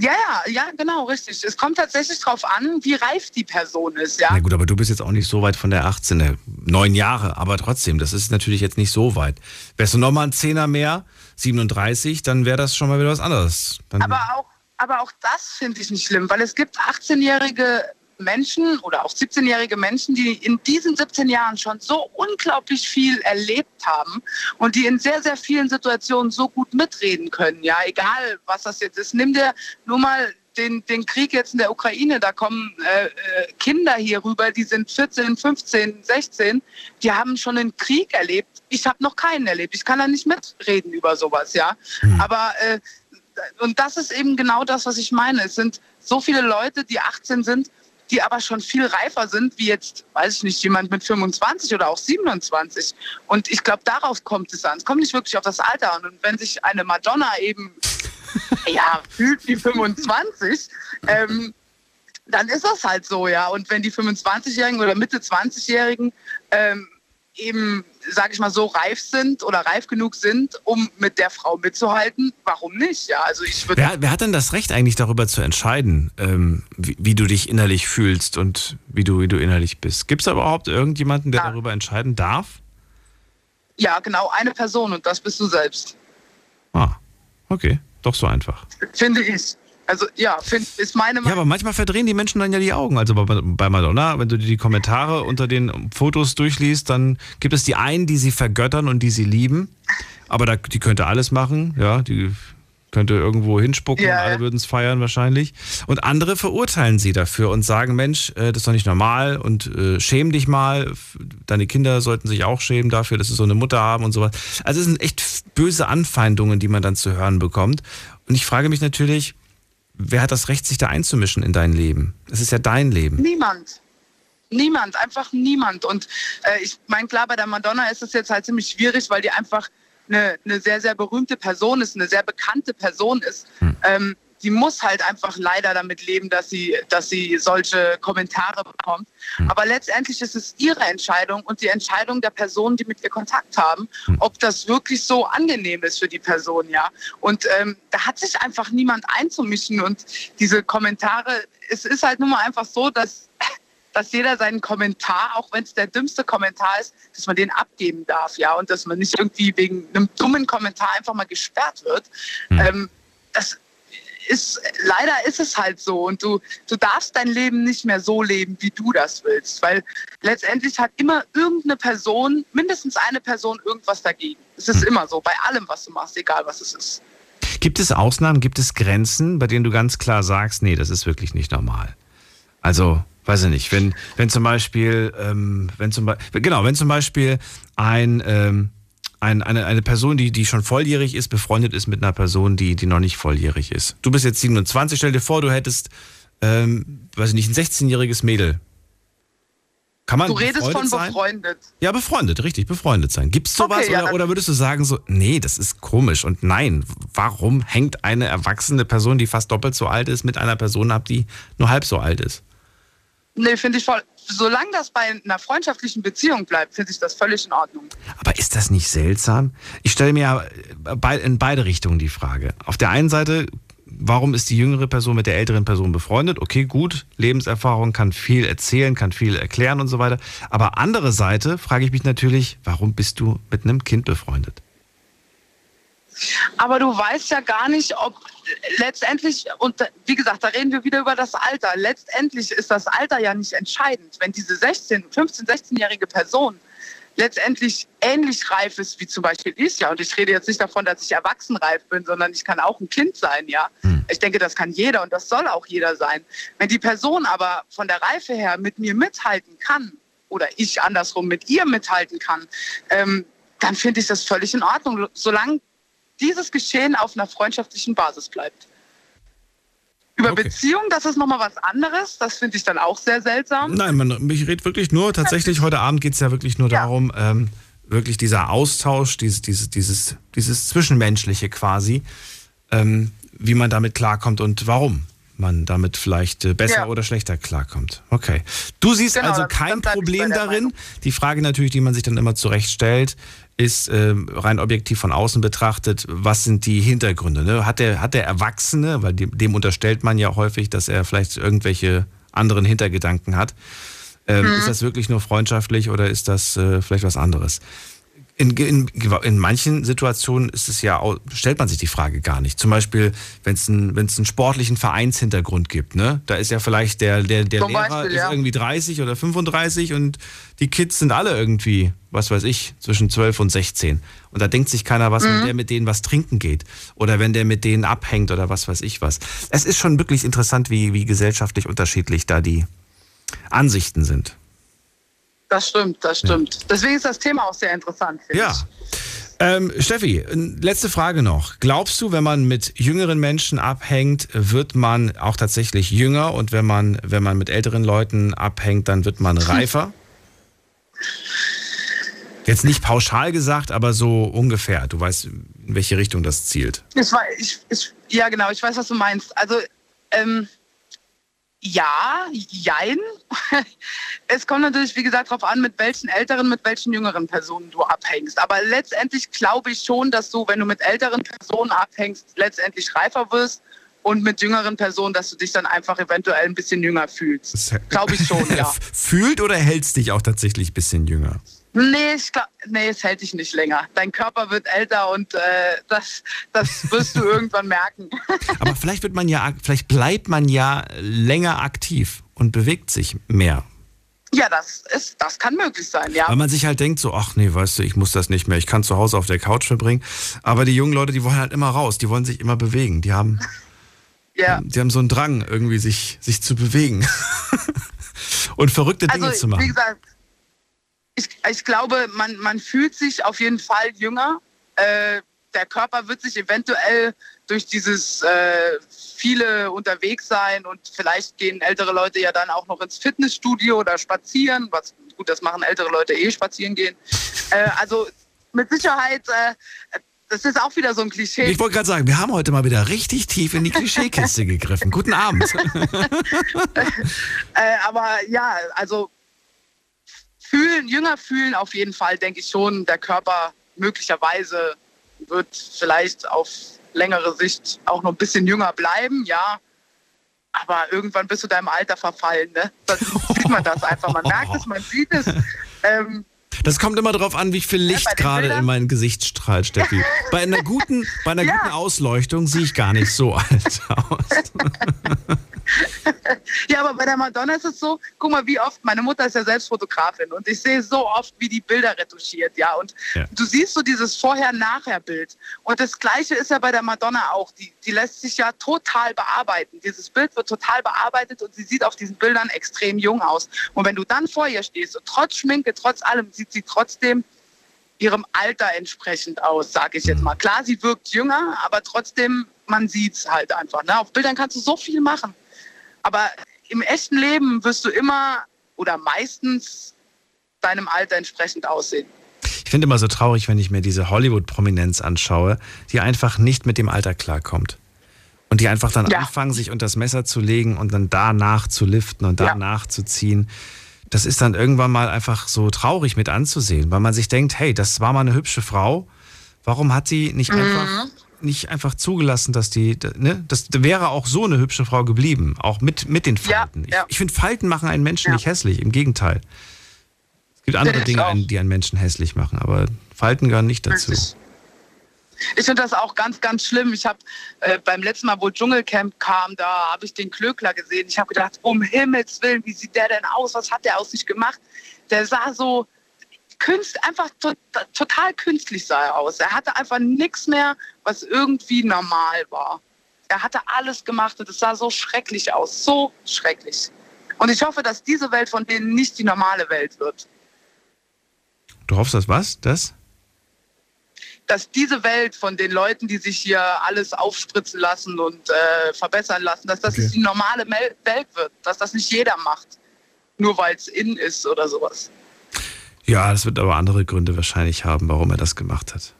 [SPEAKER 10] ja, ja, ja, genau, richtig. Es kommt tatsächlich darauf an, wie reif die Person ist, ja.
[SPEAKER 4] Na gut, aber du bist jetzt auch nicht so weit von der 18, äh, neun Jahre, aber trotzdem, das ist natürlich jetzt nicht so weit. Wärst du nochmal ein Zehner mehr, 37, dann wäre das schon mal wieder was anderes. Dann,
[SPEAKER 10] Aber auch, aber auch das finde ich nicht schlimm, weil es gibt 18-jährige Menschen oder auch 17-jährige Menschen, die in diesen 17 Jahren schon so unglaublich viel erlebt haben und die in sehr, sehr vielen Situationen so gut mitreden können. Ja, egal was das jetzt ist. Nimm dir nur mal den, den Krieg jetzt in der Ukraine, da kommen äh, äh, Kinder hier rüber, die sind 14, 15, 16, die haben schon einen Krieg erlebt. Ich habe noch keinen erlebt. Ich kann da nicht mitreden über sowas, ja. Aber äh, und das ist eben genau das, was ich meine. Es sind so viele Leute, die 18 sind, die aber schon viel reifer sind, wie jetzt, weiß ich nicht, jemand mit 25 oder auch 27. Und ich glaube, darauf kommt es an. Es kommt nicht wirklich auf das Alter an. Und wenn sich eine Madonna eben ja, fühlt wie 25, ähm, dann ist das halt so, ja. Und wenn die 25-Jährigen oder Mitte 20-Jährigen ähm, eben, sag ich mal, so reif sind oder reif genug sind, um mit der Frau mitzuhalten, warum nicht? Ja, also ich würde.
[SPEAKER 4] Wer, wer, hat denn das Recht eigentlich darüber zu entscheiden, ähm, wie, wie, du dich innerlich fühlst und wie du, wie du innerlich bist? Gibt es da überhaupt irgendjemanden, der ja. darüber entscheiden darf?
[SPEAKER 10] Ja, genau, eine Person und das bist du selbst.
[SPEAKER 4] Ah, okay, doch so einfach.
[SPEAKER 10] Finde ich. Also ja, find, ist meine
[SPEAKER 4] Meinung. Ja, aber manchmal verdrehen die Menschen dann ja die Augen. Also bei, bei Madonna, wenn du die Kommentare unter den Fotos durchliest, dann gibt es die einen, die sie vergöttern und die sie lieben. Aber da, die könnte alles machen, ja, die könnte irgendwo hinspucken ja, und alle würden es feiern wahrscheinlich. Und andere verurteilen sie dafür und sagen, Mensch, äh, das ist doch nicht normal und äh, schäm dich mal. Deine Kinder sollten sich auch schämen dafür, dass sie so eine Mutter haben und sowas. Also es sind echt böse Anfeindungen, die man dann zu hören bekommt. Und ich frage mich natürlich, wer hat das Recht, sich da einzumischen in dein Leben? Es ist ja dein Leben.
[SPEAKER 10] Niemand. Niemand, einfach niemand. Und äh, ich meine, klar, bei der Madonna ist es jetzt halt ziemlich schwierig, weil die einfach eine, eine sehr, sehr berühmte Person ist, eine sehr bekannte Person ist. Hm. Ähm, die muss halt einfach leider damit leben, dass sie, dass sie solche Kommentare bekommt. Hm. Aber letztendlich ist es ihre Entscheidung und die Entscheidung der Personen, die mit ihr Kontakt haben, hm. ob das wirklich so angenehm ist für die Person, ja. Und ähm, da hat sich einfach niemand einzumischen und diese Kommentare, es ist halt nun mal einfach so, dass dass jeder seinen Kommentar, auch wenn es der dümmste Kommentar ist, dass man den abgeben darf, ja, und dass man nicht irgendwie wegen einem dummen Kommentar einfach mal gesperrt wird. Mhm. Ähm, das, ist, leider ist es halt so und du, du darfst dein Leben nicht mehr so leben, wie du das willst, weil letztendlich hat immer irgendeine Person, mindestens eine Person irgendwas dagegen. Es ist hm. immer so, bei allem, was du machst, egal was es ist.
[SPEAKER 4] Gibt es Ausnahmen, gibt es Grenzen, bei denen du ganz klar sagst, nee, das ist wirklich nicht normal? Also, weiß ich nicht, wenn, wenn zum Beispiel, ähm, wenn zum Beispiel, genau, wenn zum Beispiel ein, ähm, ein, eine, eine Person, die, die schon volljährig ist, befreundet ist mit einer Person, die, die noch nicht volljährig ist. Du bist jetzt 27, stell dir vor, du hättest, ähm, weiß ich nicht, ein 16-jähriges Mädel. Kann man
[SPEAKER 10] du redest von sein? befreundet.
[SPEAKER 4] Ja, befreundet, richtig, befreundet sein. Gibt es sowas okay, ja, oder, oder würdest du sagen so, nee, das ist komisch und nein, warum hängt eine erwachsene Person, die fast doppelt so alt ist, mit einer Person ab, die nur halb so alt ist?
[SPEAKER 10] Nee, finde ich voll. Solange das bei einer freundschaftlichen Beziehung bleibt, finde ich das völlig in Ordnung.
[SPEAKER 4] Aber ist das nicht seltsam? Ich stelle mir in beide Richtungen die Frage. Auf der einen Seite, warum ist die jüngere Person mit der älteren Person befreundet? Okay, gut, Lebenserfahrung kann viel erzählen, kann viel erklären und so weiter. Aber andere Seite frage ich mich natürlich, warum bist du mit einem Kind befreundet?
[SPEAKER 10] Aber du weißt ja gar nicht, ob letztendlich, und wie gesagt, da reden wir wieder über das Alter. Letztendlich ist das Alter ja nicht entscheidend. Wenn diese 16, 15, 16-jährige Person letztendlich ähnlich reif ist wie zum Beispiel ich, ja, und ich rede jetzt nicht davon, dass ich erwachsenreif bin, sondern ich kann auch ein Kind sein, ja. Hm. Ich denke, das kann jeder und das soll auch jeder sein. Wenn die Person aber von der Reife her mit mir mithalten kann oder ich andersrum mit ihr mithalten kann, ähm, dann finde ich das völlig in Ordnung, solange dieses Geschehen auf einer freundschaftlichen Basis bleibt. Über okay. Beziehung, das ist nochmal was anderes. Das finde ich dann auch sehr seltsam.
[SPEAKER 4] Nein, man, ich rede wirklich nur, tatsächlich, heute Abend geht es ja wirklich nur ja. darum, ähm, wirklich dieser Austausch, dieses, dieses, dieses, dieses Zwischenmenschliche quasi, ähm, wie man damit klarkommt und warum man damit vielleicht äh, besser ja. oder schlechter klarkommt. Okay. Du siehst genau, also kein Problem darin. Die Frage natürlich, die man sich dann immer zurecht stellt, ist äh, rein objektiv von außen betrachtet, was sind die Hintergründe? Ne? Hat, der, hat der Erwachsene, weil dem, dem, unterstellt man ja häufig, dass er vielleicht irgendwelche anderen Hintergedanken hat, ähm, mhm. ist das wirklich nur freundschaftlich oder ist das äh, vielleicht was anderes? In, in, in manchen Situationen ist es ja, stellt man sich die Frage gar nicht. Zum Beispiel, wenn es einen, einen sportlichen Vereinshintergrund gibt, ne? Da ist ja vielleicht der, der, der Lehrer Beispiel, ja. ist irgendwie 30 oder 35 und die Kids sind alle irgendwie, was weiß ich, zwischen 12 und 16. Und da denkt sich keiner, was, mhm. wenn der mit denen was trinken geht. Oder wenn der mit denen abhängt oder was weiß ich was. Es ist schon wirklich interessant, wie, wie gesellschaftlich unterschiedlich da die Ansichten sind.
[SPEAKER 10] Das stimmt, das stimmt. Ja. Deswegen ist das Thema auch sehr interessant.
[SPEAKER 4] Ja. Ähm, Steffi, letzte Frage noch. Glaubst du, wenn man mit jüngeren Menschen abhängt, wird man auch tatsächlich jünger und wenn man, wenn man mit älteren Leuten abhängt, dann wird man reifer? Jetzt nicht pauschal gesagt, aber so ungefähr. Du weißt, in welche Richtung das zielt.
[SPEAKER 10] Ich, ich, ich, ja, genau, ich weiß, was du meinst. Also, ähm, ja, jein. Es kommt natürlich, wie gesagt, darauf an, mit welchen älteren, mit welchen jüngeren Personen du abhängst. Aber letztendlich glaube ich schon, dass du, wenn du mit älteren Personen abhängst, letztendlich reifer wirst und mit jüngeren Personen, dass du dich dann einfach eventuell ein bisschen jünger fühlst. Glaube ich schon, ja.
[SPEAKER 4] Fühlt oder hältst dich auch tatsächlich ein bisschen jünger?
[SPEAKER 10] Nee, ich glaub, nee, es hält dich nicht länger. Dein Körper wird älter und äh, das, das wirst du irgendwann merken.
[SPEAKER 4] Aber vielleicht wird man ja, vielleicht bleibt man ja länger aktiv und bewegt sich mehr.
[SPEAKER 10] Ja, das ist, das kann möglich sein, ja.
[SPEAKER 4] Weil man sich halt denkt so, ach nee, weißt du, ich muss das nicht mehr, ich kann zu Hause auf der Couch verbringen. Aber die jungen Leute, die wollen halt immer raus, die wollen sich immer bewegen. Die haben, ja. die haben so einen Drang, irgendwie sich, sich zu bewegen. und verrückte Dinge also, zu machen. Wie gesagt,
[SPEAKER 10] ich, ich glaube, man, man fühlt sich auf jeden Fall jünger. Äh, der Körper wird sich eventuell durch dieses äh, viele unterwegs sein und vielleicht gehen ältere Leute ja dann auch noch ins Fitnessstudio oder spazieren, was gut, das machen ältere Leute eh spazieren gehen. Äh, also mit Sicherheit, äh, das ist auch wieder so ein Klischee.
[SPEAKER 4] Ich wollte gerade sagen, wir haben heute mal wieder richtig tief in die Klischeekiste gegriffen. Guten Abend.
[SPEAKER 10] Äh, aber ja, also fühlen, jünger fühlen auf jeden Fall, denke ich schon. Der Körper möglicherweise wird vielleicht auf längere Sicht auch noch ein bisschen jünger bleiben, ja. Aber irgendwann bist du deinem Alter verfallen, ne? Dann sieht man das einfach. Man merkt es, man sieht es. Ähm,
[SPEAKER 4] das kommt immer darauf an, wie viel Licht ja, gerade in mein Gesicht strahlt, Steffi. Bei einer guten, bei einer ja. guten Ausleuchtung sehe ich gar nicht so alt aus.
[SPEAKER 10] ja, aber bei der Madonna ist es so, guck mal, wie oft, meine Mutter ist ja selbst Fotografin und ich sehe so oft, wie die Bilder retuschiert, ja. Und ja. du siehst so dieses Vorher-Nachher-Bild. Und das Gleiche ist ja bei der Madonna auch. Die, die lässt sich ja total bearbeiten. Dieses Bild wird total bearbeitet und sie sieht auf diesen Bildern extrem jung aus. Und wenn du dann vor ihr stehst und trotz Schminke, trotz allem, sieht sie trotzdem ihrem Alter entsprechend aus, sage ich jetzt mhm. mal. Klar, sie wirkt jünger, aber trotzdem, man sieht es halt einfach. Ne? Auf Bildern kannst du so viel machen. Aber im echten Leben wirst du immer oder meistens deinem Alter entsprechend aussehen.
[SPEAKER 4] Ich finde immer so traurig, wenn ich mir diese Hollywood-Prominenz anschaue, die einfach nicht mit dem Alter klarkommt. Und die einfach dann ja. anfangen, sich unter das Messer zu legen und dann danach zu liften und danach ja. zu ziehen. Das ist dann irgendwann mal einfach so traurig mit anzusehen, weil man sich denkt, hey, das war mal eine hübsche Frau. Warum hat sie nicht mhm. einfach nicht einfach zugelassen, dass die, ne, das wäre auch so eine hübsche Frau geblieben, auch mit, mit den Falten. Ja, ja. Ich, ich finde, Falten machen einen Menschen ja. nicht hässlich, im Gegenteil. Es gibt andere Dinge, auch. die einen Menschen hässlich machen, aber Falten gehören nicht dazu. Richtig.
[SPEAKER 10] Ich finde das auch ganz, ganz schlimm. Ich habe äh, beim letzten Mal, wo Dschungelcamp kam, da habe ich den Klöckler gesehen. Ich habe gedacht, um Himmels Willen, wie sieht der denn aus? Was hat der aus sich gemacht? Der sah so, Künst, einfach to total künstlich sah er aus. Er hatte einfach nichts mehr, was irgendwie normal war. Er hatte alles gemacht und es sah so schrecklich aus, so schrecklich. Und ich hoffe, dass diese Welt von denen nicht die normale Welt wird.
[SPEAKER 4] Du hoffst, dass was? Das?
[SPEAKER 10] Dass diese Welt von den Leuten, die sich hier alles aufspritzen lassen und äh, verbessern lassen, dass das okay. die normale Welt wird. Dass das nicht jeder macht. Nur weil es in ist oder sowas.
[SPEAKER 4] Ja, das wird aber andere Gründe wahrscheinlich haben, warum er das gemacht hat.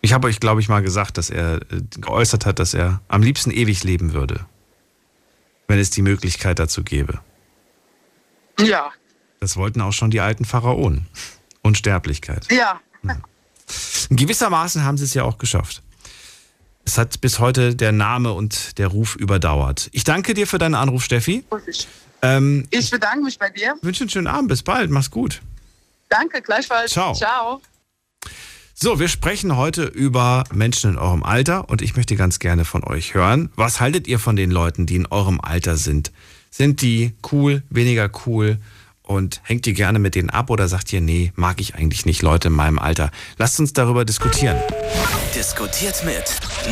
[SPEAKER 4] Ich habe euch, glaube ich, mal gesagt, dass er äh, geäußert hat, dass er am liebsten ewig leben würde, wenn es die Möglichkeit dazu gäbe.
[SPEAKER 10] Ja.
[SPEAKER 4] Das wollten auch schon die alten Pharaonen. Unsterblichkeit.
[SPEAKER 10] Ja. ja.
[SPEAKER 4] Gewissermaßen haben sie es ja auch geschafft. Es hat bis heute der Name und der Ruf überdauert. Ich danke dir für deinen Anruf, Steffi.
[SPEAKER 10] Ähm, ich bedanke mich bei dir.
[SPEAKER 4] Wünsche einen schönen Abend. Bis bald. Mach's gut.
[SPEAKER 10] Danke, gleichfalls.
[SPEAKER 4] Ciao.
[SPEAKER 10] Ciao.
[SPEAKER 4] So, wir sprechen heute über Menschen in eurem Alter und ich möchte ganz gerne von euch hören. Was haltet ihr von den Leuten, die in eurem Alter sind? Sind die cool, weniger cool? Und hängt ihr gerne mit denen ab oder sagt ihr, nee, mag ich eigentlich nicht Leute in meinem Alter? Lasst uns darüber diskutieren.
[SPEAKER 1] Diskutiert mit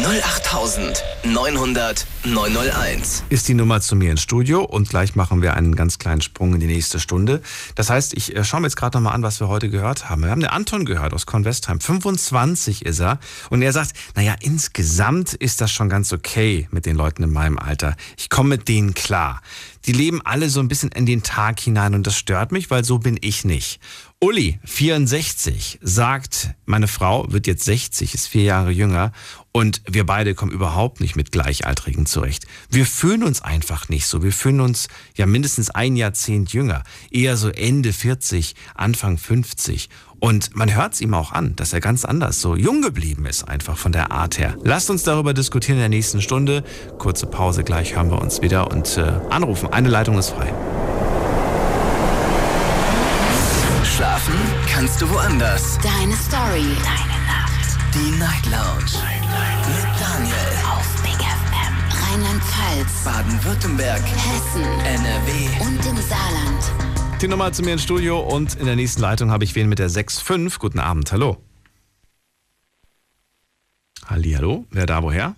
[SPEAKER 1] 08900 901.
[SPEAKER 4] Ist die Nummer zu mir ins Studio und gleich machen wir einen ganz kleinen Sprung in die nächste Stunde. Das heißt, ich äh, schaue mir jetzt gerade nochmal an, was wir heute gehört haben. Wir haben den Anton gehört aus Convestheim. 25 ist er. Und er sagt, naja, insgesamt ist das schon ganz okay mit den Leuten in meinem Alter. Ich komme mit denen klar. Die leben alle so ein bisschen in den Tag hinein und das stört mich, weil so bin ich nicht. Uli, 64, sagt, meine Frau wird jetzt 60, ist vier Jahre jünger und wir beide kommen überhaupt nicht mit Gleichaltrigen zurecht. Wir fühlen uns einfach nicht so. Wir fühlen uns ja mindestens ein Jahrzehnt jünger, eher so Ende 40, Anfang 50. Und man hört es ihm auch an, dass er ganz anders so jung geblieben ist, einfach von der Art her. Lasst uns darüber diskutieren in der nächsten Stunde. Kurze Pause, gleich hören wir uns wieder und äh, anrufen. Eine Leitung ist frei.
[SPEAKER 1] Schlafen kannst du woanders.
[SPEAKER 2] Deine Story.
[SPEAKER 3] Deine Nacht.
[SPEAKER 1] Die Night Lounge. Mit Daniel.
[SPEAKER 3] Auf Big FM.
[SPEAKER 2] Rheinland-Pfalz.
[SPEAKER 1] Baden-Württemberg.
[SPEAKER 2] Hessen.
[SPEAKER 1] NRW.
[SPEAKER 2] Und im Saarland.
[SPEAKER 4] Die Nummer zu mir ins Studio und in der nächsten Leitung habe ich wen mit der 6.5. Guten Abend, hallo. Hallo, wer da woher?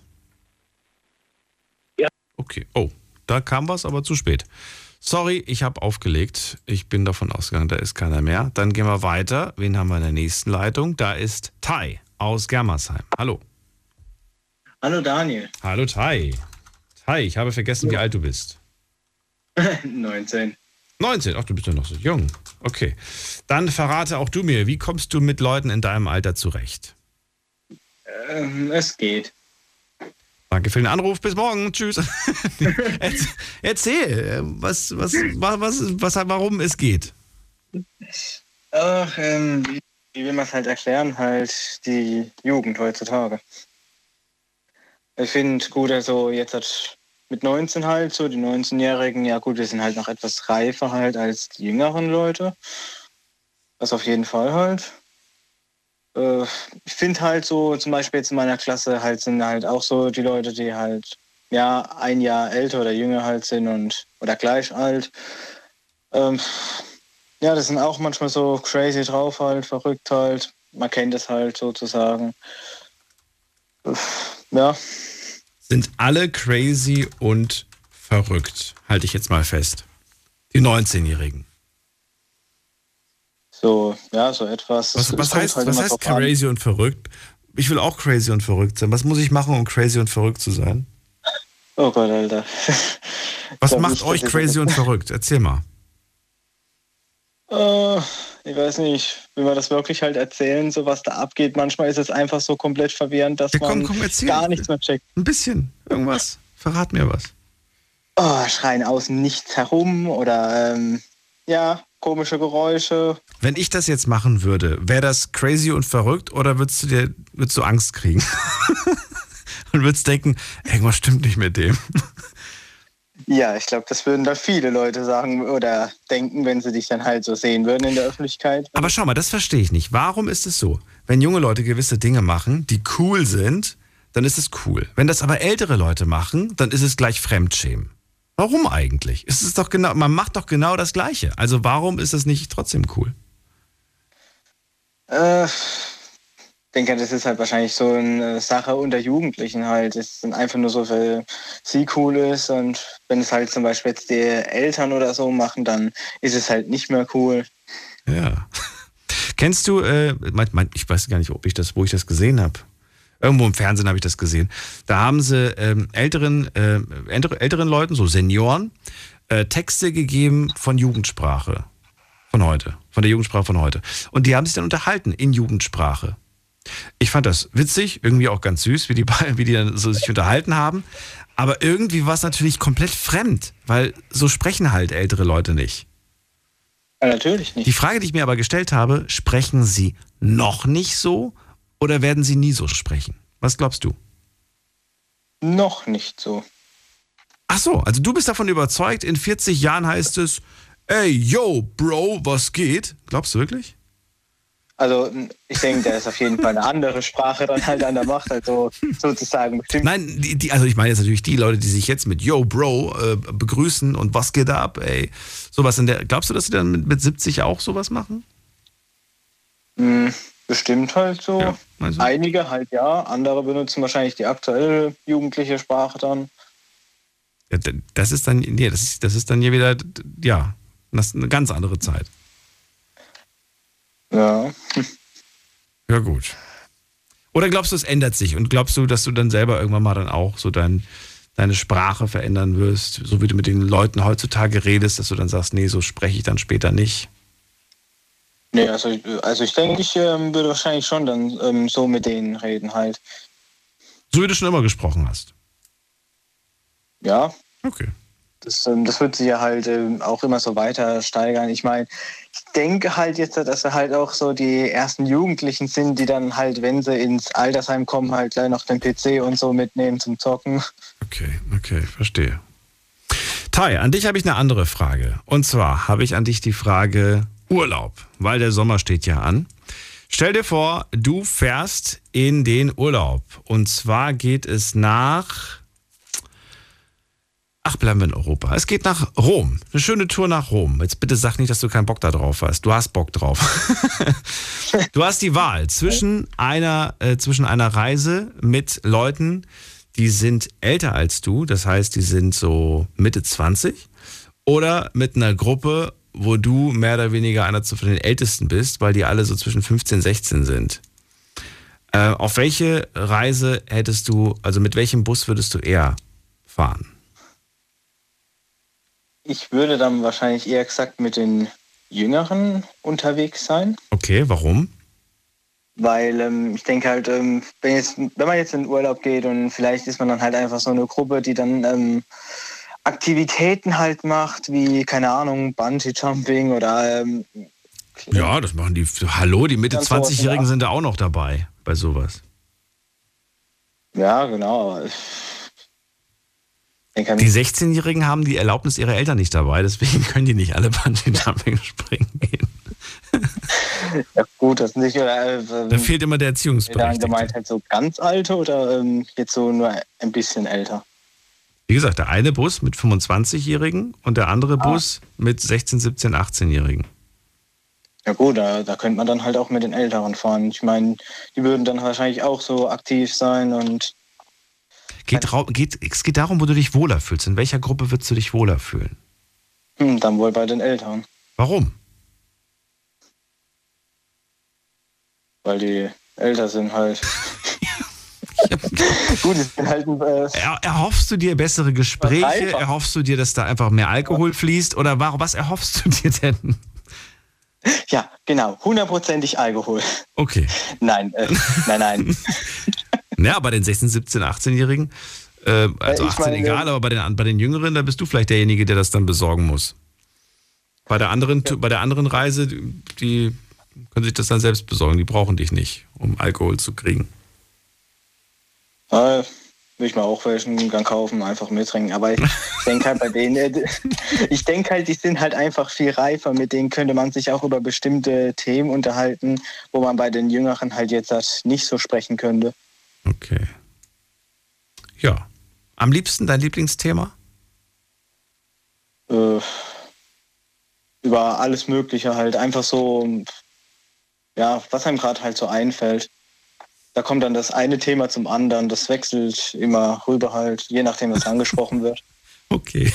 [SPEAKER 5] Ja.
[SPEAKER 4] Okay, oh, da kam was, aber zu spät. Sorry, ich habe aufgelegt. Ich bin davon ausgegangen, da ist keiner mehr. Dann gehen wir weiter. Wen haben wir in der nächsten Leitung? Da ist Tai aus Germersheim. Hallo.
[SPEAKER 11] Hallo Daniel.
[SPEAKER 4] Hallo Tai. Tai, ich habe vergessen, wie alt du bist.
[SPEAKER 11] 19.
[SPEAKER 4] 19, ach, du bist ja noch so jung. Okay. Dann verrate auch du mir, wie kommst du mit Leuten in deinem Alter zurecht?
[SPEAKER 11] Ähm, es geht.
[SPEAKER 4] Danke für den Anruf. Bis morgen. Tschüss. Erz- Erzähl, was, was, was, was, was, warum es geht.
[SPEAKER 11] Ach, ähm, wie, wie will man es halt erklären? Halt die Jugend heutzutage. Ich finde gut, also jetzt hat mit 19 halt so, die 19-Jährigen, ja gut, wir sind halt noch etwas reifer halt als die jüngeren Leute. Das auf jeden Fall halt. Äh, ich finde halt so, zum Beispiel jetzt in meiner Klasse halt sind halt auch so die Leute, die halt ja ein Jahr älter oder jünger halt sind und oder gleich alt. Ähm, ja, das sind auch manchmal so crazy drauf halt, verrückt halt. Man kennt es halt sozusagen. Uff, Ja,
[SPEAKER 4] Sind alle crazy und verrückt. Halte ich jetzt mal fest. Die 19-Jährigen.
[SPEAKER 11] so, ja, so etwas.
[SPEAKER 4] Was, was heißt,
[SPEAKER 11] halt
[SPEAKER 4] was heißt
[SPEAKER 11] drauf an.
[SPEAKER 4] crazy und verrückt? Ich will auch crazy und verrückt sein. Was muss ich machen, um crazy und verrückt zu sein?
[SPEAKER 11] Oh Gott, Alter.
[SPEAKER 4] Was macht euch crazy und verrückt? Erzähl mal.
[SPEAKER 11] Äh, ich weiß nicht, will man das wirklich halt erzählen, so was da abgeht. Manchmal ist es einfach so komplett verwirrend, dass
[SPEAKER 4] Ja, komm,
[SPEAKER 11] man
[SPEAKER 4] komm, erzähl.
[SPEAKER 11] gar nichts mehr checkt.
[SPEAKER 4] Ein bisschen. Irgendwas. Verrat mir was.
[SPEAKER 11] Oh, schreien außen nichts herum oder ähm, ja, komische Geräusche.
[SPEAKER 4] Wenn ich das jetzt machen würde, wäre das crazy und verrückt oder würdest du dir würdest du Angst kriegen? und würdest denken, irgendwas stimmt nicht mit dem.
[SPEAKER 11] Ja, ich glaube, das würden da viele Leute sagen oder denken, wenn sie dich dann halt so sehen würden in der Öffentlichkeit.
[SPEAKER 4] Aber schau mal, das verstehe ich nicht. Warum ist es so? Wenn junge Leute gewisse Dinge machen, die cool sind, dann ist es cool. Wenn das aber ältere Leute machen, dann ist es gleich Fremdschämen. Warum eigentlich? Es ist doch genau, man macht doch genau das Gleiche. Also warum ist es nicht trotzdem cool?
[SPEAKER 11] Äh, denke, das ist halt wahrscheinlich so eine Sache unter Jugendlichen halt. Es sind einfach nur so, weil sie cool ist und wenn es halt zum Beispiel jetzt die Eltern oder so machen, dann ist es halt nicht mehr cool.
[SPEAKER 4] Ja. Kennst du, äh, mein, mein, ich weiß gar nicht, ob ich das, wo ich das gesehen habe. Irgendwo im Fernsehen habe ich das gesehen. Da haben sie ähm, älteren, äh, ältere, älteren Leuten, so Senioren, äh, Texte gegeben von Jugendsprache. Von heute. Von der Jugendsprache von heute. Und die haben sich dann unterhalten in Jugendsprache. Ich fand das witzig, irgendwie auch ganz süß, wie die, beiden- wie die dann so sich unterhalten haben. Aber irgendwie war es natürlich komplett fremd, weil so sprechen halt ältere Leute nicht.
[SPEAKER 11] Ja, natürlich nicht.
[SPEAKER 4] Die Frage, die ich mir aber gestellt habe, sprechen sie noch nicht so oder werden sie nie so sprechen? Was glaubst du?
[SPEAKER 11] Noch nicht so.
[SPEAKER 4] Ach so, also du bist davon überzeugt, in 40 Jahren heißt es, ey, yo, Bro, was geht? Glaubst du wirklich?
[SPEAKER 11] Also ich denke, da ist auf jeden Fall eine andere Sprache dann halt an der Macht, also sozusagen bestimmt.
[SPEAKER 4] Nein, die, die, also ich meine jetzt natürlich die Leute, die sich jetzt mit Yo, Bro äh, begrüßen und was geht ab, ey. Sowas in der. Glaubst du, dass sie dann mit, mit 70 auch sowas machen?
[SPEAKER 11] Hm, bestimmt halt so. Ja, also. Einige halt ja, andere benutzen wahrscheinlich die aktuelle jugendliche Sprache dann.
[SPEAKER 4] Ja, das ist dann, nee, das ist, das ist dann hier wieder, ja, das ist eine ganz andere Zeit.
[SPEAKER 11] Ja.
[SPEAKER 4] Ja, gut. Oder glaubst du, es ändert sich? Und glaubst du, dass du dann selber irgendwann mal dann auch so dein, deine Sprache verändern wirst, so wie du mit den Leuten heutzutage redest, dass du dann sagst, nee, so spreche ich dann später nicht?
[SPEAKER 11] Nee, also, also ich denke, ich ähm, würde wahrscheinlich schon dann ähm, so mit denen reden halt.
[SPEAKER 4] So wie du schon immer gesprochen hast?
[SPEAKER 11] Ja.
[SPEAKER 4] Okay.
[SPEAKER 11] Das, ähm, das wird sich ja halt ähm, auch immer so weiter steigern. Ich meine, ich denke halt jetzt, dass wir halt auch so die ersten Jugendlichen sind, die dann halt, wenn sie ins Altersheim kommen, halt gleich noch den PC und so mitnehmen zum Zocken.
[SPEAKER 4] Okay, okay, verstehe. Tai, an dich habe ich eine andere Frage. Und zwar habe ich an dich die Frage Urlaub, weil der Sommer steht ja an. Stell dir vor, du fährst in den Urlaub. Und zwar geht es nach Ach, bleiben wir in Europa. Es geht nach Rom. Eine schöne Tour nach Rom. Jetzt bitte sag nicht, dass du keinen Bock da drauf hast. Du hast Bock drauf. du hast die Wahl zwischen einer, äh, zwischen einer Reise mit Leuten, die sind älter als du, das heißt, die sind so Mitte 20, oder mit einer Gruppe, wo du mehr oder weniger einer von den Ältesten bist, weil die alle so zwischen 15 und 16 sind. Äh, auf welche Reise hättest du, also mit welchem Bus würdest du eher fahren?
[SPEAKER 11] Ich würde dann wahrscheinlich eher gesagt mit den Jüngeren unterwegs sein.
[SPEAKER 4] Okay, warum?
[SPEAKER 11] Weil ähm, ich denke halt, ähm, wenn, jetzt, wenn man jetzt in den Urlaub geht und vielleicht ist man dann halt einfach so eine Gruppe, die dann ähm, Aktivitäten halt macht, wie, keine Ahnung, Bungee-Jumping oder... Ähm,
[SPEAKER 4] ja, das machen die. Hallo, die Mitte 20-Jährigen sind da auch noch dabei bei sowas.
[SPEAKER 11] Ja, genau.
[SPEAKER 4] Die 16-Jährigen haben die Erlaubnis ihrer Eltern nicht dabei, deswegen können die nicht alle Bungee-Jumping springen gehen.
[SPEAKER 11] Ja gut, das nicht.
[SPEAKER 4] Äh, da fehlt immer der Erziehungsberechtigte.
[SPEAKER 11] gemeint halt so ganz alte oder ähm, jetzt so nur ein bisschen älter?
[SPEAKER 4] Wie gesagt, der eine Bus mit 25-Jährigen und der andere ah. Bus mit 16, 17, 18-Jährigen.
[SPEAKER 11] Ja gut, da, da könnte man dann halt auch mit den Älteren fahren. Ich meine, die würden dann wahrscheinlich auch so aktiv sein und
[SPEAKER 4] Geht, geht, es geht darum, wo du dich wohler fühlst. In welcher Gruppe würdest du dich wohler fühlen?
[SPEAKER 11] Hm, dann wohl bei den Eltern.
[SPEAKER 4] Warum?
[SPEAKER 11] Weil die älter sind halt. Gut, ich bin halt ein, äh,
[SPEAKER 4] er, Erhoffst du dir bessere Gespräche? Erhoffst du dir, dass da einfach mehr Alkohol fließt? Oder was erhoffst du dir denn?
[SPEAKER 11] Ja, genau. Hundertprozentig Alkohol.
[SPEAKER 4] Okay.
[SPEAKER 11] Nein, äh, nein, nein.
[SPEAKER 4] Ja, bei den 16, 17, 18-Jährigen, äh, also 18 meine, egal, aber bei den, bei den Jüngeren, da bist du vielleicht derjenige, der das dann besorgen muss. Bei der anderen, ja. bei der anderen Reise, die können sich das dann selbst besorgen, die brauchen dich nicht, um Alkohol zu kriegen.
[SPEAKER 11] Ah, will ich mal auch welchen Gang kaufen, einfach mittrinken. Aber ich denke halt bei denen, äh, ich denke halt, die sind halt einfach viel reifer. Mit denen könnte man sich auch über bestimmte Themen unterhalten, wo man bei den Jüngeren halt jetzt halt nicht so sprechen könnte.
[SPEAKER 4] Okay. Ja. Am liebsten dein Lieblingsthema?
[SPEAKER 11] Äh, über alles Mögliche halt. Einfach so, ja, was einem gerade halt so einfällt. Da kommt dann das eine Thema zum anderen. Das wechselt immer rüber halt, je nachdem, was angesprochen wird.
[SPEAKER 4] Okay.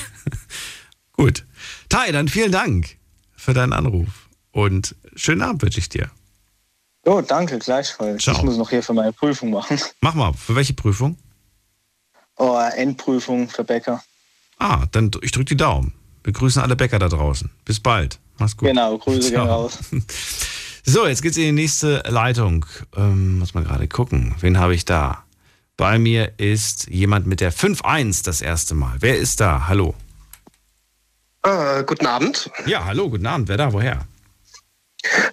[SPEAKER 4] Gut. Tai, dann vielen Dank für deinen Anruf und schönen Abend wünsche ich dir.
[SPEAKER 11] Jo, danke, gleichfalls. Ciao. Ich muss noch hier für meine Prüfung machen.
[SPEAKER 4] Mach mal, für welche Prüfung?
[SPEAKER 11] Oh, Endprüfung für Bäcker.
[SPEAKER 4] Ah, dann ich drücke die Daumen. Wir grüßen alle Bäcker da draußen. Bis bald. Mach's gut.
[SPEAKER 11] Genau, Grüße gehen raus.
[SPEAKER 4] So, jetzt geht's in die nächste Leitung. Ähm, muss man gerade gucken. Wen habe ich da? Bei mir ist jemand mit der 5-1 das erste Mal. Wer ist da? Hallo.
[SPEAKER 12] Äh, guten Abend.
[SPEAKER 4] Ja, hallo, guten Abend. Wer da? Woher?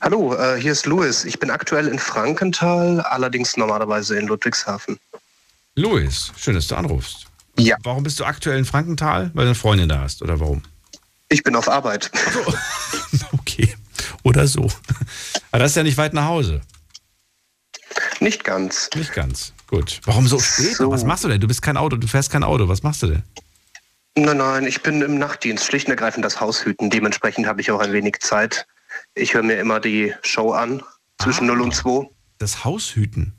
[SPEAKER 12] Hallo, äh, hier ist Louis. Ich bin aktuell in Frankenthal, allerdings normalerweise in Ludwigshafen.
[SPEAKER 4] Louis, schön, dass du anrufst.
[SPEAKER 12] Ja.
[SPEAKER 4] Warum bist du aktuell in Frankenthal? Weil du eine Freundin da hast, oder warum?
[SPEAKER 12] Ich bin auf Arbeit.
[SPEAKER 4] So. okay. Oder so. Aber das ist ja nicht weit nach Hause.
[SPEAKER 12] Nicht ganz.
[SPEAKER 4] Nicht ganz. Gut. Warum so spät? So. Was machst du denn? Du bist kein Auto, du fährst kein Auto. Was machst du denn?
[SPEAKER 12] Nein, nein, ich bin im Nachtdienst, schlicht und ergreifend das Haus hüten. Dementsprechend habe ich auch ein wenig Zeit. Ich höre mir immer die Show an, zwischen ah, 0 und 2.
[SPEAKER 4] Das Haus hüten?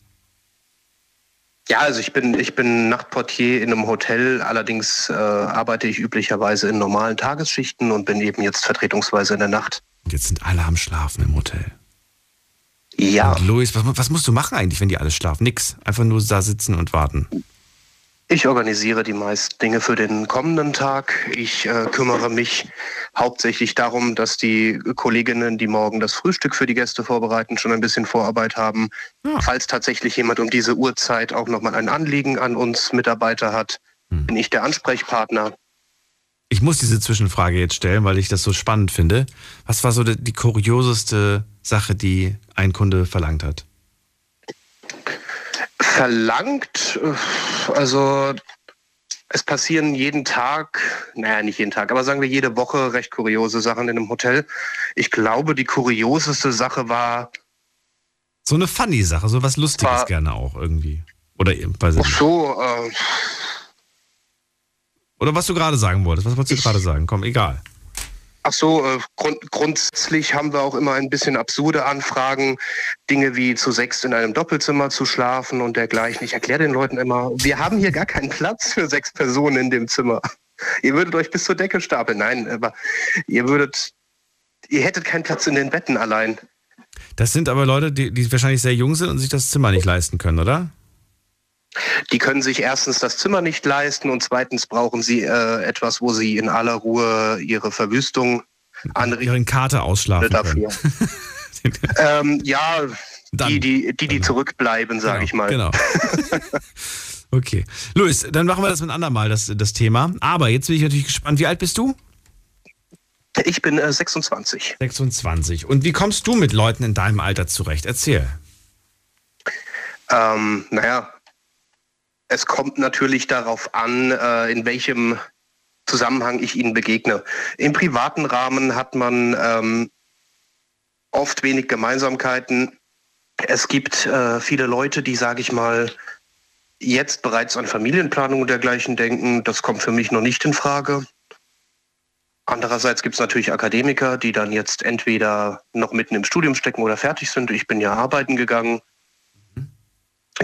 [SPEAKER 12] Ja, also ich bin, ich bin Nachtportier in einem Hotel, allerdings äh, arbeite ich üblicherweise in normalen Tagesschichten und bin eben jetzt vertretungsweise in der Nacht.
[SPEAKER 4] Und jetzt sind alle am Schlafen im Hotel.
[SPEAKER 12] Ja.
[SPEAKER 4] Und Luis, was, was musst du machen eigentlich, wenn die alle schlafen? Nix. Einfach nur da sitzen und warten.
[SPEAKER 12] Ich organisiere die meisten Dinge für den kommenden Tag. Ich äh, kümmere mich hauptsächlich darum, dass die Kolleginnen, die morgen das Frühstück für die Gäste vorbereiten, schon ein bisschen Vorarbeit haben. Ja. Falls tatsächlich jemand um diese Uhrzeit auch nochmal ein Anliegen an uns Mitarbeiter hat, hm. bin ich der Ansprechpartner.
[SPEAKER 4] Ich muss diese Zwischenfrage jetzt stellen, weil ich das so spannend finde. Was war so die, die kurioseste Sache, die ein Kunde verlangt hat?
[SPEAKER 12] Verlangt, äh, also es passieren jeden Tag, naja, nicht jeden Tag, aber sagen wir jede Woche recht kuriose Sachen in einem Hotel. Ich glaube, die kurioseste Sache war.
[SPEAKER 4] So eine funny Sache, so was Lustiges war, gerne auch irgendwie. Oder weiß ich
[SPEAKER 12] nicht. so, äh,
[SPEAKER 4] Oder was du gerade sagen wolltest. Was wolltest du gerade sagen? Komm, egal.
[SPEAKER 12] Ach so, äh, grund grundsätzlich haben wir auch immer ein bisschen absurde Anfragen, Dinge wie zu sechs in einem Doppelzimmer zu schlafen und dergleichen. Ich erkläre den Leuten immer, wir haben hier gar keinen Platz für sechs Personen in dem Zimmer. Ihr würdet euch bis zur Decke stapeln. Nein, aber ihr würdet, ihr hättet keinen Platz in den Betten allein.
[SPEAKER 4] Das sind aber Leute, die, die wahrscheinlich sehr jung sind und sich das Zimmer nicht leisten können, oder?
[SPEAKER 12] Die können sich erstens das Zimmer nicht leisten und zweitens brauchen sie äh, etwas, wo sie in aller Ruhe ihre Verwüstung
[SPEAKER 4] anrichten. Ihren Kater ausschlafen dafür.
[SPEAKER 12] ähm, ja, die, die, die, die zurückbleiben, sage
[SPEAKER 4] genau,
[SPEAKER 12] ich mal.
[SPEAKER 4] Genau. okay. Luis, dann machen wir das mit einem andermal, das, das Thema. Aber jetzt bin ich natürlich gespannt. Wie alt bist du?
[SPEAKER 12] Ich bin äh, 26.
[SPEAKER 4] 26. Und wie kommst du mit Leuten in deinem Alter zurecht? Erzähl.
[SPEAKER 12] Ähm, naja, es kommt natürlich darauf an, äh, in welchem Zusammenhang ich ihnen begegne. Im privaten Rahmen hat man ähm, oft wenig Gemeinsamkeiten. Es gibt äh, viele Leute, die, sage ich mal, jetzt bereits an Familienplanung und dergleichen denken. Das kommt für mich noch nicht in Frage. Andererseits gibt es natürlich Akademiker, die dann jetzt entweder noch mitten im Studium stecken oder fertig sind. Ich bin ja arbeiten gegangen.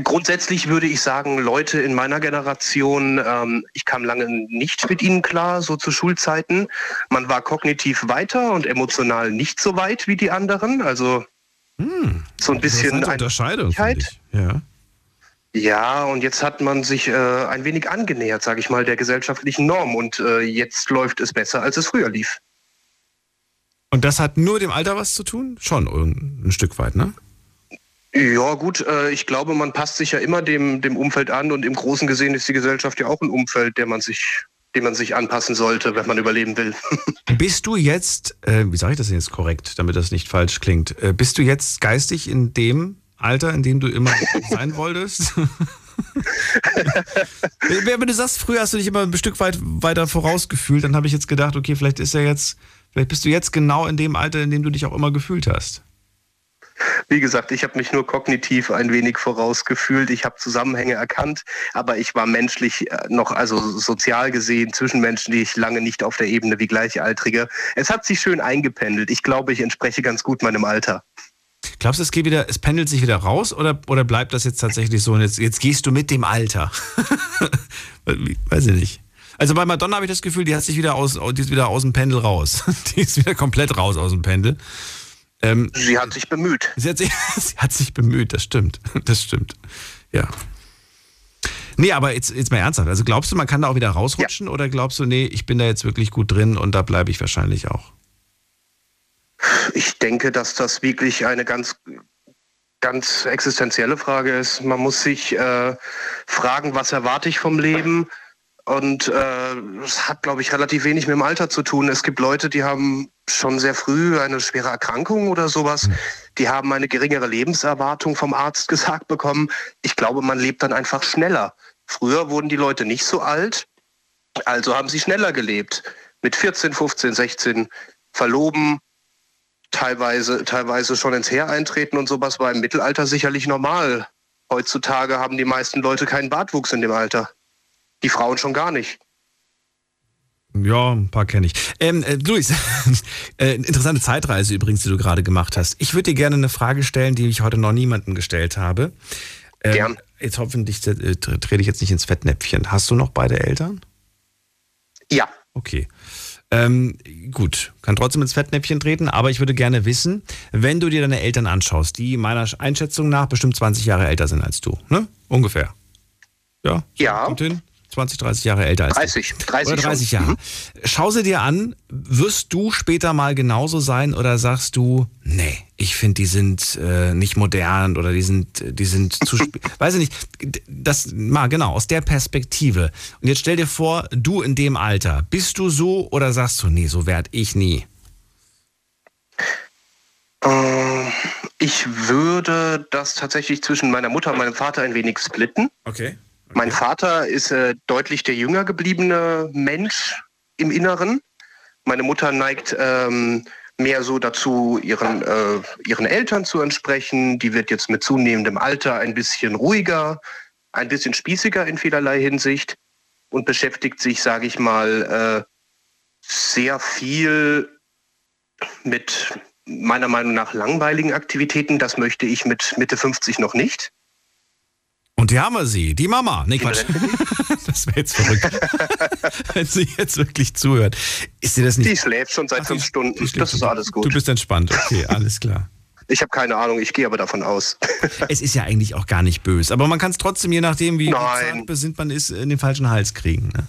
[SPEAKER 12] Grundsätzlich würde ich sagen, Leute in meiner Generation, ähm, ich kam lange nicht mit ihnen klar, so zu Schulzeiten. Man war kognitiv weiter und emotional nicht so weit wie die anderen. Also hm, so ein bisschen
[SPEAKER 4] eine Unterscheidung. Ja.
[SPEAKER 12] Ja, und jetzt hat man sich äh, ein wenig angenähert, sage ich mal, der gesellschaftlichen Norm. Und äh, jetzt läuft es besser, als es früher lief.
[SPEAKER 4] Und das hat nur dem Alter was zu tun? Schon ein Stück weit, ne?
[SPEAKER 12] Ja, gut, äh, ich glaube, man passt sich ja immer dem, dem Umfeld an und im Großen gesehen ist die Gesellschaft ja auch ein Umfeld, der man sich, dem man sich anpassen sollte, wenn man überleben will.
[SPEAKER 4] bist du jetzt, äh, wie sage ich das denn jetzt korrekt, damit das nicht falsch klingt, äh, bist du jetzt geistig in dem Alter, in dem du immer sein wolltest? Wenn du sagst, früher hast du dich immer ein Stück weit weiter vorausgefühlt, dann habe ich jetzt gedacht, okay, vielleicht ist er jetzt, vielleicht bist du jetzt genau in dem Alter, in dem du dich auch immer gefühlt hast.
[SPEAKER 12] Wie gesagt, ich habe mich nur kognitiv ein wenig vorausgefühlt. Ich habe Zusammenhänge erkannt, aber ich war menschlich äh, noch, also sozial gesehen, zwischen Menschen, die ich lange nicht auf der Ebene wie Gleichaltrige. Es hat sich schön eingependelt. Ich glaube, ich entspreche ganz gut meinem Alter.
[SPEAKER 4] Glaubst du, es geht wieder, es pendelt sich wieder raus oder, oder bleibt das jetzt tatsächlich so und jetzt, jetzt gehst du mit dem Alter? Weiß ich nicht. Also bei Madonna habe ich das Gefühl, die hat sich wieder aus, die ist wieder aus dem Pendel raus. Die ist wieder komplett raus aus dem Pendel.
[SPEAKER 12] Ähm, sie hat sich bemüht.
[SPEAKER 4] Sie hat sich, sie hat sich bemüht, das stimmt. Das stimmt. Ja. Nee, aber jetzt, jetzt mal ernsthaft. Also glaubst du, man kann da auch wieder rausrutschen ja. oder glaubst du, nee, ich bin da jetzt wirklich gut drin und da bleibe ich wahrscheinlich auch?
[SPEAKER 12] Ich denke, dass das wirklich eine ganz, ganz existenzielle Frage ist. Man muss sich äh, fragen, was erwarte ich vom Leben? Und äh, es hat, glaube ich, relativ wenig mit dem Alter zu tun. Es gibt Leute, die haben schon sehr früh eine schwere Erkrankung oder sowas. Mhm. Die haben eine geringere Lebenserwartung vom Arzt gesagt bekommen. Ich glaube, man lebt dann einfach schneller. Früher wurden die Leute nicht so alt, also haben sie schneller gelebt. Mit 14, 15, 16 verloben, teilweise, teilweise schon ins Heer eintreten und sowas war im Mittelalter sicherlich normal. Heutzutage haben die meisten Leute keinen Bartwuchs in dem Alter. Die Frauen schon gar nicht.
[SPEAKER 4] Ja, ein paar kenne ich. Ähm, äh, Luis, äh, interessante Zeitreise übrigens, die du gerade gemacht hast. Ich würde dir gerne eine Frage stellen, die ich heute noch niemandem gestellt habe. Ähm,
[SPEAKER 12] Gern.
[SPEAKER 4] Jetzt hoffentlich äh, trete ich jetzt nicht ins Fettnäpfchen. Hast du noch beide Eltern?
[SPEAKER 12] Ja.
[SPEAKER 4] Okay. Ähm, gut, kann trotzdem ins Fettnäpfchen treten, aber ich würde gerne wissen, wenn du dir deine Eltern anschaust, die meiner Einschätzung nach bestimmt 20 Jahre älter sind als du, ne? Ungefähr. Ja?
[SPEAKER 12] Ja.
[SPEAKER 4] Kommt hin? 20, 30 Jahre älter als
[SPEAKER 12] 30,
[SPEAKER 4] du.
[SPEAKER 12] 30
[SPEAKER 4] Oder 30
[SPEAKER 12] schon.
[SPEAKER 4] Jahre.
[SPEAKER 12] Mhm.
[SPEAKER 4] Schau sie dir an, wirst du später mal genauso sein oder sagst du, nee, ich finde, die sind äh, nicht modern oder die sind, die sind zu, weiß ich nicht, das, mal genau, aus der Perspektive. Und jetzt stell dir vor, du in dem Alter, bist du so oder sagst du, nee, so werd ich nie?
[SPEAKER 12] Äh, Ich würde das tatsächlich zwischen meiner Mutter und meinem Vater ein wenig splitten.
[SPEAKER 4] Okay.
[SPEAKER 12] Mein Vater ist äh, deutlich der jünger gebliebene Mensch im Inneren. Meine Mutter neigt ähm, mehr so dazu, ihren, äh, ihren Eltern zu entsprechen. Die wird jetzt mit zunehmendem Alter ein bisschen ruhiger, ein bisschen spießiger in vielerlei Hinsicht und beschäftigt sich, sage ich mal, äh, sehr viel mit meiner Meinung nach langweiligen Aktivitäten. Das möchte ich mit Mitte 50 noch nicht.
[SPEAKER 4] Und hier haben wir sie, die Mama. Nee, Quatsch. Das wäre jetzt verrückt. Wenn sie jetzt wirklich zuhört. Ist dir das nicht.
[SPEAKER 12] Die schläft schon seit fünf Stunden. Das ist alles gut.
[SPEAKER 4] Du bist entspannt, okay, alles klar.
[SPEAKER 12] Ich habe keine Ahnung, ich gehe aber davon aus.
[SPEAKER 4] Es ist ja eigentlich auch gar nicht böse, aber man kann es trotzdem, je nachdem, wie
[SPEAKER 12] Nein.
[SPEAKER 4] besinnt man ist, in den falschen Hals kriegen. Ne?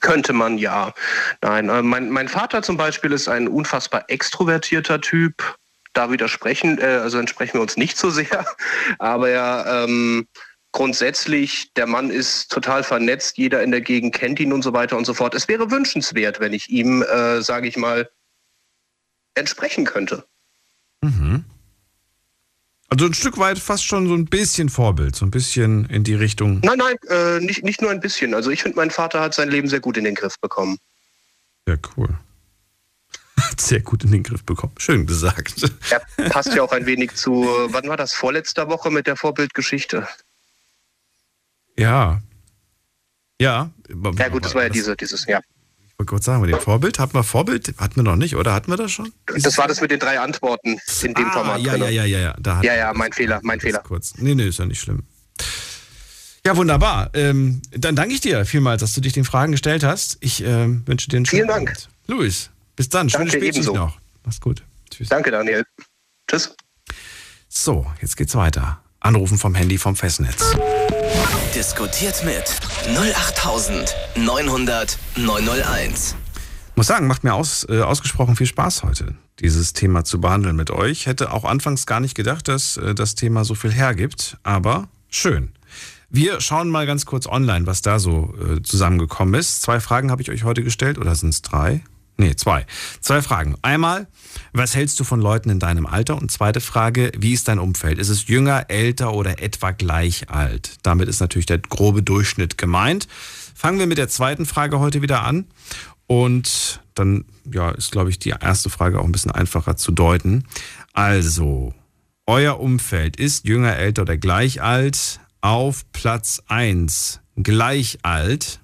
[SPEAKER 12] Könnte man ja. Nein, äh, mein, mein Vater zum Beispiel ist ein unfassbar extrovertierter Typ. Da widersprechen, äh, also entsprechen wir uns nicht so sehr. Aber er, ähm, grundsätzlich, der Mann ist total vernetzt, jeder in der Gegend kennt ihn und so weiter und so fort. Es wäre wünschenswert, wenn ich ihm, äh, sage ich mal, entsprechen könnte.
[SPEAKER 4] Mhm. Also ein Stück weit fast schon so ein bisschen Vorbild, so ein bisschen in die Richtung.
[SPEAKER 12] Nein, nein, äh, nicht, nicht nur ein bisschen. Also ich finde, mein Vater hat sein Leben sehr gut in den Griff bekommen.
[SPEAKER 4] Sehr cool. Sehr gut in den Griff bekommen. Schön gesagt.
[SPEAKER 12] Er passt ja auch ein wenig zu, wann war das, vorletzter Woche mit der Vorbildgeschichte?
[SPEAKER 4] Ja. Ja.
[SPEAKER 12] Ja gut, das war ja diese, dieses, ja.
[SPEAKER 4] Ich wollte kurz sagen, mit dem Vorbild, hatten wir Vorbild? Hatten wir noch nicht, oder hatten wir das schon?
[SPEAKER 12] Das war das mit den drei Antworten in dem
[SPEAKER 4] Ah,
[SPEAKER 12] Format.
[SPEAKER 4] ja,
[SPEAKER 12] drin.
[SPEAKER 4] ja, ja, ja, ja. Da
[SPEAKER 12] ja, ja, mein Fehler, mein Fehler.
[SPEAKER 4] Kurz. Nee, nee, ist ja nicht schlimm. Ja, wunderbar. Ähm, dann danke ich dir vielmals, dass du dich den Fragen gestellt hast. Ich ähm, wünsche dir einen schönen
[SPEAKER 12] Vielen Dank.
[SPEAKER 4] Abend. Luis, bis dann. Schöne Spätschicht
[SPEAKER 12] ebenso.
[SPEAKER 4] noch. Mach's gut. Tschüss.
[SPEAKER 12] Danke, Daniel. Tschüss.
[SPEAKER 4] So, jetzt geht's weiter. Anrufen vom Handy vom Festnetz.
[SPEAKER 1] Diskutiert mit 08900 901.
[SPEAKER 4] Muss sagen, macht mir aus, äh, ausgesprochen viel Spaß heute, dieses Thema zu behandeln mit euch. Hätte auch anfangs gar nicht gedacht, dass äh, das Thema so viel hergibt, aber schön. Wir schauen mal ganz kurz online, was da so äh, zusammengekommen ist. Zwei Fragen habe ich euch heute gestellt, oder sind es drei? Nee, zwei. Zwei Fragen. Einmal, was hältst du von Leuten in deinem Alter? Und zweite Frage, wie ist dein Umfeld? Ist es jünger, älter oder etwa gleich alt? Damit ist natürlich der grobe Durchschnitt gemeint. Fangen wir mit der zweiten Frage heute wieder an. Und dann ja, ist, glaube ich, die erste Frage auch ein bisschen einfacher zu deuten. Also, euer Umfeld ist jünger, älter oder gleich alt. Auf Platz 1 gleich alt.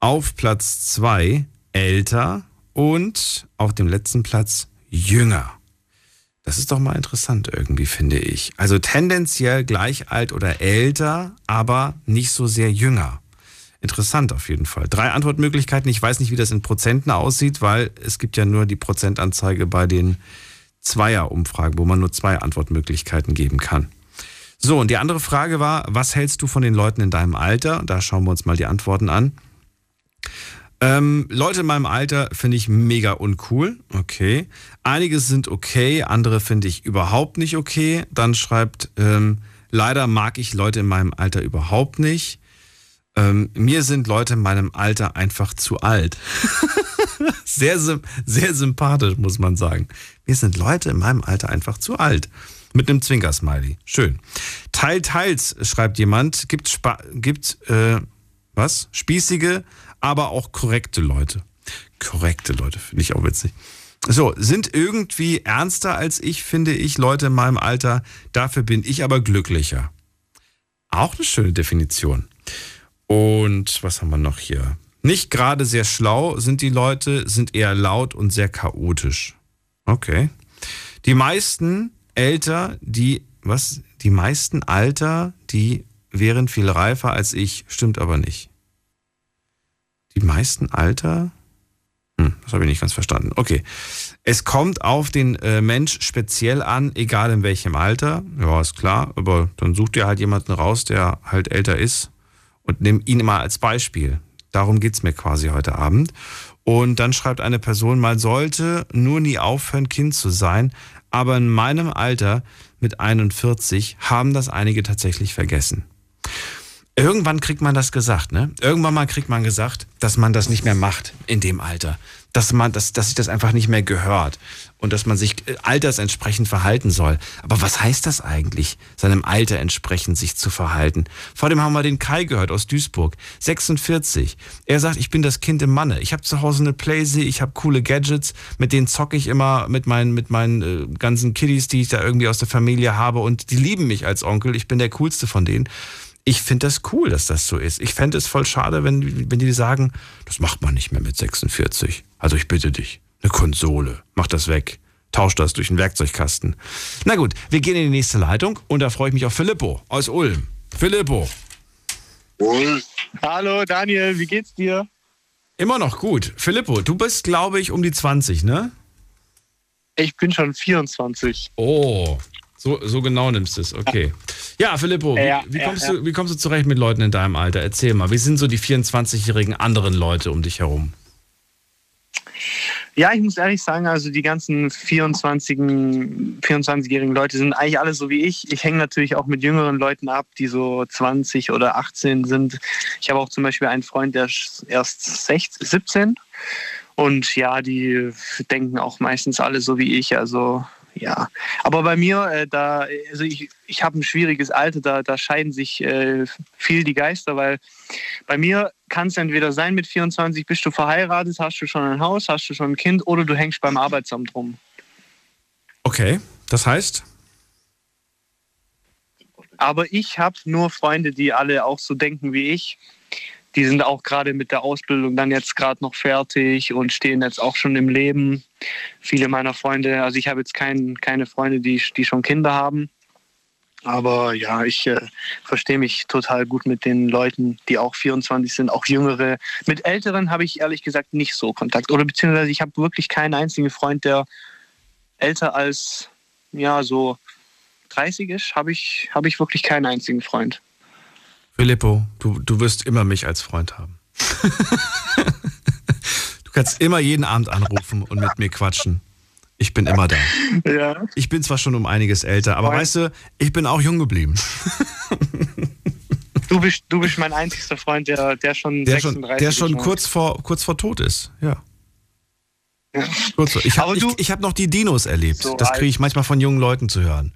[SPEAKER 4] Auf Platz 2 älter. Und auf dem letzten Platz jünger. Das ist doch mal interessant irgendwie, finde ich. Also tendenziell gleich alt oder älter, aber nicht so sehr jünger. Interessant auf jeden Fall. Drei Antwortmöglichkeiten. Ich weiß nicht, wie das in Prozenten aussieht, weil es gibt ja nur die Prozentanzeige bei den Zweier-Umfragen, wo man nur zwei Antwortmöglichkeiten geben kann. So, und die andere Frage war, was hältst du von den Leuten in deinem Alter? Da schauen wir uns mal die Antworten an. Ähm, Leute in meinem Alter finde ich mega uncool. Okay. Einige sind okay, andere finde ich überhaupt nicht okay. Dann schreibt, ähm, leider mag ich Leute in meinem Alter überhaupt nicht. Ähm, mir sind Leute in meinem Alter einfach zu alt. sehr, sehr sympathisch, muss man sagen. Mir sind Leute in meinem Alter einfach zu alt. Mit einem Zwinkersmiley. Schön. Teil, teils, schreibt jemand, gibt, Spa äh, was? Spießige, aber auch korrekte Leute. Korrekte Leute, finde ich auch witzig. So, sind irgendwie ernster als ich, finde ich, Leute in meinem Alter. Dafür bin ich aber glücklicher. Auch eine schöne Definition. Und was haben wir noch hier? Nicht gerade sehr schlau sind die Leute, sind eher laut und sehr chaotisch. Okay. Die meisten älter, die, was? Die meisten Alter, die wären viel reifer als ich, stimmt aber nicht. Die meisten Alter? Hm, das habe ich nicht ganz verstanden. Okay. Es kommt auf den äh, Mensch speziell an, egal in welchem Alter. Ja, ist klar. Aber dann such dir halt jemanden raus, der halt älter ist und nimm ihn mal als Beispiel. Darum geht's mir quasi heute Abend. Und dann schreibt eine Person, man sollte nur nie aufhören, Kind zu sein. Aber in meinem Alter mit 41 haben das einige tatsächlich vergessen. Irgendwann kriegt man das gesagt, ne? Irgendwann mal kriegt man gesagt, dass man das nicht mehr macht in dem Alter. Dass man, dass, dass sich das einfach nicht mehr gehört. Und dass man sich äh, altersentsprechend verhalten soll. Aber was heißt das eigentlich, seinem Alter entsprechend sich zu verhalten? Vor dem haben wir den Kai gehört aus Duisburg. 46. Er sagt, ich bin das Kind im Manne. Ich habe zu Hause eine Playsee, ich habe coole Gadgets, mit denen zocke ich immer mit meinen, mit meinen äh, ganzen Kiddies, die ich da irgendwie aus der Familie habe. Und die lieben mich als Onkel. Ich bin der coolste von denen ich finde das cool, dass das so ist. Ich fände es voll schade, wenn, wenn die sagen, das macht man nicht mehr mit 46. Also ich bitte dich, eine Konsole, mach das weg. Tausch das durch einen Werkzeugkasten. Na gut, wir gehen in die nächste Leitung und da freue ich mich auf Filippo aus Ulm. Filippo.
[SPEAKER 13] Ulm. Hallo Daniel, wie geht's dir?
[SPEAKER 4] Immer noch gut. Filippo, du bist, glaube ich, um die 20, ne?
[SPEAKER 13] Ich bin schon 24.
[SPEAKER 4] Oh, so, so genau nimmst du es, okay. Ja, Filippo, wie,
[SPEAKER 13] Ja,
[SPEAKER 4] wie, kommst
[SPEAKER 13] ja.
[SPEAKER 4] Du, wie kommst du zurecht mit Leuten in deinem Alter? Erzähl mal, wie sind so die 24-jährigen anderen Leute um dich herum?
[SPEAKER 13] Ja, ich muss ehrlich sagen, also die ganzen 24 24-jährigen Leute sind eigentlich alle so wie ich. Ich hänge natürlich auch mit jüngeren Leuten ab, die so 20 oder 18 sind. Ich habe auch zum Beispiel einen Freund, der ist erst 16, 17. Und ja, die denken auch meistens alle so wie ich. Also ja, aber bei mir, äh, da, also ich, ich habe ein schwieriges Alter, da, da scheiden sich äh, viel die Geister, weil bei mir kann es entweder sein, mit 24 bist du verheiratet, hast du schon ein Haus, hast du schon ein Kind oder du hängst beim Arbeitsamt rum.
[SPEAKER 4] Okay, das heißt?
[SPEAKER 13] Aber ich habe nur Freunde, die alle auch so denken wie ich. Die sind auch gerade mit der Ausbildung dann jetzt gerade noch fertig und stehen jetzt auch schon im Leben. Viele meiner Freunde, also ich habe jetzt kein, keine Freunde, die, die schon Kinder haben. Aber ja, ich äh, verstehe mich total gut mit den Leuten, die auch 24 sind, auch jüngere. Mit älteren habe ich ehrlich gesagt nicht so Kontakt. Oder beziehungsweise ich habe wirklich keinen einzigen Freund, der älter als ja so 30 ist, habe ich, habe ich wirklich keinen einzigen Freund.
[SPEAKER 4] Filippo, du, du wirst immer mich als Freund haben. du kannst immer jeden Abend anrufen und mit mir quatschen. Ich bin immer da.
[SPEAKER 13] Ja.
[SPEAKER 4] Ich bin zwar schon um einiges älter, aber weißt du, ich bin auch jung geblieben.
[SPEAKER 13] Du bist, du bist mein einzigster Freund, der, der schon
[SPEAKER 4] Der schon,
[SPEAKER 13] 36
[SPEAKER 4] der schon
[SPEAKER 13] ist.
[SPEAKER 4] kurz vor, kurz vor Tod ist. Ja. Kurz vor. Ich habe ich, ich hab noch die Dinos erlebt.
[SPEAKER 13] So
[SPEAKER 4] das kriege ich manchmal von jungen Leuten zu hören.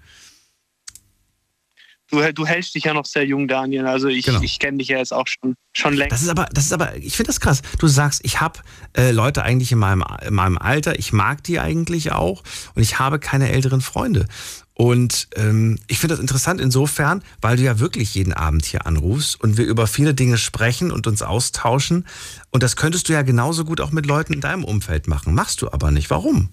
[SPEAKER 13] Du, du hältst dich ja noch sehr jung, Daniel. Also ich, ich kenne dich ja jetzt auch schon, schon länger.
[SPEAKER 4] Genau. Das ist aber, das ist aber, ich finde das krass. Du sagst, ich habe äh, Leute eigentlich in meinem, in meinem Alter, ich mag die eigentlich auch und ich habe keine älteren Freunde. Und ähm, ich finde das interessant insofern, weil du ja wirklich jeden Abend hier anrufst und wir über viele Dinge sprechen und uns austauschen. Und das könntest du ja genauso gut auch mit Leuten in deinem Umfeld machen. Machst du aber nicht. Warum?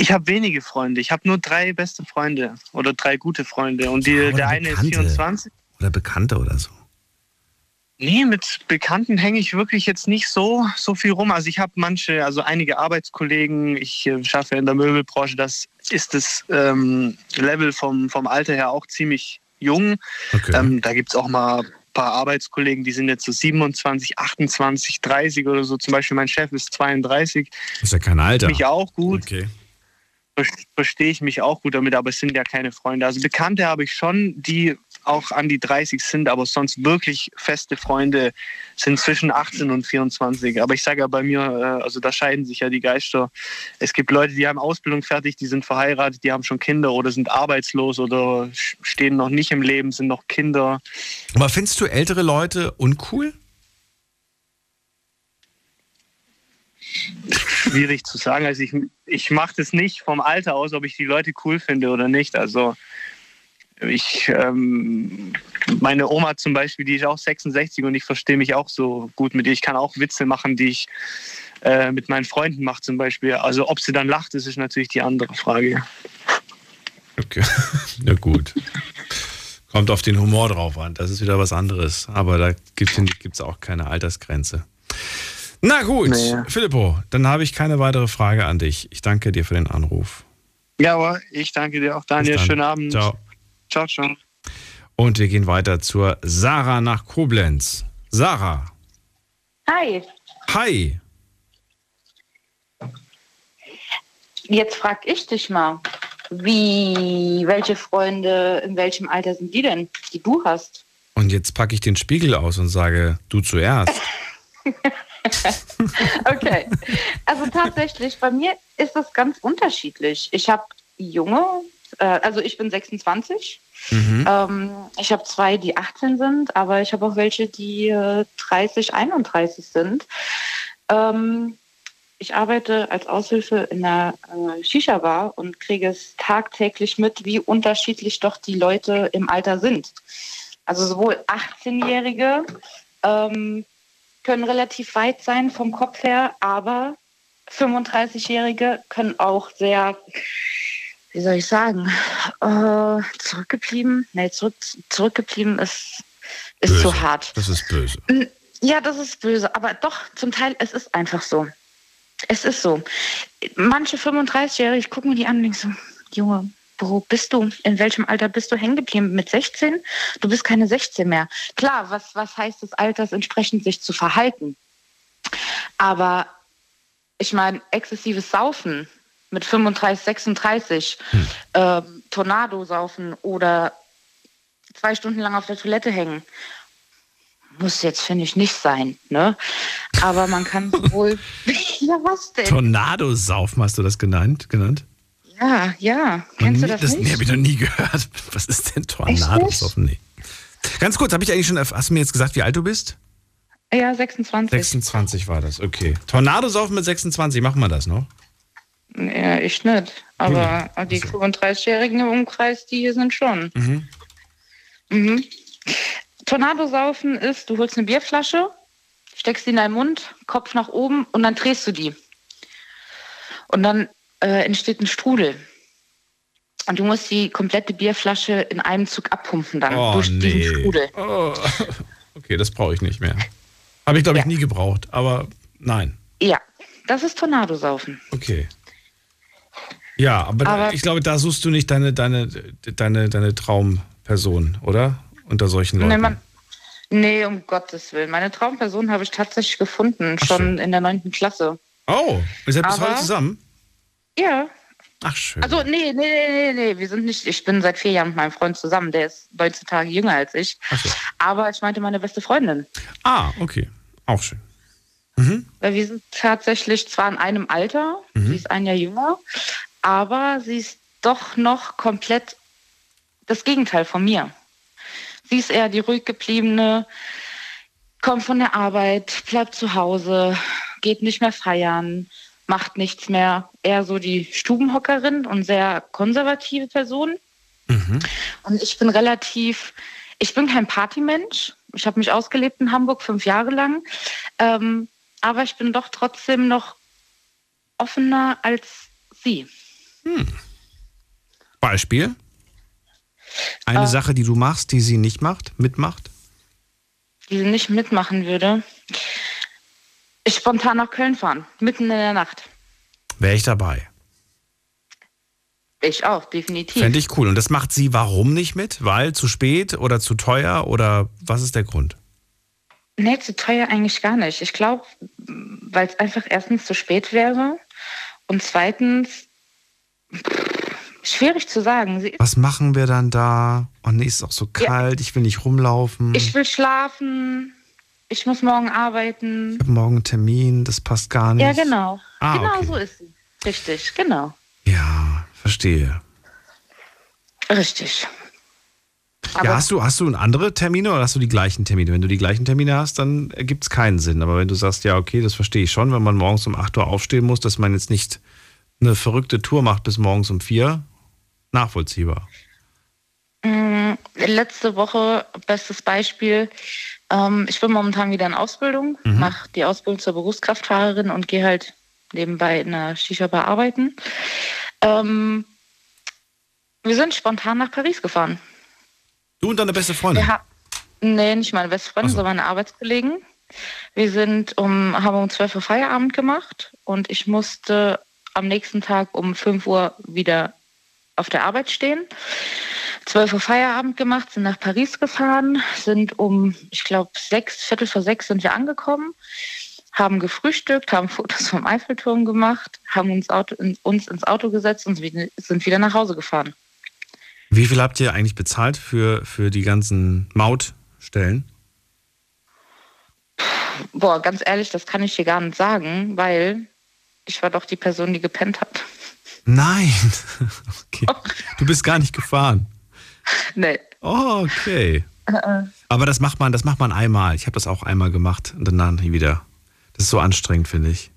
[SPEAKER 13] Ich habe wenige Freunde. Ich habe nur drei beste Freunde oder drei gute Freunde. Und die,
[SPEAKER 4] Oder
[SPEAKER 13] der eine ist
[SPEAKER 4] Bekannte.
[SPEAKER 13] 24.
[SPEAKER 4] Oder Bekannte oder so.
[SPEAKER 13] Nee, mit Bekannten hänge ich wirklich jetzt nicht so, so viel rum. Also ich habe manche, also einige Arbeitskollegen, ich äh, schaffe in der Möbelbranche, das ist das ähm, Level vom, vom Alter her auch ziemlich jung. Ähm, da gibt es auch mal ein paar Arbeitskollegen, die sind jetzt so 27, 28, 30 oder so. Zum Beispiel mein Chef ist 32.
[SPEAKER 4] Das ist ja kein Alter.
[SPEAKER 13] Mich auch gut.
[SPEAKER 4] Okay.
[SPEAKER 13] Ver- Verstehe ich mich auch gut damit, aber es sind ja keine Freunde. Also Bekannte habe ich schon, die auch an die 30 sind, aber sonst wirklich feste Freunde sind zwischen 18 und 24. Aber ich sage ja bei mir, äh, also da scheiden sich ja die Geister. Es gibt Leute, die haben Ausbildung fertig, die sind verheiratet, die haben schon Kinder oder sind arbeitslos oder stehen noch nicht im Leben, sind noch Kinder.
[SPEAKER 4] Aber findest du ältere Leute uncool?
[SPEAKER 13] Schwierig zu sagen. Also ich, ich mache das nicht vom Alter aus, ob ich die Leute cool finde oder nicht. Also ich, ähm, meine Oma zum Beispiel, die ist auch 66 und ich verstehe mich auch so gut mit ihr. Ich kann auch Witze machen, die ich äh, mit meinen Freunden mache zum Beispiel. Also ob sie dann lacht, das ist natürlich die andere Frage.
[SPEAKER 4] Okay, na gut. Kommt auf den Humor drauf an. Das ist wieder was anderes. Aber da gibt es auch keine Altersgrenze. Na gut, nee. Filippo, dann habe ich keine weitere Frage an dich. Ich danke dir für den Anruf.
[SPEAKER 13] Ja, aber ich danke dir auch, Daniel. Schönen Abend.
[SPEAKER 4] Ciao.
[SPEAKER 13] Ciao, ciao.
[SPEAKER 4] Und wir gehen weiter zur Sarah nach Koblenz. Sarah.
[SPEAKER 14] Hi.
[SPEAKER 4] Hi.
[SPEAKER 14] Jetzt frag ich dich mal, wie, welche Freunde, in welchem Alter sind die denn, die du hast?
[SPEAKER 4] Und jetzt packe ich den Spiegel aus und sage, du zuerst.
[SPEAKER 14] okay. Also tatsächlich, bei mir ist das ganz unterschiedlich. Ich habe junge, äh, also ich bin 26. Mhm. Ähm, ich habe zwei, die 18 sind, aber ich habe auch welche, die äh, 30, 31 sind. Ähm, ich arbeite als Aushilfe in einer äh, Shisha-Bar und kriege es tagtäglich mit, wie unterschiedlich doch die Leute im Alter sind. Also sowohl 18-Jährige ähm, können relativ weit sein vom Kopf her, aber 35-Jährige können auch sehr, wie soll ich sagen, äh, zurückgeblieben. Nee, zurück, zurückgeblieben ist, ist zu hart.
[SPEAKER 4] Das ist böse.
[SPEAKER 14] Ja, das ist böse, aber doch, zum Teil, es ist einfach so. Es ist so. Manche 35-Jährige gucken mir die an und denken so, Junge, wo bist du? In welchem Alter bist du hängen geblieben? Mit 16? Du bist keine 16 mehr. Klar, was, was heißt es, Alters entsprechend sich zu verhalten? Aber ich meine, exzessives Saufen mit 35, 36, hm. ähm, Tornado saufen oder zwei Stunden lang auf der Toilette hängen muss jetzt, finde ich, nicht sein. Ne? Aber man kann wohl. ja, was denn?
[SPEAKER 4] Tornadosaufen hast du das genannt? genannt?
[SPEAKER 14] Ja, ja. Kennst
[SPEAKER 4] nie,
[SPEAKER 14] du das,
[SPEAKER 4] das
[SPEAKER 14] nicht?
[SPEAKER 4] Nee, habe ich noch nie gehört. Was ist denn Tornadosaufen? Nee. Ganz kurz, habe ich eigentlich schon. Hast du mir jetzt gesagt, wie alt du bist?
[SPEAKER 14] Ja, 26.
[SPEAKER 4] 26 war das, okay. Tornadosaufen mit 26, machen wir das noch?
[SPEAKER 14] Ja, ich nicht. Aber hm. die 35-Jährigen im Umkreis, die hier sind schon. Mhm. Mhm. Tornadosaufen ist, du holst eine Bierflasche, steckst sie in deinen Mund, Kopf nach oben und dann drehst du die. Und dann äh, entsteht ein Strudel. Und du musst die komplette Bierflasche in einem Zug abpumpen dann
[SPEAKER 4] oh,
[SPEAKER 14] durch
[SPEAKER 4] nee.
[SPEAKER 14] diesen Strudel.
[SPEAKER 4] Oh. Okay, das brauche ich nicht mehr. Habe ich, glaube ich, ja. nie gebraucht, aber nein.
[SPEAKER 14] Ja, das ist Tornadosaufen.
[SPEAKER 4] Okay. Ja, aber, aber ich glaube, da suchst du nicht deine, deine, deine, deine Traumperson, oder? unter solchen Leuten?
[SPEAKER 14] Nee, man, nee, um Gottes Willen. Meine Traumperson habe ich tatsächlich gefunden, Ach, schon schön. in der neunten Klasse.
[SPEAKER 4] Oh, ihr seid bis heute zusammen?
[SPEAKER 14] Ja.
[SPEAKER 4] Ach, schön.
[SPEAKER 14] Also, nee, nee, nee, nee, wir sind nicht, ich bin seit vier Jahren mit meinem Freund zusammen, der ist 19 Tage jünger als ich. So. Aber ich meinte meine beste Freundin.
[SPEAKER 4] Ah, okay. Auch schön.
[SPEAKER 14] Mhm. Weil wir sind tatsächlich zwar in einem Alter, mhm. sie ist ein Jahr jünger, aber sie ist doch noch komplett das Gegenteil von mir. Sie ist eher die ruhig gebliebene, kommt von der Arbeit, bleibt zu Hause, geht nicht mehr feiern, macht nichts mehr. Eher so die Stubenhockerin und sehr konservative Person. Mhm. Und ich bin relativ, ich bin kein Partymensch. Ich habe mich ausgelebt in Hamburg fünf Jahre lang. Ähm, aber ich bin doch trotzdem noch offener als sie. Hm.
[SPEAKER 4] Beispiel? Eine äh, Sache, die du machst, die sie nicht macht, mitmacht?
[SPEAKER 14] Die sie nicht mitmachen würde. Ich spontan nach Köln fahren, mitten in der Nacht.
[SPEAKER 4] Wäre ich dabei.
[SPEAKER 14] Ich auch, definitiv.
[SPEAKER 4] Fände ich cool. Und das macht sie warum nicht mit? Weil zu spät oder zu teuer oder was ist der Grund?
[SPEAKER 14] Nee, zu teuer eigentlich gar nicht. Ich glaube, weil es einfach erstens zu spät wäre und zweitens, Schwierig zu sagen. Sie
[SPEAKER 4] Was machen wir dann da? Oh nee, ist auch so kalt, ja. ich will nicht rumlaufen.
[SPEAKER 14] Ich will schlafen, ich muss morgen arbeiten.
[SPEAKER 4] Ich habe morgen einen Termin, das passt gar nicht.
[SPEAKER 14] Ja, genau.
[SPEAKER 4] Ah,
[SPEAKER 14] genau
[SPEAKER 4] okay.
[SPEAKER 14] so ist sie. Richtig, genau.
[SPEAKER 4] Ja, verstehe.
[SPEAKER 14] Richtig. Aber
[SPEAKER 4] ja, hast du, hast du andere Termine oder hast du die gleichen Termine? Wenn du die gleichen Termine hast, dann ergibt es keinen Sinn. Aber wenn du sagst, ja, okay, das verstehe ich schon, wenn man morgens um 8 Uhr aufstehen muss, dass man jetzt nicht eine verrückte Tour macht bis morgens um 4, nachvollziehbar.
[SPEAKER 14] Mm, Letzte Woche, bestes Beispiel. Ähm, ich bin momentan wieder in Ausbildung,
[SPEAKER 4] Mhm.
[SPEAKER 14] mache die Ausbildung zur Berufskraftfahrerin und gehe halt nebenbei in einer Shisha-Bar arbeiten. Ähm, wir sind spontan nach Paris gefahren.
[SPEAKER 4] Du und deine beste Freundin?
[SPEAKER 14] Ha nee, nicht meine beste Freundin, sondern meine Arbeitskollegen. Wir sind um, haben um 12 Uhr Feierabend gemacht und ich musste am nächsten Tag um 5 Uhr wieder auf der Arbeit stehen. 12 Uhr Feierabend gemacht, sind nach Paris gefahren, sind um, ich glaube, sechs, Viertel vor sechs sind wir angekommen, haben gefrühstückt, haben Fotos vom Eiffelturm gemacht, haben uns, Auto, uns ins Auto gesetzt und sind wieder nach Hause gefahren.
[SPEAKER 4] Wie viel habt ihr eigentlich bezahlt für, für die ganzen Mautstellen?
[SPEAKER 14] Boah, ganz ehrlich, das kann ich dir gar nicht sagen, weil ich war doch die Person, die gepennt hat.
[SPEAKER 4] Nein. Okay. Du bist gar nicht gefahren.
[SPEAKER 14] Nee.
[SPEAKER 4] Oh, okay. Aber das macht man, das macht man einmal. Ich habe das auch einmal gemacht und danach nie wieder. Das ist so anstrengend, finde ich.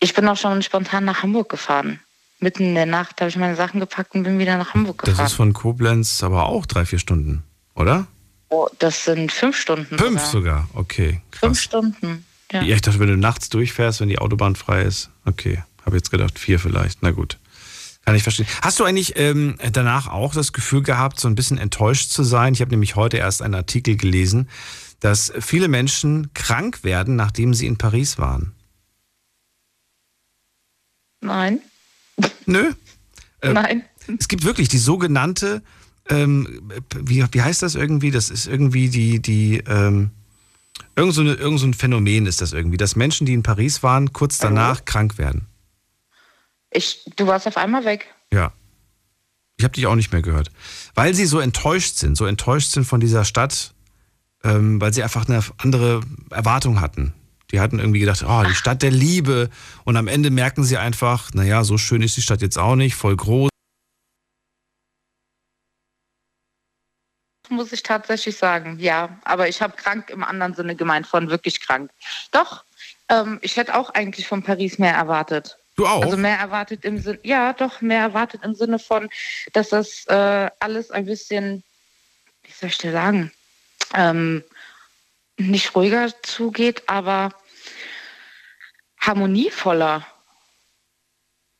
[SPEAKER 14] Ich bin auch schon spontan nach Hamburg gefahren. Mitten in der Nacht habe ich meine Sachen gepackt und bin wieder nach Hamburg
[SPEAKER 4] Das
[SPEAKER 14] gefahren.
[SPEAKER 4] ist von Koblenz aber auch drei, vier Stunden, oder?
[SPEAKER 14] oh, das sind fünf Stunden.
[SPEAKER 4] Fünf
[SPEAKER 14] sogar.
[SPEAKER 4] sogar, okay.
[SPEAKER 14] Fünf Stunden. Ja.
[SPEAKER 4] Ja. ich dachte, wenn du nachts durchfährst, wenn die Autobahn frei ist. Okay, habe jetzt gedacht, vier vielleicht. Na gut. Kann ich verstehen. Hast du eigentlich ähm, danach auch das Gefühl gehabt, so ein bisschen enttäuscht zu sein? Ich habe nämlich heute erst einen Artikel gelesen, dass viele Menschen krank werden, nachdem sie in Paris waren.
[SPEAKER 14] Nein.
[SPEAKER 4] Nö. Äh,
[SPEAKER 14] Nein.
[SPEAKER 4] Es gibt wirklich die sogenannte, ähm, wie, wie heißt das irgendwie? Das ist irgendwie die, die, ähm, irgend, so eine, irgend so ein Phänomen ist das irgendwie, dass Menschen, die in Paris waren, kurz danach krank werden.
[SPEAKER 14] Ich, du warst auf einmal weg.
[SPEAKER 4] Ja. Ich habe dich auch nicht mehr gehört. Weil sie so enttäuscht sind, so enttäuscht sind von dieser Stadt, ähm, weil sie einfach eine andere Erwartung hatten. Die hatten irgendwie gedacht, oh, die Stadt der Liebe. Und am Ende merken sie einfach, naja, so schön ist die Stadt jetzt auch nicht, voll groß.
[SPEAKER 14] Muss ich tatsächlich sagen, ja. Aber ich habe krank im anderen Sinne gemeint, von wirklich krank. Doch, ähm, ich hätte auch eigentlich von Paris mehr erwartet.
[SPEAKER 4] Du auch?
[SPEAKER 14] Also mehr erwartet im Sinne, ja, doch, mehr erwartet im Sinne von, dass das äh, alles ein bisschen, wie soll ich dir sagen, ähm, nicht ruhiger zugeht, aber harmonievoller.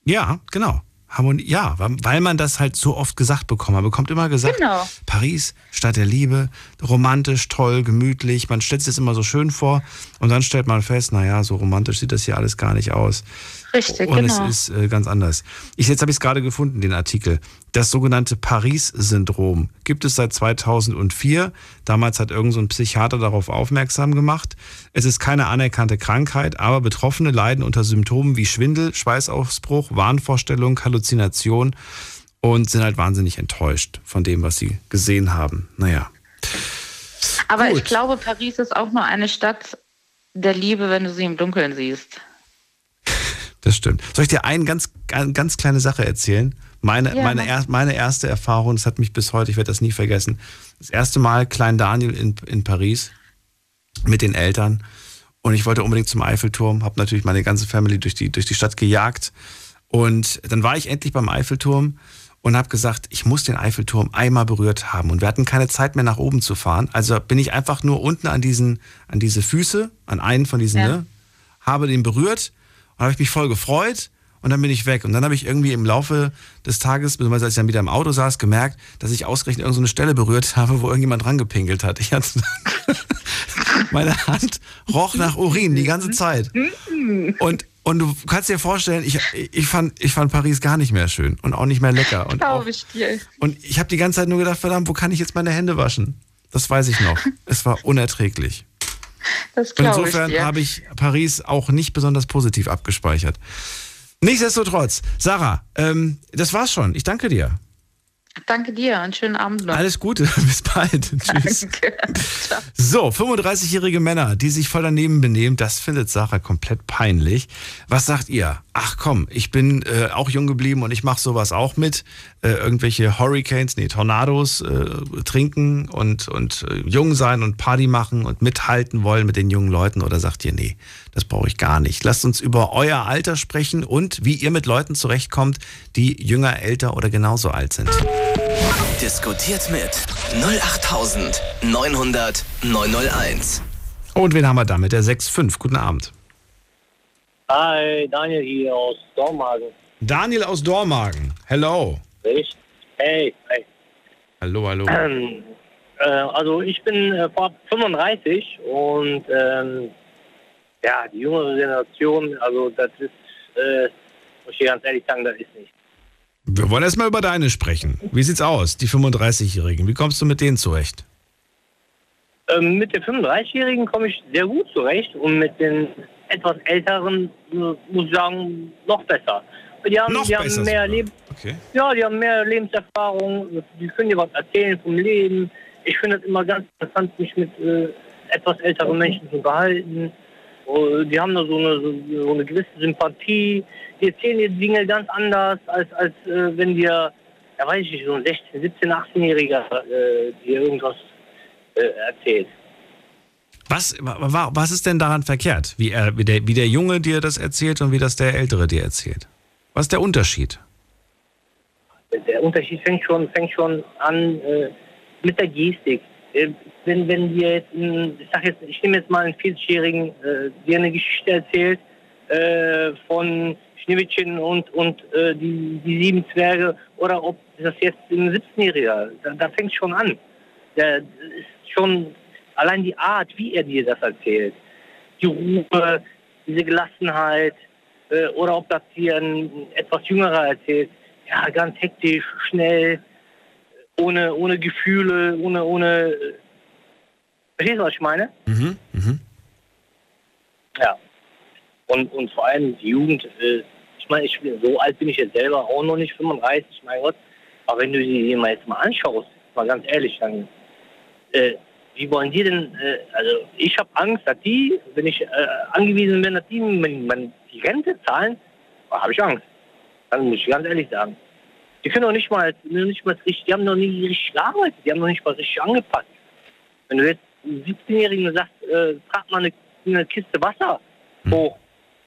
[SPEAKER 4] Ja, genau. Harmonie, ja, weil man das halt so oft gesagt bekommt. Man bekommt immer gesagt,
[SPEAKER 14] Genau.
[SPEAKER 4] Paris, Stadt der Liebe, romantisch, toll, gemütlich. Man stellt sich das immer so schön vor und dann stellt man fest, naja, so romantisch sieht das hier alles gar nicht aus.
[SPEAKER 14] Richtig,
[SPEAKER 4] und
[SPEAKER 14] genau.
[SPEAKER 4] es ist äh, ganz anders. Ich, jetzt habe ich es gerade gefunden, den Artikel. Das sogenannte Paris-Syndrom gibt es seit 2004. Damals hat irgendein so ein Psychiater darauf aufmerksam gemacht. Es ist keine anerkannte Krankheit, aber Betroffene leiden unter Symptomen wie Schwindel, Schweißausbruch, Wahnvorstellung, Halluzination und sind halt wahnsinnig enttäuscht von dem, was sie gesehen haben. Naja.
[SPEAKER 14] Aber
[SPEAKER 4] Gut.
[SPEAKER 14] ich glaube, Paris ist auch nur eine Stadt der Liebe, wenn du sie im Dunkeln siehst.
[SPEAKER 4] Das stimmt. Soll ich dir eine ganz, ganz kleine Sache erzählen? Meine,
[SPEAKER 14] Ja,
[SPEAKER 4] meine, er, meine erste Erfahrung, das hat mich bis heute, ich werde das nie vergessen. Das erste Mal Klein Daniel in, in Paris mit den Eltern. Und ich wollte unbedingt zum Eiffelturm, habe natürlich meine ganze Family durch die, durch die Stadt gejagt. Und dann war ich endlich beim Eiffelturm und habe gesagt, ich muss den Eiffelturm einmal berührt haben. Und wir hatten keine Zeit mehr nach oben zu fahren. Also bin ich einfach nur unten an, diesen, an diese Füße, an einen von diesen,
[SPEAKER 14] Ja.
[SPEAKER 4] ne, habe den berührt und habe ich mich voll gefreut und dann bin ich weg. Und dann habe ich irgendwie im Laufe des Tages, beziehungsweise als ich dann wieder im Auto saß, gemerkt, dass ich ausgerechnet irgendeine so Stelle berührt habe, wo irgendjemand rangepinkelt hat. Ich hatte meine Hand roch nach Urin die ganze Zeit. Und, und du kannst dir vorstellen, ich, ich, fand, ich fand Paris gar nicht mehr schön und auch nicht mehr lecker. Und, auch,
[SPEAKER 14] ich dir.
[SPEAKER 4] und ich habe die ganze Zeit nur gedacht, verdammt, wo kann ich jetzt meine Hände waschen? Das weiß ich noch. Es war unerträglich.
[SPEAKER 14] Das
[SPEAKER 4] insofern habe ich Paris auch nicht besonders positiv abgespeichert. Nichtsdestotrotz, Sarah, ähm, das war's schon. Ich danke dir.
[SPEAKER 14] Danke dir, einen schönen Abend noch.
[SPEAKER 4] Alles Gute, bis bald. Tschüss. So, 35-jährige Männer, die sich voll daneben benehmen, das findet Sarah komplett peinlich. Was sagt ihr? Ach komm, ich bin äh, auch jung geblieben und ich mache sowas auch mit. Äh, irgendwelche Hurricanes, nee, Tornados äh, trinken und, und äh, jung sein und Party machen und mithalten wollen mit den jungen Leuten. Oder sagt ihr, nee, das brauche ich gar nicht. Lasst uns über euer Alter sprechen und wie ihr mit Leuten zurechtkommt, die jünger, älter oder genauso alt sind.
[SPEAKER 1] Diskutiert mit 08900 901.
[SPEAKER 4] Und wen haben wir da mit der 6.5? Guten Abend.
[SPEAKER 15] Hi, Daniel hier aus Dormagen.
[SPEAKER 4] Daniel aus Dormagen. Hello.
[SPEAKER 15] Richtig? Hey, hey.
[SPEAKER 4] Hallo, hallo.
[SPEAKER 15] Ähm, äh, also ich bin äh, 35 und ähm, ja, die jüngere Generation, also das ist, äh, muss ich ganz ehrlich sagen, das ist nicht.
[SPEAKER 4] Wir wollen erstmal über deine sprechen. Wie sieht's aus, die 35-Jährigen? Wie kommst du mit denen zurecht?
[SPEAKER 15] Ähm, mit den 35-Jährigen komme ich sehr gut zurecht und mit den etwas älteren, äh, muss ich sagen, noch besser. Die haben,
[SPEAKER 4] Noch
[SPEAKER 15] die haben mehr Leben.
[SPEAKER 4] Okay.
[SPEAKER 15] Ja, die haben mehr Lebenserfahrung, die können dir was erzählen vom Leben. Ich finde es immer ganz interessant, mich mit äh, etwas älteren Menschen zu unterhalten. Äh, die haben da so eine, so, eine gewisse Sympathie. Die erzählen dir Dinge ganz anders, als, als äh, wenn dir, ja weiß ich nicht, so ein 16-, 17-, 18-Jähriger äh, dir irgendwas äh, erzählt.
[SPEAKER 4] Was, wa- wa- was ist denn daran verkehrt, wie, er, wie, der, wie der Junge dir das erzählt und wie das der Ältere dir erzählt? Was ist der Unterschied?
[SPEAKER 15] Der Unterschied fängt schon, fängt schon an äh, mit der Gestik. Äh, wenn, wenn dir jetzt, ich sag jetzt, ich nehme jetzt mal einen 40-Jährigen, äh, dir eine Geschichte erzählt äh, von Schneewittchen und, und äh, die, die sieben Zwerge oder ob das jetzt ein 17-Jähriger, da, da fängt schon an. Der ist schon allein die Art, wie er dir das erzählt. Die Ruhe, diese Gelassenheit, äh, oder ob das dir ein etwas jüngerer erzählt. Ja, ganz hektisch, schnell, ohne, ohne Gefühle, ohne, ohne. Verstehst du, was ich meine?
[SPEAKER 4] Mhm, mhm.
[SPEAKER 15] Ja. Und, und vor allem die Jugend, äh, ich meine, ich bin, so alt bin ich jetzt selber auch noch nicht, 35, mein Gott. Aber wenn du sie dir mal jetzt mal anschaust, mal ganz ehrlich, dann, äh, wie wollen die denn, äh, also ich habe Angst, dass die, wenn ich äh, angewiesen bin, dass die wenn, wenn die Rente zahlen, habe ich Angst. Muss ich ganz ehrlich sagen. Die können doch nicht mal, nicht mal richtig, die haben noch nie richtig gearbeitet, die haben noch nicht mal richtig angepasst. Wenn du jetzt einem 17-Jährigen sagst, äh, frag mal eine, eine Kiste Wasser hoch,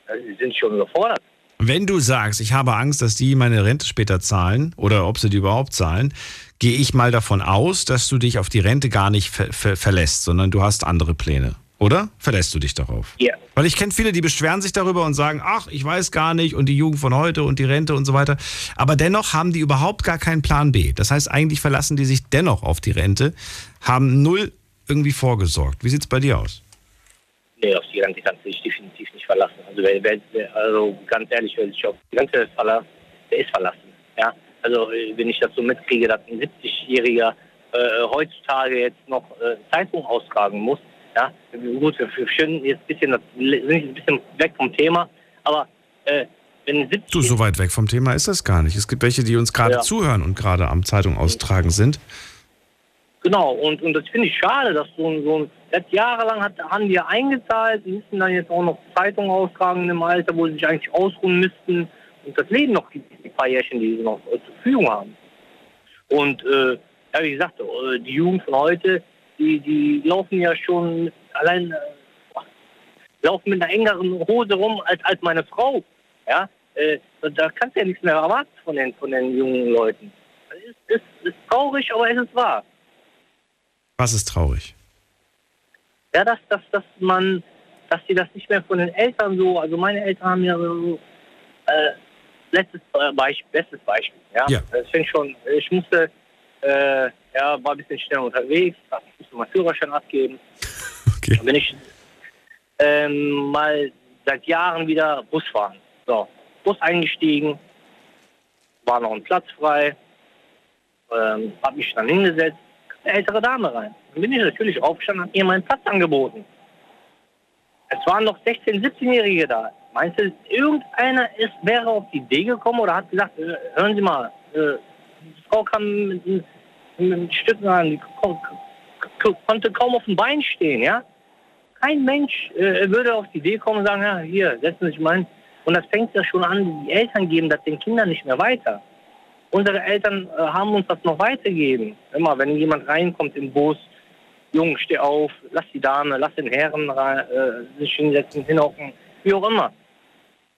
[SPEAKER 15] also die sind schon überfordert.
[SPEAKER 4] Wenn du sagst, ich habe Angst, dass die meine Rente später zahlen oder ob sie die überhaupt zahlen, gehe ich mal davon aus, dass du dich auf die Rente gar nicht ver ver verlässt, sondern du hast andere Pläne. Oder? Verlässt du dich darauf?
[SPEAKER 15] Ja.
[SPEAKER 4] Weil ich kenne viele, die beschweren sich darüber und sagen, ach, ich weiß gar nicht und die Jugend von heute und die Rente und so weiter. Aber dennoch haben die überhaupt gar keinen Plan B. Das heißt, eigentlich verlassen die sich dennoch auf die Rente, haben null irgendwie vorgesorgt. Wie sieht's bei dir aus?
[SPEAKER 15] Nee, auf die Rente kannst du dich definitiv nicht verlassen. Also, wer, wer, also ganz ehrlich, wer sich auf die Rente verlässt, der ist verlassen. Ja? Also wenn ich das so mitkriege, dass ein 70-Jähriger äh, heutzutage jetzt noch äh, Zeitung austragen muss, ja, gut, wir wir schön jetzt ein bisschen, sind ein bisschen weg vom Thema, aber äh, wenn ein 70
[SPEAKER 4] Du, so weit weg vom Thema ist das gar nicht. Es gibt welche, die uns gerade
[SPEAKER 15] Ja.
[SPEAKER 4] zuhören und gerade am Zeitung austragen sind.
[SPEAKER 15] Genau, und, und das finde ich schade, dass so ein, so ein seit jahrelang hat, haben die eingezahlt, die müssen dann jetzt auch noch Zeitungen austragen im Alter, wo sie sich eigentlich ausruhen müssten und das Leben noch die, die paar Jährchen, die sie noch äh, zur Verfügung haben. Und äh, ja, wie gesagt, äh, die Jugend von heute, die, die laufen ja schon allein, äh, laufen mit einer engeren Hose rum als, als meine Frau. Ja, äh, da kannst du ja nichts mehr erwarten von den, von den jungen Leuten. Es ist, ist, ist traurig, aber es ist wahr.
[SPEAKER 4] Was ist traurig?
[SPEAKER 15] Ja, dass, dass, dass man, dass die das nicht mehr von den Eltern so, also meine Eltern haben ja so, äh, letztes Beispiel, bestes Beispiel, ja.
[SPEAKER 4] Ja.
[SPEAKER 15] Das fängt schon, ich musste, äh, ja, war ein bisschen schnell unterwegs, musste meinen Führerschein abgeben.
[SPEAKER 4] Okay.
[SPEAKER 15] Dann bin ich ähm, mal seit Jahren wieder Bus fahren. So, Bus eingestiegen, war noch ein Platz frei, ähm, hab mich dann hingesetzt, eine ältere Dame rein. Dann bin ich natürlich aufgestanden und hab ihr meinen Platz angeboten. Es waren noch 16-, 17-Jährige da. Meinst du, irgendeiner ist, wäre auf die Idee gekommen oder hat gesagt, äh, hören Sie mal, äh, die Frau kam mit, mit, mit Stücken an, die konnte kaum auf dem Bein stehen, ja. Kein Mensch äh, würde auf die Idee kommen und sagen, ja, hier, setzen Sie sich mal hin. Und das fängt ja schon an, die Eltern geben das den Kindern nicht mehr weiter. Unsere Eltern äh, haben uns das noch weitergegeben. Immer, wenn jemand reinkommt im Bus, Junge, steh auf, lass die Dame, lass den Herren äh, sich hinsetzen, hinhocken, wie auch immer.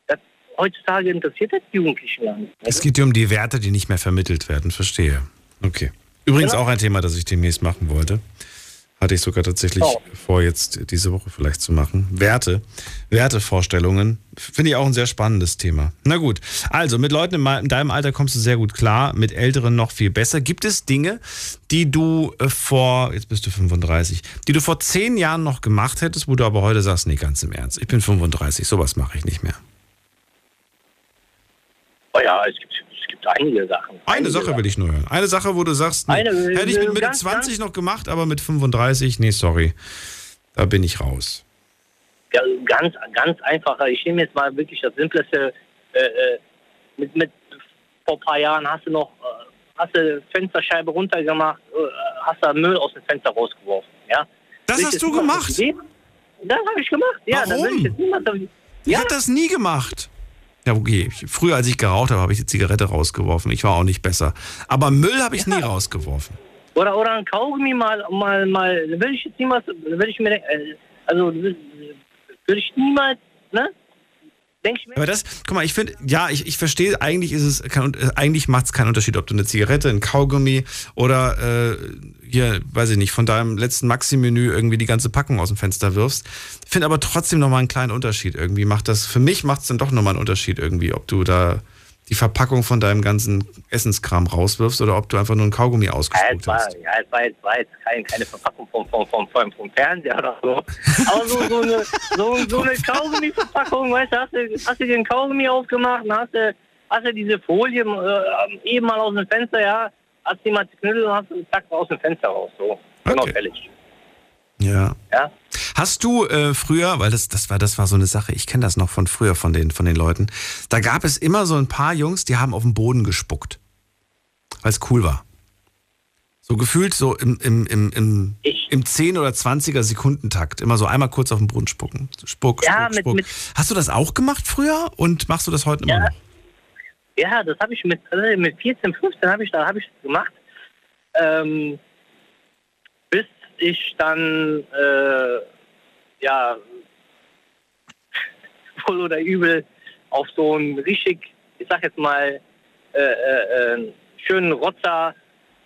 [SPEAKER 15] Das, heutzutage interessiert das die Jugendlichen gar nicht.
[SPEAKER 4] Es geht dir um die Werte, die nicht mehr vermittelt werden, verstehe. Okay. Übrigens
[SPEAKER 15] Genau.
[SPEAKER 4] auch ein Thema, das ich demnächst machen wollte. Hatte ich sogar tatsächlich
[SPEAKER 15] Oh.
[SPEAKER 4] vor, jetzt diese Woche vielleicht zu machen. Werte, Wertevorstellungen. Finde ich auch ein sehr spannendes Thema. Na gut, also mit Leuten in deinem Alter kommst du sehr gut klar, mit Älteren noch viel besser. Gibt es Dinge, die du äh, vor, jetzt bist du 35, die du vor zehn Jahren noch gemacht hättest, wo du aber heute sagst, nee, ganz im Ernst, ich bin 35, sowas mache ich nicht mehr.
[SPEAKER 15] Oh ja, es gibt, gibt einige Sachen.
[SPEAKER 4] Eine
[SPEAKER 15] Einige
[SPEAKER 4] Sache will ich nur hören. Eine Sache, wo du sagst, nee,
[SPEAKER 15] Eine, äh,
[SPEAKER 4] hätte ich mit Mitte
[SPEAKER 15] ganz,
[SPEAKER 4] 20 noch gemacht, aber mit 35, nee, sorry. Da bin ich raus.
[SPEAKER 15] Ja, ganz, ganz einfacher. Ich nehme jetzt mal wirklich das Simpleste. Äh, äh, mit, mit, vor ein paar Jahren hast du noch, äh, hast du Fensterscheibe runtergemacht, äh, hast da Müll aus dem Fenster rausgeworfen. Ja?
[SPEAKER 4] Das
[SPEAKER 15] Will
[SPEAKER 4] hast du gemacht?
[SPEAKER 15] Das habe ich gemacht. Ja, will ich
[SPEAKER 4] Warum?
[SPEAKER 15] jetzt
[SPEAKER 4] Ich habe das nie gemacht. Ja, okay. Früher, als ich geraucht habe, habe ich die Zigarette rausgeworfen. Ich war auch nicht besser. Aber Müll habe ich nie rausgeworfen.
[SPEAKER 15] Oder, oder ein Kaugummi mal, mal, mal, will ich jetzt niemals, will ich mir, äh, also, will ich niemals, ne?
[SPEAKER 4] Aber das, guck mal, ich finde, ja, ich, ich verstehe, eigentlich ist es, kein, äh, eigentlich macht es keinen Unterschied, ob du eine Zigarette, ein Kaugummi oder äh, hier, weiß ich nicht, von deinem letzten Maxi-Menü irgendwie die ganze Packung aus dem Fenster wirfst. Finde aber trotzdem nochmal einen kleinen Unterschied irgendwie. Macht das, für mich macht es dann doch nochmal einen Unterschied irgendwie, ob du da die Verpackung von deinem ganzen Essenskram rauswirfst oder ob du einfach nur ein Kaugummi
[SPEAKER 15] Ja,
[SPEAKER 4] ausgespuckt
[SPEAKER 15] es war,
[SPEAKER 4] hast.
[SPEAKER 15] ja, es war jetzt, war jetzt kein, keine Verpackung vom, vom, vom, vom, Fernseher oder so. Aber so, so eine, so, so eine Kaugummi-Verpackung, weißt du, hast du, hast du den Kaugummi aufgemacht, dann hast du, hast du diese Folie äh, eben mal aus dem Fenster, ja, hast die mal geknüttelt und hast du zack aus dem Fenster raus, so. Genau, fertig.
[SPEAKER 4] Ja.
[SPEAKER 15] Ja.
[SPEAKER 4] Hast du äh, früher, weil das, das war, das war so eine Sache, ich kenne das noch von früher von den, von den Leuten, da gab es immer so ein paar Jungs, die haben auf den Boden gespuckt. Weil es cool war. So gefühlt so im, im, im, im, im 10 oder 20er Sekundentakt. Immer so einmal kurz auf den Boden spucken. Spuck,
[SPEAKER 15] Ja,
[SPEAKER 4] spuck,
[SPEAKER 15] mit-
[SPEAKER 4] spuck.
[SPEAKER 15] mit-
[SPEAKER 4] Hast du das auch gemacht früher und machst du das heute immer noch?
[SPEAKER 15] Ja, das habe ich mit, also mit 14, 15 habe ich, da habe ich das gemacht. Ähm, ich dann, äh, ja, wohl oder übel auf so einen richtig, ich sag jetzt mal, äh, äh, äh, schönen Rotzer,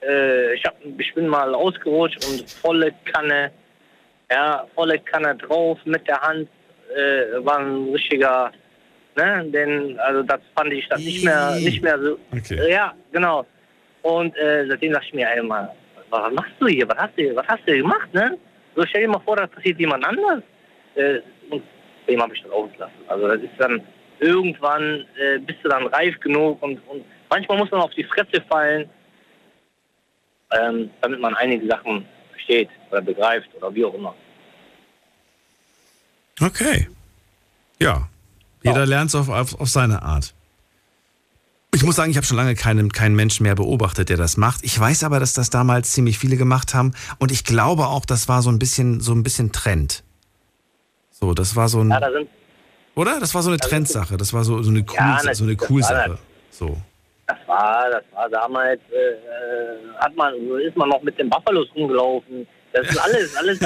[SPEAKER 15] äh, ich, hab, ich bin mal ausgerutscht und volle Kanne, ja, volle Kanne drauf mit der Hand, äh, war ein richtiger, ne, denn, also das fand ich dann nicht mehr, nicht mehr so,
[SPEAKER 4] Okay.
[SPEAKER 15] ja, genau. Und äh, seitdem dachte ich mir einmal, was machst du hier? Was hast du, was hast du gemacht, ne? So stell dir mal vor, das passiert jemand anders. Äh, und dem habe ich das ausgelassen. Also das ist dann irgendwann äh, bist du dann reif genug und, und manchmal muss man auf die Fresse fallen, ähm, damit man einige Sachen versteht oder begreift oder wie auch immer.
[SPEAKER 4] Okay. Ja. Jeder lernt es auf, auf, auf seine Art. Ich muss sagen, ich habe schon lange keinen, keinen Menschen mehr beobachtet, der das macht. Ich weiß aber, dass das damals ziemlich viele gemacht haben. Und ich glaube auch, das war so ein bisschen, so ein bisschen Trend. So, das war so ein.
[SPEAKER 15] Ja, da sind,
[SPEAKER 4] oder? Das war so eine Trendsache. Das war so, so eine cool,
[SPEAKER 15] Ja,
[SPEAKER 4] so eine
[SPEAKER 15] das
[SPEAKER 4] cool
[SPEAKER 15] war
[SPEAKER 4] Sache.
[SPEAKER 15] das.
[SPEAKER 4] So.
[SPEAKER 15] das war, das war damals, äh, äh, hat man, ist man noch mit den Buffalos rumgelaufen. Das ist alles, alles, äh,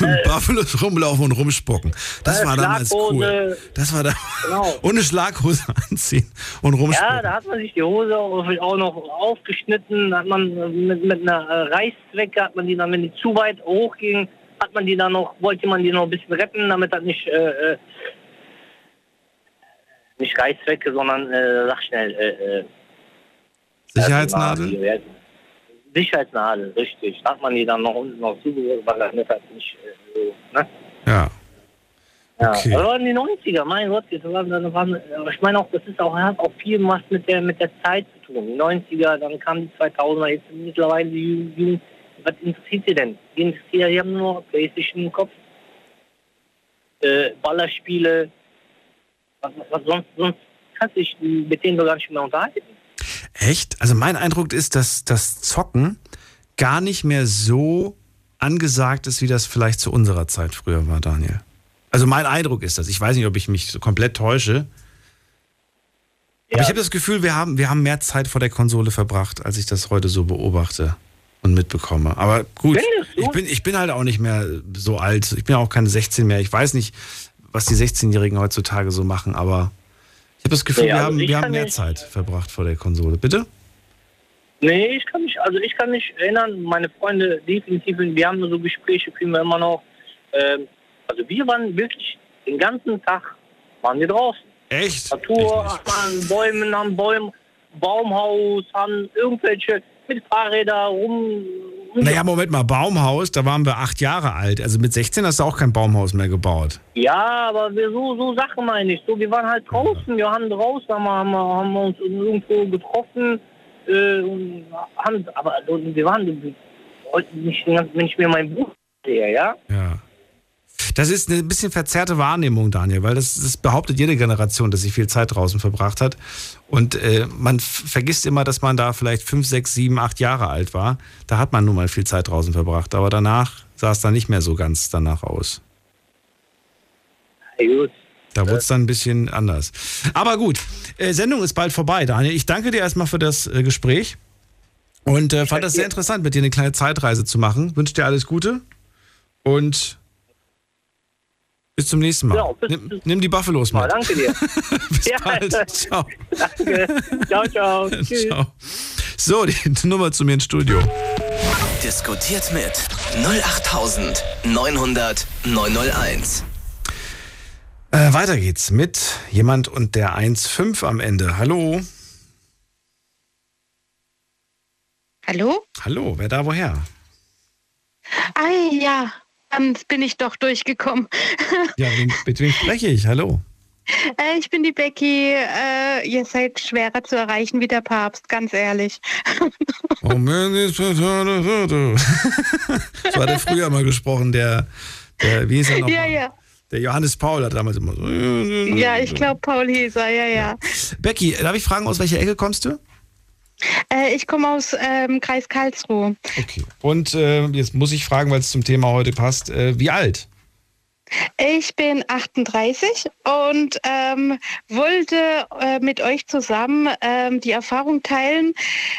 [SPEAKER 4] Mit Buffalos rumlaufen und rumspucken. Das
[SPEAKER 15] äh,
[SPEAKER 4] war damals cool. Das war da.
[SPEAKER 15] Genau.
[SPEAKER 4] Ohne Schlaghose anziehen und rumspucken.
[SPEAKER 15] Ja, da hat man sich die Hose auch noch aufgeschnitten, hat man mit, mit einer äh, Reißzwecke, hat man die dann, wenn die zu weit hochging, hat man die dann noch, wollte man die noch ein bisschen retten, damit das nicht, äh, äh, nicht Reißzwecke, sondern, äh, sag schnell, äh, äh,
[SPEAKER 4] Sicherheitsnadel?
[SPEAKER 15] Äh, Sicherheitsnadel, richtig. Da hat man die dann noch unten noch zugehört, weil das halt nicht äh, so, ne?
[SPEAKER 4] Ja.
[SPEAKER 15] Ja,
[SPEAKER 4] Okay.
[SPEAKER 15] aber in die 90er, mein Gott, das waren, das waren, aber ich meine auch, das ist auch, hat auch viel was mit der, mit der Zeit zu tun. Die 90er, dann kamen die 2000er, jetzt sind mittlerweile die Jugend, was interessiert sie denn? Die interessiert, die haben nur Playstation im Kopf, äh, Ballerspiele, was, was sonst, sonst kannst du dich mit denen doch gar nicht mehr unterhalten.
[SPEAKER 4] Echt? Also mein Eindruck ist, dass das Zocken gar nicht mehr so angesagt ist, wie das vielleicht zu unserer Zeit früher war, Daniel. Also mein Eindruck ist das. Ich weiß nicht, ob ich mich so komplett täusche. Aber ich habe das Gefühl, wir haben, wir haben mehr Zeit vor der Konsole verbracht, als ich das heute so beobachte und mitbekomme. Aber gut, ich bin, ich bin halt auch nicht mehr so alt. Ich bin auch keine 16 mehr. Ich weiß nicht, was die 16-Jährigen heutzutage so machen, aber ich habe das Gefühl,
[SPEAKER 15] Nee,
[SPEAKER 4] wir
[SPEAKER 15] also
[SPEAKER 4] haben,
[SPEAKER 15] ich
[SPEAKER 4] wir haben mehr
[SPEAKER 15] nicht-
[SPEAKER 4] Zeit verbracht vor der Konsole. Bitte?
[SPEAKER 15] Nee, ich kann mich, also ich kann mich erinnern, meine Freunde definitiv, wir haben so Gespräche, führen wir immer noch. Ähm, also wir waren wirklich den ganzen Tag waren wir draußen.
[SPEAKER 4] Echt?
[SPEAKER 15] Natur, an Bäumen, am Bäumen, Baumhaus, an irgendwelche mit Fahrräder rum.
[SPEAKER 4] Naja, Moment mal, Baumhaus, da waren wir acht Jahre alt. Also mit 16 hast du auch kein Baumhaus mehr gebaut.
[SPEAKER 15] Ja, aber wir so, so Sachen meine ich. So, wir waren halt draußen, wir haben draußen, haben, wir- haben, haben wir uns irgendwo getroffen, äh, und haben, aber wir waren nicht, wenn ich mir mein Buch sehe, ja?
[SPEAKER 4] Ja. Das ist eine bisschen verzerrte Wahrnehmung, Daniel, weil das, das behauptet jede Generation, dass sie viel Zeit draußen verbracht hat. Und äh, man vergisst immer, dass man da vielleicht fünf, sechs, sieben, acht Jahre alt war. Da hat man nun mal viel Zeit draußen verbracht. Aber danach sah es dann nicht mehr so ganz danach aus.
[SPEAKER 15] gut.
[SPEAKER 4] Da wurde es dann ein bisschen anders. Aber gut, äh, Sendung ist bald vorbei, Daniel. Ich danke dir erstmal für das äh, Gespräch und äh, fand das sehr interessant, mit dir eine kleine Zeitreise zu machen. Wünsche dir alles Gute und bis zum nächsten Mal.
[SPEAKER 15] Ja, bis-
[SPEAKER 4] nimm, nimm die Buffalos
[SPEAKER 15] Ja,
[SPEAKER 4] mit.
[SPEAKER 15] danke dir.
[SPEAKER 4] bis
[SPEAKER 15] Ja,
[SPEAKER 4] bald. Ciao.
[SPEAKER 15] Danke. Ciao, ciao. Tschüss.
[SPEAKER 4] Ciao. So, die Nummer zu mir ins Studio.
[SPEAKER 1] Diskutiert mit 08900 901.
[SPEAKER 4] Äh, weiter geht's mit jemand und der 1,5 am Ende. Hallo.
[SPEAKER 16] Hallo?
[SPEAKER 4] Hallo, wer da woher?
[SPEAKER 16] Ah ja, dann bin ich doch durchgekommen.
[SPEAKER 4] Ja, mit wem spreche ich? Hallo.
[SPEAKER 16] Äh, ich bin die Becky. Äh, ihr seid schwerer zu erreichen wie der Papst, ganz ehrlich.
[SPEAKER 4] Oh, man, ist- So hat er früher mal gesprochen, der, der wie hieß er noch?
[SPEAKER 16] ja, ja.
[SPEAKER 4] Der Johannes Paul hat damals immer so.
[SPEAKER 16] Ja, ich glaube, Paul hieß er, ja, ja.
[SPEAKER 4] Becky, darf ich fragen, aus welcher Ecke kommst du?
[SPEAKER 16] Äh, ich komme aus ähm, Kreis Karlsruhe.
[SPEAKER 4] Okay. Und äh, jetzt muss ich fragen, weil es zum Thema heute passt, äh, wie alt?
[SPEAKER 16] Ich bin 38 und ähm, wollte äh, mit euch zusammen ähm, die Erfahrung teilen.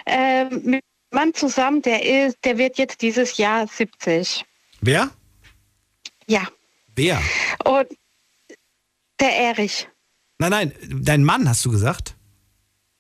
[SPEAKER 16] Ähm, mit Mann zusammen, der ist, der wird jetzt dieses Jahr 70.
[SPEAKER 4] Wer?
[SPEAKER 16] Ja.
[SPEAKER 4] Wer?
[SPEAKER 16] Und der Erich.
[SPEAKER 4] Nein, nein, dein Mann hast du gesagt?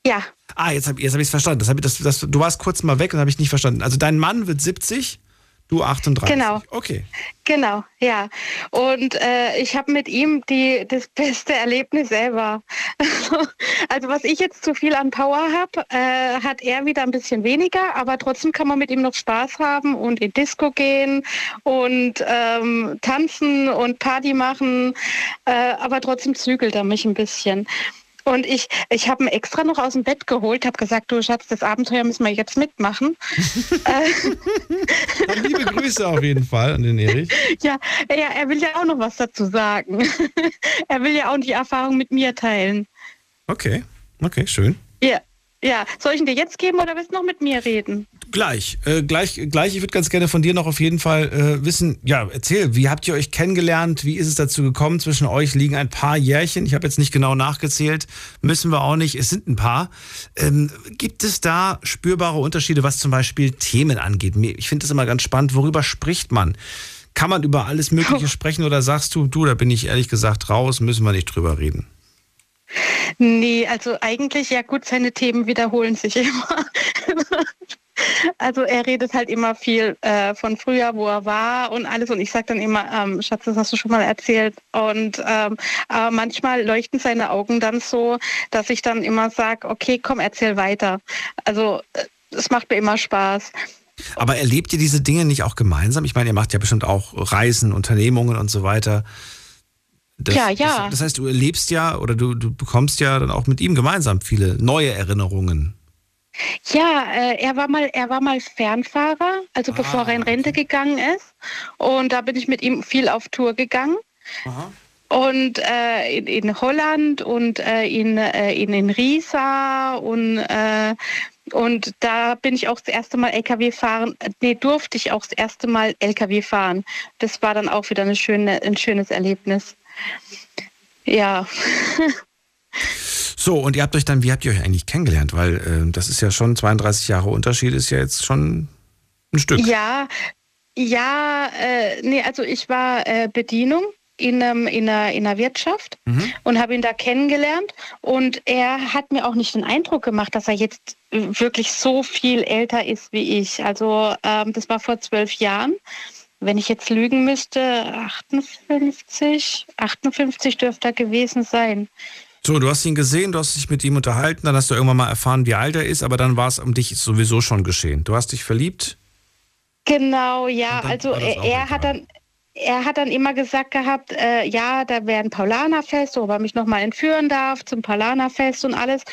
[SPEAKER 16] Ja.
[SPEAKER 4] Ah, jetzt habe jetzt hab ich es verstanden. Das hab, ich- das, das, du warst kurz mal weg und habe ich nicht verstanden. Also dein Mann wird 70, du 38.
[SPEAKER 16] Genau.
[SPEAKER 4] Okay.
[SPEAKER 16] Genau, ja. Und äh, ich habe mit ihm die, das beste Erlebnis ever. also was ich jetzt zu viel an Power habe, äh, hat er wieder ein bisschen weniger, aber trotzdem kann man mit ihm noch Spaß haben und in Disco gehen und ähm, tanzen und Party machen, äh, aber trotzdem zügelt er mich ein bisschen. Und ich, ich habe ihn extra noch aus dem Bett geholt, habe gesagt, du Schatz, das Abenteuer müssen wir jetzt mitmachen.
[SPEAKER 4] Dann liebe Grüße auf jeden Fall an den Erich.
[SPEAKER 16] Ja, ja, er will ja auch noch was dazu sagen. er will ja auch die Erfahrung mit mir teilen.
[SPEAKER 4] Okay, okay, schön.
[SPEAKER 16] Ja, ja. Soll ich ihn dir jetzt geben oder willst du noch mit mir reden?
[SPEAKER 4] Gleich, äh, gleich, gleich. Ich würde ganz gerne von dir noch auf jeden Fall äh, wissen, ja, erzähl, wie habt ihr euch kennengelernt? Wie ist es dazu gekommen? Zwischen euch liegen ein paar Jährchen. Ich habe jetzt nicht genau nachgezählt. Müssen wir auch nicht. Es sind ein paar. Ähm, gibt es da spürbare Unterschiede, was zum Beispiel Themen angeht? Ich finde das immer ganz spannend. Worüber spricht man? Kann man über alles Mögliche sprechen oder sagst du, du, da bin ich ehrlich gesagt raus, müssen wir nicht drüber reden?
[SPEAKER 16] Nee, also eigentlich, ja gut, seine Themen wiederholen sich immer. Also er redet halt immer viel äh, von früher, wo er war und alles. Und ich sage dann immer, ähm, Schatz, das hast du schon mal erzählt. Und ähm, aber manchmal leuchten seine Augen dann so, dass ich dann immer sage, okay, komm, erzähl weiter. Also äh, es macht mir immer Spaß.
[SPEAKER 4] Aber erlebt ihr diese Dinge nicht auch gemeinsam? Ich meine, ihr macht ja bestimmt auch Reisen, Unternehmungen und so weiter. Das,
[SPEAKER 16] Ja, ja.
[SPEAKER 4] Das, das heißt, du erlebst ja oder du, du bekommst ja dann auch mit ihm gemeinsam viele neue Erinnerungen.
[SPEAKER 16] Ja, äh, er war mal, er war mal Fernfahrer, also bevor er in Rente gegangen ist. Und da bin ich mit ihm viel auf Tour gegangen. Und äh, in, in Holland und äh, in, äh, in, in Riesa und äh, Und da bin ich auch das erste Mal LKW fahren, nee, durfte ich auch das erste Mal LKW fahren. Das war dann auch wieder eine schöne, ein schönes Erlebnis. Ja.
[SPEAKER 4] So, und ihr habt euch dann, wie habt ihr euch eigentlich kennengelernt? Weil äh, das ist ja schon 32 Jahre Unterschied, ist ja jetzt schon ein Stück.
[SPEAKER 16] Ja, ja, äh, nee, also ich war äh, Bedienung in, ähm, in, einer, in einer Wirtschaft
[SPEAKER 4] Mhm.
[SPEAKER 16] und habe ihn da kennengelernt. Und er hat mir auch nicht den Eindruck gemacht, dass er jetzt wirklich so viel älter ist wie ich. Also ähm, das war vor zwölf Jahren. Wenn ich jetzt lügen müsste, 58, 58 dürfte er gewesen sein.
[SPEAKER 4] So, du hast ihn gesehen, du hast dich mit ihm unterhalten, dann hast du irgendwann mal erfahren, wie alt er ist, aber dann war es um dich sowieso schon geschehen. Du hast dich verliebt?
[SPEAKER 16] Genau, ja. Also er, er hat dann er hat dann immer gesagt gehabt, äh, ja, da wäre ein Paulanerfest, ob er mich nochmal entführen darf zum Paulanerfest und alles.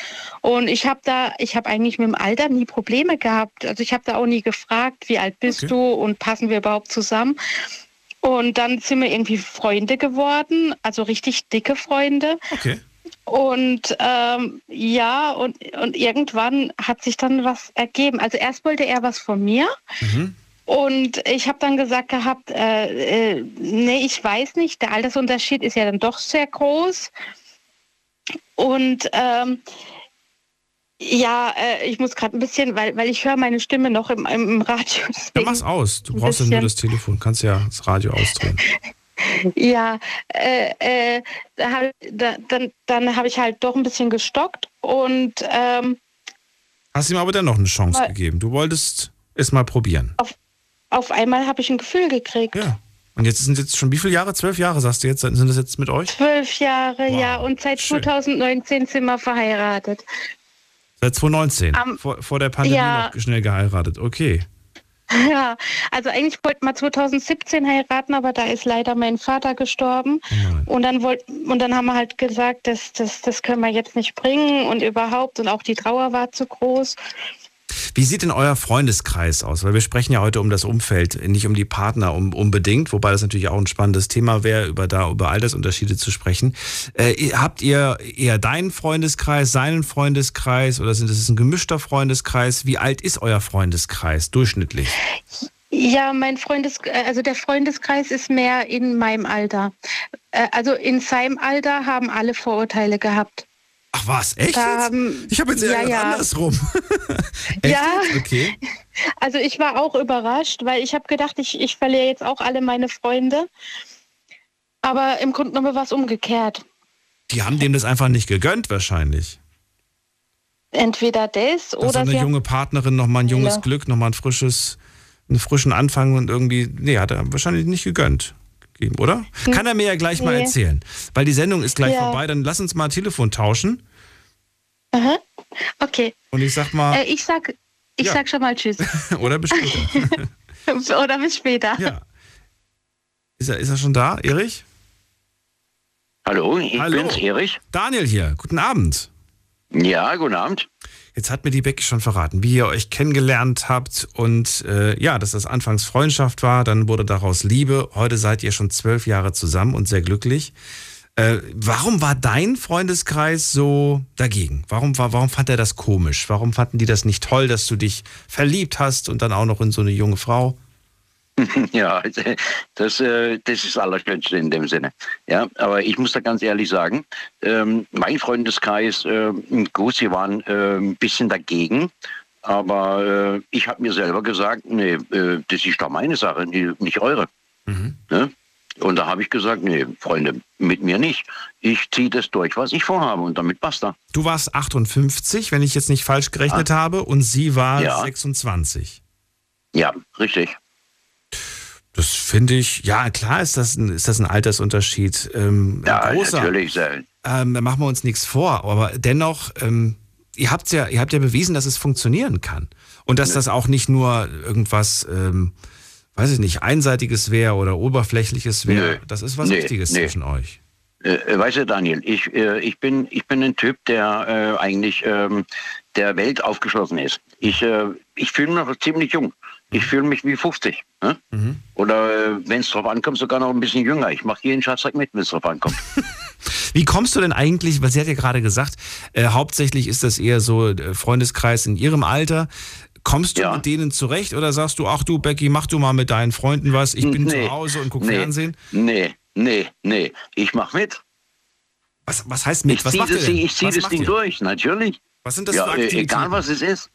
[SPEAKER 16] Und ich habe da, ich habe eigentlich mit dem Alter nie Probleme gehabt. Also ich habe da auch nie gefragt, wie alt bist du und passen wir überhaupt zusammen. Und dann sind wir irgendwie Freunde geworden, also richtig dicke Freunde.
[SPEAKER 4] Okay.
[SPEAKER 16] Und ähm, ja, und, und irgendwann hat sich dann was ergeben. Also erst wollte er was von mir. Und ich habe dann gesagt gehabt, äh, äh, nee, ich weiß nicht, der Altersunterschied ist ja dann doch sehr groß. Und ähm, ja, äh, ich muss gerade ein bisschen, weil, weil ich höre meine Stimme noch im, im Radio.
[SPEAKER 4] Ja, mach's aus. Du brauchst ja nur das Telefon, kannst ja das Radio ausdrehen.
[SPEAKER 16] Ja, äh, äh, da dann, dann habe ich halt doch ein bisschen gestockt und ähm,
[SPEAKER 4] Hast ihm aber dennoch eine Chance gegeben. Du wolltest es mal probieren.
[SPEAKER 16] auf einmal habe ich ein Gefühl gekriegt.
[SPEAKER 4] Ja. Und jetzt sind jetzt schon wie viele Jahre? Zwölf Jahre, sagst du jetzt? Sind das jetzt mit euch?
[SPEAKER 16] Zwölf Jahre, ja, und seit 2019 sind wir verheiratet.
[SPEAKER 4] Seit 2019.
[SPEAKER 16] Am-
[SPEAKER 4] vor, vor der Pandemie
[SPEAKER 16] Ja.
[SPEAKER 4] noch schnell geheiratet. Okay.
[SPEAKER 16] Ja, also eigentlich wollten wir 2017 heiraten, aber da ist leider mein Vater gestorben. Und dann wollten und dann haben wir halt gesagt, das, das, das können wir jetzt nicht bringen und überhaupt und auch die Trauer war zu groß.
[SPEAKER 4] Wie sieht denn euer Freundeskreis aus? Weil wir sprechen ja heute um das Umfeld, nicht um die Partner unbedingt, wobei das natürlich auch ein spannendes Thema wäre, über da über Altersunterschiede zu sprechen. Äh, habt ihr eher deinen Freundeskreis, seinen Freundeskreis oder sind es ein gemischter Freundeskreis? Wie alt ist euer Freundeskreis durchschnittlich?
[SPEAKER 16] Ja, mein Freundes, äh, also der Freundeskreis ist mehr in meinem Alter. Äh, Also in seinem Alter haben alle Vorurteile gehabt.
[SPEAKER 4] Ach was, echt? Jetzt?
[SPEAKER 16] haben-
[SPEAKER 4] Ich habe jetzt eher
[SPEAKER 16] ja, ja.
[SPEAKER 4] andersrum. echt
[SPEAKER 16] Ja.
[SPEAKER 4] Okay.
[SPEAKER 16] Also ich war auch überrascht, weil ich habe gedacht, ich, ich verliere jetzt auch alle meine Freunde. Aber im Grunde genommen war es umgekehrt.
[SPEAKER 4] Die haben dem das einfach nicht gegönnt wahrscheinlich.
[SPEAKER 16] Entweder das
[SPEAKER 4] Dass
[SPEAKER 16] oder
[SPEAKER 4] eine junge Partnerin nochmal ein junges
[SPEAKER 16] Ja.
[SPEAKER 4] Glück, nochmal ein frisches, einen frischen Anfang und irgendwie, nee, hat er wahrscheinlich nicht gegönnt. Gegeben, Oder?
[SPEAKER 16] Hm.
[SPEAKER 4] Kann er mir ja gleich mal
[SPEAKER 16] Nee.
[SPEAKER 4] erzählen. Weil die Sendung ist gleich
[SPEAKER 16] Ja.
[SPEAKER 4] vorbei, dann lass uns mal Telefon tauschen.
[SPEAKER 16] Aha. Okay.
[SPEAKER 4] Und ich sag mal,
[SPEAKER 16] Äh, ich sag, ich
[SPEAKER 4] Ja.
[SPEAKER 16] sag schon mal Tschüss.
[SPEAKER 4] oder bis später.
[SPEAKER 16] oder bis später.
[SPEAKER 4] Ja. Ist er, ist er schon da, Erich?
[SPEAKER 17] Hallo, ich
[SPEAKER 4] Hallo.
[SPEAKER 17] bin's, Erich.
[SPEAKER 4] Daniel hier, guten Abend.
[SPEAKER 17] Ja, guten Abend.
[SPEAKER 4] Jetzt hat mir die Becky schon verraten, wie ihr euch kennengelernt habt und äh, ja, dass das anfangs Freundschaft war, dann wurde daraus Liebe. Heute seid ihr schon zwölf Jahre zusammen und sehr glücklich. Äh, warum war dein Freundeskreis so dagegen? Warum, war, warum fand er das komisch? Warum fanden die das nicht toll, dass du dich verliebt hast und dann auch noch in so eine junge Frau?
[SPEAKER 17] Ja, das, äh, das ist das Allerschönste in dem Sinne. Ja, aber ich muss da ganz ehrlich sagen, ähm, mein Freundeskreis, äh, gut, sie waren äh, ein bisschen dagegen, aber äh, ich habe mir selber gesagt, nee, äh, das ist doch meine Sache, nicht eure. Ne? Und da habe ich gesagt, nee, Freunde, mit mir nicht. Ich ziehe das durch, was ich vorhabe und damit basta.
[SPEAKER 4] Du warst 58, wenn ich jetzt nicht falsch gerechnet habe, und sie war
[SPEAKER 17] Ja.
[SPEAKER 4] 26.
[SPEAKER 17] Ja, richtig.
[SPEAKER 4] Das finde ich, ja, klar ist das ein, ist das ein Altersunterschied. Ähm,
[SPEAKER 17] Ja,
[SPEAKER 4] großer.
[SPEAKER 17] natürlich.
[SPEAKER 4] Ähm, da machen wir uns nichts vor, aber dennoch, ähm, ihr habt ja, ihr habt ja bewiesen, dass es funktionieren kann. Und dass das auch nicht nur irgendwas, ähm, weiß ich nicht, Einseitiges wäre oder Oberflächliches wäre.
[SPEAKER 17] Nö.
[SPEAKER 4] Das ist was
[SPEAKER 17] Nee,
[SPEAKER 4] Richtiges
[SPEAKER 17] nee.
[SPEAKER 4] zwischen euch.
[SPEAKER 17] Äh, äh, weißt du, Daniel, ich, äh, ich, bin, ich bin ein Typ, der äh, eigentlich ähm, der Welt aufgeschlossen ist. Ich, äh, ich fühle mich noch ziemlich jung. Ich fühle mich wie 50. Ne? Oder äh, wenn es drauf ankommt, sogar noch ein bisschen jünger. Ich mache jeden Scheißdreck mit, wenn es drauf ankommt.
[SPEAKER 4] Wie kommst du denn eigentlich, weil sie hat ja gerade gesagt, äh, hauptsächlich ist das eher so äh, Freundeskreis in ihrem Alter. Kommst du mit denen zurecht oder sagst du, ach du Becky, mach du mal mit deinen Freunden was, ich bin
[SPEAKER 17] Nee.
[SPEAKER 4] zu Hause und guck
[SPEAKER 17] Nee.
[SPEAKER 4] Fernsehen?
[SPEAKER 17] Nee, nee, nee. Ich mach mit.
[SPEAKER 4] Was, was heißt mit?
[SPEAKER 17] Ich
[SPEAKER 4] Was macht ihr
[SPEAKER 17] das,
[SPEAKER 4] denn?
[SPEAKER 17] Ding- ich zieh
[SPEAKER 4] Was
[SPEAKER 17] das Ding
[SPEAKER 4] ihr?
[SPEAKER 17] durch, natürlich.
[SPEAKER 4] Was sind das
[SPEAKER 17] ja,
[SPEAKER 4] für
[SPEAKER 17] äh,
[SPEAKER 4] Aktivitäten?
[SPEAKER 17] Egal was es ist.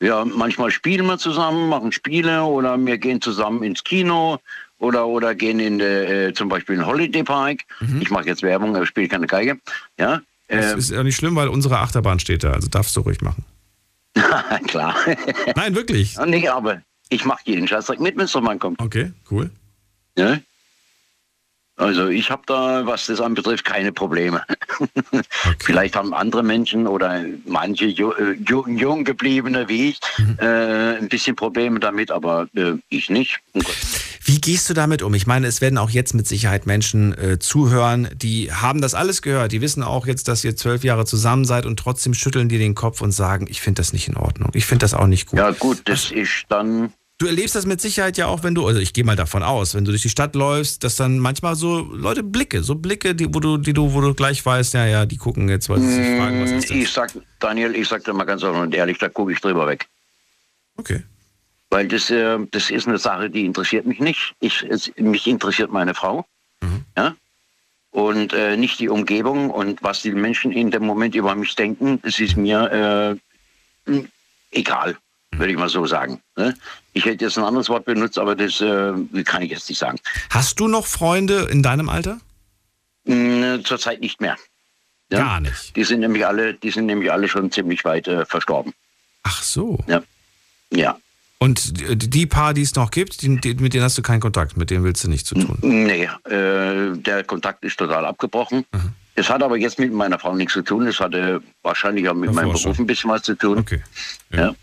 [SPEAKER 17] Ja, manchmal spielen wir zusammen, machen Spiele oder wir gehen zusammen ins Kino oder, oder gehen in äh, äh, zum Beispiel in den Holiday Park.
[SPEAKER 4] Mhm.
[SPEAKER 17] Ich mache jetzt Werbung, aber spiele keine Geige. Ja,
[SPEAKER 4] Das
[SPEAKER 17] äh,
[SPEAKER 4] ist ja nicht schlimm, weil unsere Achterbahn steht da, also darfst du ruhig machen.
[SPEAKER 17] klar.
[SPEAKER 4] Nein, wirklich.
[SPEAKER 17] Nicht, aber ich mache jeden Scheißdreck mit, wenn es mal kommt.
[SPEAKER 4] Okay, cool.
[SPEAKER 17] Ja? Also ich habe da, was das anbetrifft, keine Probleme. Vielleicht haben andere Menschen oder manche äh, ju jung gebliebene wie ich äh, ein bisschen Probleme damit, aber äh, ich nicht.
[SPEAKER 4] Wie gehst du damit um? Ich meine, es werden auch jetzt mit Sicherheit Menschen äh, zuhören, die haben das alles gehört. Die wissen auch jetzt, dass ihr zwölf Jahre zusammen seid und trotzdem schütteln die den Kopf und sagen, ich finde das nicht in Ordnung. Ich finde das auch nicht gut.
[SPEAKER 17] Ja gut, das ist dann...
[SPEAKER 4] Du erlebst das mit Sicherheit ja auch, wenn du, also ich gehe mal davon aus, wenn du durch die Stadt läufst, dass dann manchmal so Leute Blicke, so Blicke, die, wo du, die du, wo du gleich weißt, ja, ja, die gucken jetzt, weil sie sich fragen, was ist das?
[SPEAKER 17] Ich sag, Daniel, ich sag dir mal ganz offen und ehrlich, da gucke ich drüber weg.
[SPEAKER 4] Okay.
[SPEAKER 17] Weil das, äh, das ist eine Sache, die interessiert mich nicht. Ich, es, mich interessiert meine Frau. Ja? Und äh, nicht die Umgebung und was die Menschen in dem Moment über mich denken, das ist mir äh, egal, würde ich mal so sagen. Ne? Ich hätte jetzt ein anderes Wort benutzt, aber das äh, kann ich jetzt nicht sagen.
[SPEAKER 4] Hast du noch Freunde in deinem Alter?
[SPEAKER 17] Mh, Zurzeit nicht mehr. Ja?
[SPEAKER 4] Gar nicht.
[SPEAKER 17] Die sind nämlich alle, die sind nämlich alle schon ziemlich weit äh, verstorben.
[SPEAKER 4] Ach so.
[SPEAKER 17] Ja. Ja.
[SPEAKER 4] Und die- paar, die es noch gibt, die, die, mit denen hast du keinen Kontakt, mit denen willst du nichts zu tun.
[SPEAKER 17] Nee, äh, der Kontakt ist total abgebrochen. Es hat aber jetzt mit meiner Frau nichts zu tun. Es hatte wahrscheinlich auch mit meinem Beruf ein bisschen was zu tun.
[SPEAKER 4] Okay.
[SPEAKER 17] Ja.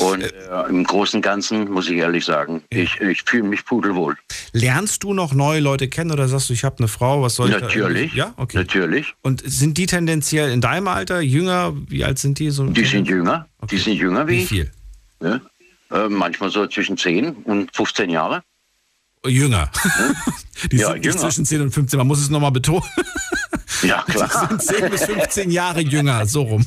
[SPEAKER 17] Und äh, im Großen und Ganzen muss ich ehrlich sagen, ich, ich fühle mich pudelwohl.
[SPEAKER 4] Lernst du noch neue Leute kennen oder sagst du, ich habe eine Frau, was soll ich
[SPEAKER 17] Natürlich.
[SPEAKER 4] Ja, okay.
[SPEAKER 17] Natürlich.
[SPEAKER 4] Und sind die tendenziell in deinem Alter jünger? Wie alt sind die? So
[SPEAKER 17] Die sind jünger. Die sind jünger wie,
[SPEAKER 4] Wie viel?
[SPEAKER 17] Ja. Äh, manchmal so zwischen 10 und 15 Jahre.
[SPEAKER 4] Jünger. Die
[SPEAKER 17] Ja,
[SPEAKER 4] sind
[SPEAKER 17] jünger.
[SPEAKER 4] zwischen 10 und 15, man muss es nochmal betonen.
[SPEAKER 17] Ja, klar.
[SPEAKER 4] sind 10 bis 15 Jahre jünger, so rum.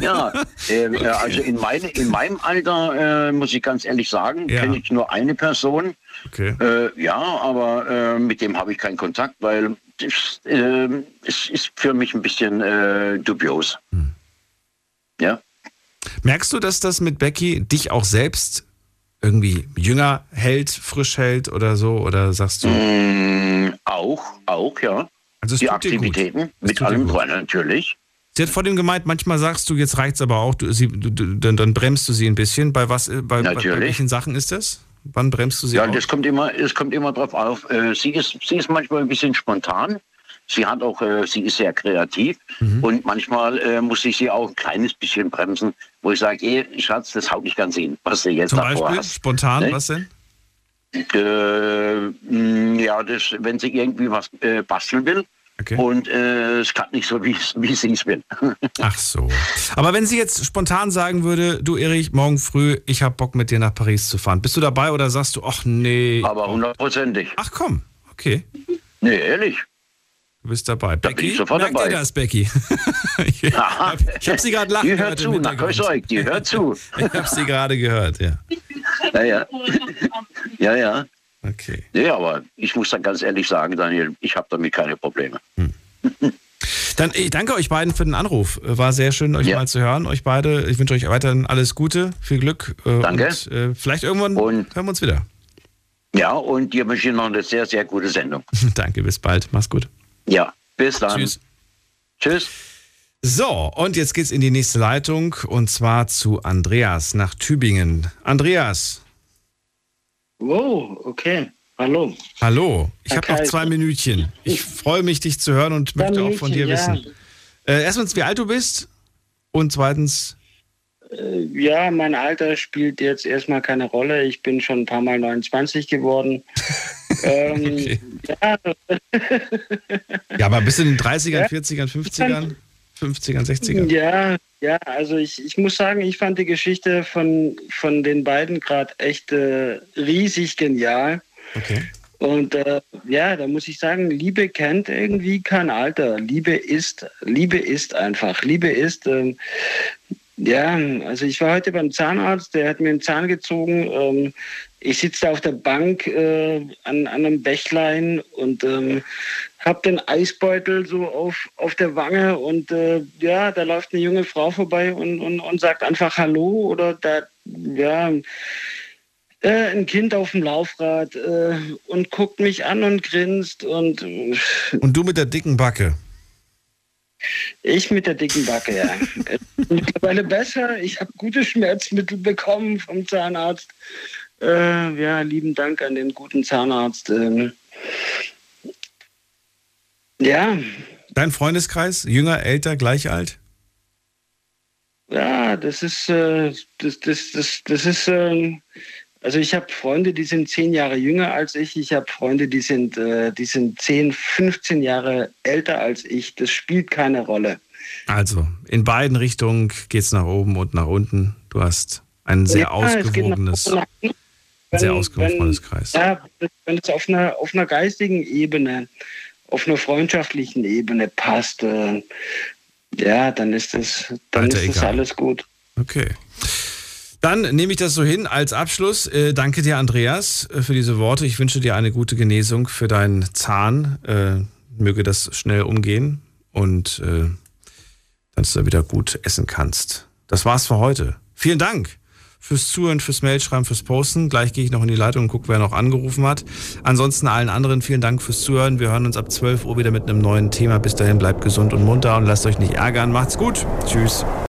[SPEAKER 17] ja, äh, äh, also in, meine, in meinem Alter, äh, muss ich ganz ehrlich sagen,
[SPEAKER 4] Ja.
[SPEAKER 17] kenne ich nur eine Person.
[SPEAKER 4] Okay.
[SPEAKER 17] Äh, ja, aber äh, mit dem habe ich keinen Kontakt, weil das, äh, es ist für mich ein bisschen äh, dubios.
[SPEAKER 4] Hm.
[SPEAKER 17] Ja.
[SPEAKER 4] Merkst du, dass das mit Becky dich auch selbst irgendwie jünger hält, frisch hält oder so? Oder sagst du?
[SPEAKER 17] Mm, auch, auch, ja.
[SPEAKER 4] Also
[SPEAKER 17] Die. Aktivitäten mit allem dran, natürlich.
[SPEAKER 4] Sie hat vor dem gemeint, manchmal sagst du, jetzt reicht's aber auch, du, sie, du, dann, dann bremst du sie ein bisschen. Bei was, äh, bei, bei, welchen Sachen ist das? Wann bremst du sie
[SPEAKER 17] Ja,
[SPEAKER 4] aus?
[SPEAKER 17] das kommt immer, es kommt immer drauf auf. Äh, sie, ist, sie ist manchmal ein bisschen spontan. Sie hat auch, äh, sie ist sehr kreativ
[SPEAKER 4] Mhm.
[SPEAKER 17] und manchmal muss ich sie auch ein kleines bisschen bremsen, wo ich sage, ey, Schatz, das haut nicht ganz hin, was du jetzt
[SPEAKER 4] Zum
[SPEAKER 17] davor
[SPEAKER 4] Beispiel,
[SPEAKER 17] hast.
[SPEAKER 4] spontan,
[SPEAKER 17] Ne?
[SPEAKER 4] was denn?
[SPEAKER 17] Äh, ja, das, wenn sie irgendwie was äh, basteln will und äh, es klappt nicht so, wie, wie sie es will.
[SPEAKER 4] Ach so. Aber wenn sie jetzt spontan sagen würde, du Erich, morgen früh, ich hab Bock mit dir nach Paris zu fahren. Bist du dabei oder sagst du, ach nee.
[SPEAKER 17] Aber hundertprozentig.
[SPEAKER 4] Ach komm, okay.
[SPEAKER 17] Nee, ehrlich.
[SPEAKER 4] Du bist dabei.
[SPEAKER 17] bin
[SPEAKER 4] Becky,
[SPEAKER 17] ich sofort
[SPEAKER 4] merkt
[SPEAKER 17] dabei.
[SPEAKER 4] ihr das, Becky? ich hab, ich hab sie gerade lachen
[SPEAKER 17] Die hört zu, na,
[SPEAKER 4] Hintergrund.
[SPEAKER 17] grüß euch, die hört zu.
[SPEAKER 4] Ich habe sie gerade gehört, ja.
[SPEAKER 17] Ja, ja. Ja, ja.
[SPEAKER 4] Okay.
[SPEAKER 17] Nee, aber ich muss dann ganz ehrlich sagen, Daniel, ich habe damit keine Probleme.
[SPEAKER 4] Dann ich danke euch beiden für den Anruf. War sehr schön, euch mal zu hören. Euch beide. Ich wünsche euch weiterhin alles Gute, viel Glück. äh,
[SPEAKER 17] Danke.
[SPEAKER 4] Und, äh, vielleicht irgendwann hören wir uns wieder.
[SPEAKER 17] Ja, und dir wünsche ich noch eine sehr, sehr gute Sendung.
[SPEAKER 4] danke, bis bald. Mach's gut.
[SPEAKER 17] Ja, bis dann.
[SPEAKER 4] Tschüss.
[SPEAKER 17] Tschüss.
[SPEAKER 4] So, und jetzt geht's in die nächste Leitung und zwar zu Andreas nach Tübingen. Andreas,
[SPEAKER 18] Wow, okay. Hallo.
[SPEAKER 4] hallo. Ich habe noch zwei Minütchen. Ich freue mich, dich zu hören und
[SPEAKER 18] Zwei
[SPEAKER 4] möchte auch von dir
[SPEAKER 18] Minütchen,
[SPEAKER 4] wissen. Äh, erstens, wie alt du bist und zweitens,
[SPEAKER 18] Äh, Ja, mein Alter spielt jetzt erstmal keine Rolle. Ich bin schon ein paar Mal 29 geworden. ähm, ja,
[SPEAKER 4] ja, aber bist du in den 30ern, 40ern, 50ern, 50ern, 60ern?
[SPEAKER 18] ja, ja, also ich, ich muss sagen, ich fand die Geschichte von, von den beiden gerade echt äh, riesig genial.
[SPEAKER 4] Okay.
[SPEAKER 18] Und äh, ja, da muss ich sagen, Liebe kennt irgendwie kein Alter. Liebe ist, Liebe ist einfach. Liebe ist, ähm, ja, also ich war heute beim Zahnarzt, der hat mir einen Zahn gezogen. Ähm, ich sitze da auf der Bank äh, an, an einem Bächlein und ähm, habe den Eisbeutel so auf, auf der Wange und äh, ja, da läuft eine junge Frau vorbei und, und, und sagt einfach Hallo oder da, ja, äh, ein Kind auf dem Laufrad äh, und guckt mich an und grinst und. Äh,
[SPEAKER 4] und du mit der dicken Backe?
[SPEAKER 18] Ich mit der dicken Backe, ja. Mittlerweile besser. Ich habe gute Schmerzmittel bekommen vom Zahnarzt. Äh, ja, lieben Dank an den guten Zahnarzt. Ähm, ja.
[SPEAKER 4] Dein Freundeskreis? Jünger, älter, gleich alt?
[SPEAKER 18] Ja, das ist, äh, das, das, das, das ist, äh, also ich habe Freunde, die sind zehn Jahre jünger als ich. Ich habe Freunde, die sind, äh, die sind zehn, 15 Jahre älter als ich. Das spielt keine Rolle.
[SPEAKER 4] Also, in beiden Richtungen geht es nach oben und nach unten. Du hast ein sehr ja, ausgewogenes, wenn, sehr ausgewogenes Freundeskreis.
[SPEAKER 18] Ja, wenn es auf einer, auf einer geistigen Ebene, auf einer freundschaftlichen Ebene passt, äh, ja, dann ist das, dann Alter, ist das alles gut.
[SPEAKER 4] Okay. Dann nehme ich das so hin als Abschluss. Äh, danke dir, Andreas, äh, für diese Worte. Ich wünsche dir eine gute Genesung für deinen Zahn. Äh, möge das schnell umgehen und äh, dass du wieder gut essen kannst. Das war's für heute. Vielen Dank fürs Zuhören, fürs Mailschreiben, fürs Posten. Gleich gehe ich noch in die Leitung und gucke, wer noch angerufen hat. Ansonsten allen anderen vielen Dank fürs Zuhören. Wir hören uns ab 12 Uhr wieder mit einem neuen Thema. Bis dahin bleibt gesund und munter und lasst euch nicht ärgern. Macht's gut. Tschüss.